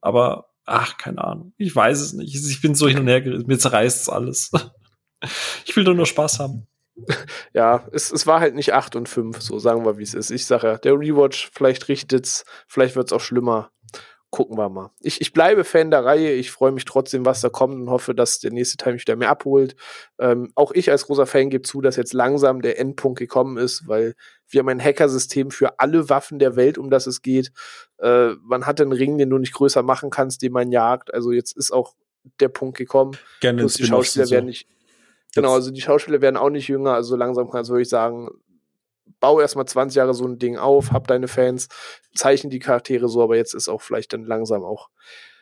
Aber, ach, keine Ahnung. Ich weiß es nicht. Ich bin so hin und her gerissen. Mir zerreißt es alles. Ich will doch nur Spaß haben. ja, es, es war halt nicht 8 und 5, so sagen wir, wie es ist. Ich sage ja, der Rewatch, vielleicht richtet's, vielleicht wird's auch schlimmer. Gucken wir mal. Ich, ich bleibe Fan der Reihe, ich freue mich trotzdem, was da kommt und hoffe, dass der nächste Teil mich wieder mehr abholt. Ähm, auch ich als großer Fan gebe zu, dass jetzt langsam der Endpunkt gekommen ist, weil wir haben ein Hackersystem für alle Waffen der Welt, um das es geht. Äh, man hat einen Ring, den du nicht größer machen kannst, den man jagt. Also jetzt ist auch der Punkt gekommen. Gerne Plus die Schauspieler werden nicht, genau, also die Schauspieler werden auch nicht jünger, also langsam kannst du wirklich sagen, bau erstmal 20 Jahre so ein Ding auf, hab deine Fans, zeichnen die Charaktere so, aber jetzt ist auch vielleicht dann langsam auch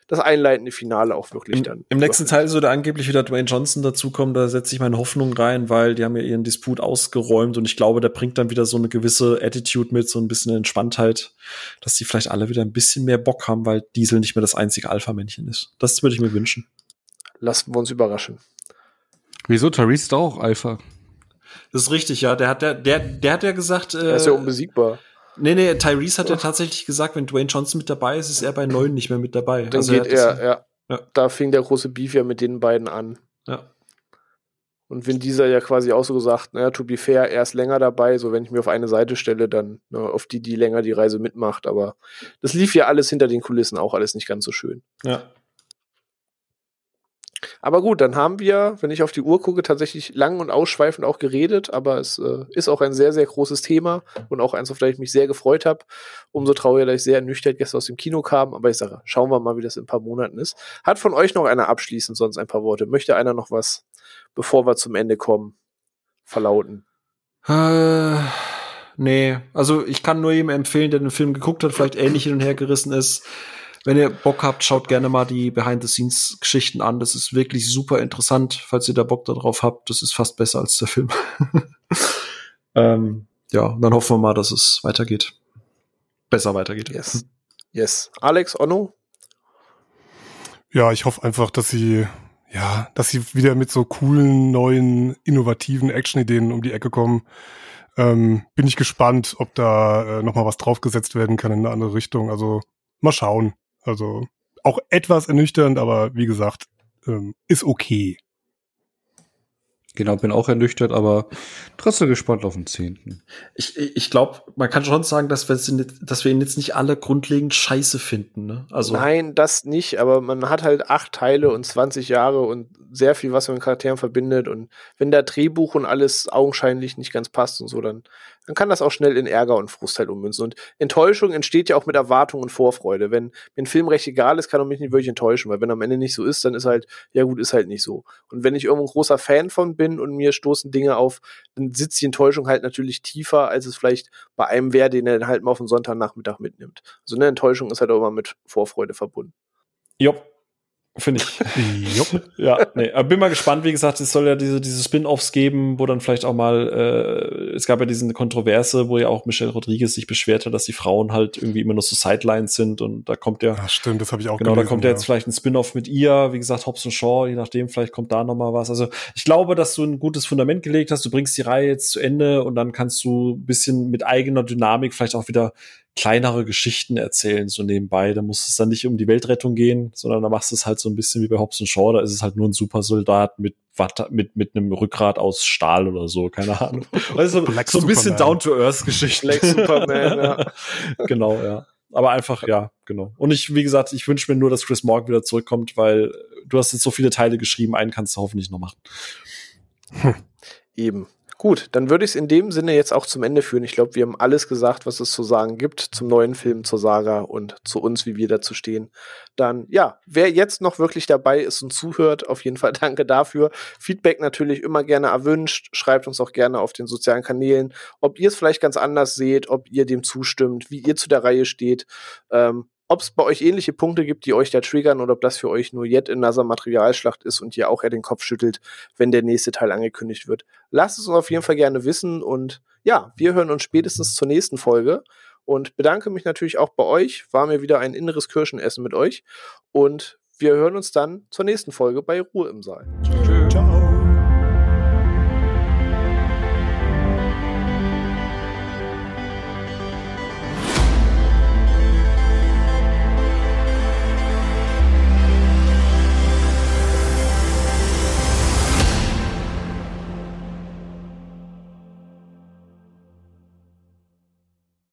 das einleitende Finale auch wirklich Im, dann. Im nächsten Teil soll da angeblich wieder Dwayne Johnson dazukommen. Da setze ich meine Hoffnung rein, weil die haben ja ihren Disput ausgeräumt und ich glaube, der bringt dann wieder so eine gewisse Attitude mit, so ein bisschen Entspanntheit, dass die vielleicht alle wieder ein bisschen mehr Bock haben, weil Diesel nicht mehr das einzige Alpha-Männchen ist. Das würde ich mir wünschen. Lassen wir uns überraschen. Wieso? Therese ist doch auch Alpha. Das ist richtig, ja. Der hat, der, der, der hat ja gesagt, äh, Er ist ja unbesiegbar. nee, nee, Tyrese hat ja tatsächlich gesagt, wenn Dwayne Johnson mit dabei ist, ist er bei neun nicht mehr mit dabei. Dann Also er geht er, das- ja. Ja. Da fing der große Beef ja mit den beiden an. Ja. Und wenn dieser ja quasi auch so gesagt, naja, to be fair, er ist länger dabei, so wenn ich mir auf eine Seite stelle, dann ne, auf die, die länger die Reise mitmacht. Aber das lief ja alles hinter den Kulissen auch alles nicht ganz so schön. Ja. Aber gut, dann haben wir, wenn ich auf die Uhr gucke, tatsächlich lang und ausschweifend auch geredet, aber es äh, ist auch ein sehr, sehr großes Thema und auch eins, auf das ich mich sehr gefreut habe. Umso trauriger, dass ich sehr ernüchtert gestern aus dem Kino kam, aber ich sage, schauen wir mal, wie das in ein paar Monaten ist. Hat von euch noch einer abschließend sonst ein paar Worte? Möchte einer noch was, bevor wir zum Ende kommen, verlauten? Äh, nee, also ich kann nur jedem empfehlen, der den Film geguckt hat, vielleicht ähnlich hin und her gerissen ist wenn ihr Bock habt, schaut gerne mal die Behind-the-Scenes-Geschichten an. Das ist wirklich super interessant, falls ihr da Bock darauf habt. Das ist fast besser als der Film. ähm, ja, dann hoffen wir mal, dass es weitergeht. Besser weitergeht. Yes. Yes. Alex, Onno? Ja, ich hoffe einfach, dass sie, ja, dass sie wieder mit so coolen, neuen, innovativen Action-Ideen um die Ecke kommen. Ähm, bin ich gespannt, ob da äh, noch mal was draufgesetzt werden kann in eine andere Richtung. Also mal schauen. Also auch etwas ernüchternd, aber wie gesagt, ähm, ist okay. Genau, bin auch ernüchtert, aber trotzdem gespannt auf den 10. Ich, ich glaube, man kann schon sagen, dass wir, dass wir ihn jetzt nicht alle grundlegend scheiße finden. Ne? Also Nein, das nicht, aber man hat halt acht Teile und 20 Jahre und sehr viel, was man mit Charakteren verbindet. Und wenn da Drehbuch und alles augenscheinlich nicht ganz passt und so, dann dann kann das auch schnell in Ärger und Frust halt ummünzen. Und Enttäuschung entsteht ja auch mit Erwartung und Vorfreude. Wenn mir ein Film recht egal ist, kann er mich nicht wirklich enttäuschen, weil wenn am Ende nicht so ist, dann ist halt, ja gut, ist halt nicht so. Und wenn ich irgendwo ein großer Fan von bin und mir stoßen Dinge auf, dann sitzt die Enttäuschung halt natürlich tiefer, als es vielleicht bei einem wäre, den er dann halt mal auf den Sonntagnachmittag mitnimmt. Also eine Enttäuschung ist halt auch immer mit Vorfreude verbunden. Jopp, Finde ich. ja, nee, aber bin mal gespannt. Wie gesagt, es soll ja diese, diese Spin-offs geben, wo dann vielleicht auch mal, äh, es gab ja diese Kontroverse, wo ja auch Michelle Rodriguez sich beschwert hat, dass die Frauen halt irgendwie immer nur so Sidelines sind und da kommt ja. Ja, stimmt, das habe ich auch Genau, gelesen, da kommt ja jetzt vielleicht ein Spin-off mit ihr, wie gesagt, Hobbs und Shaw, je nachdem, vielleicht kommt da noch mal was. Also ich glaube, dass du ein gutes Fundament gelegt hast, du bringst die Reihe jetzt zu Ende und dann kannst du ein bisschen mit eigener Dynamik vielleicht auch wieder kleinere Geschichten erzählen, so nebenbei. Da muss es dann nicht um die Weltrettung gehen, sondern da machst du es halt so ein bisschen wie bei Hobbs Shaw. Da ist es halt nur ein Supersoldat mit Watt, mit, mit einem Rückgrat aus Stahl oder so, keine Ahnung. Also so ein bisschen Down-to-Earth-Geschichten. Black Superman, ja. genau, ja. Aber einfach, ja, genau. Und ich, wie gesagt, ich wünsche mir nur, dass Chris Morgan wieder zurückkommt, weil du hast jetzt so viele Teile geschrieben, einen kannst du hoffentlich noch machen. Hm. Eben. Gut, dann würde ich es in dem Sinne jetzt auch zum Ende führen. Ich glaube, wir haben alles gesagt, was es zu sagen gibt zum neuen Film, zur Saga und zu uns, wie wir dazu stehen. Dann, ja, wer jetzt noch wirklich dabei ist und zuhört, auf jeden Fall danke dafür. Feedback natürlich immer gerne erwünscht. Schreibt uns auch gerne auf den sozialen Kanälen, ob ihr es vielleicht ganz anders seht, ob ihr dem zustimmt, wie ihr zu der Reihe steht. Ähm, ob es bei euch ähnliche Punkte gibt, die euch da triggern oder ob das für euch nur jetzt in NASA Materialschlacht ist und ihr auch eher den Kopf schüttelt, wenn der nächste Teil angekündigt wird. Lasst es uns auf jeden Fall gerne wissen und ja, wir hören uns spätestens zur nächsten Folge und bedanke mich natürlich auch bei euch. War mir wieder ein inneres Kirschenessen mit euch und wir hören uns dann zur nächsten Folge bei Ruhe im Saal.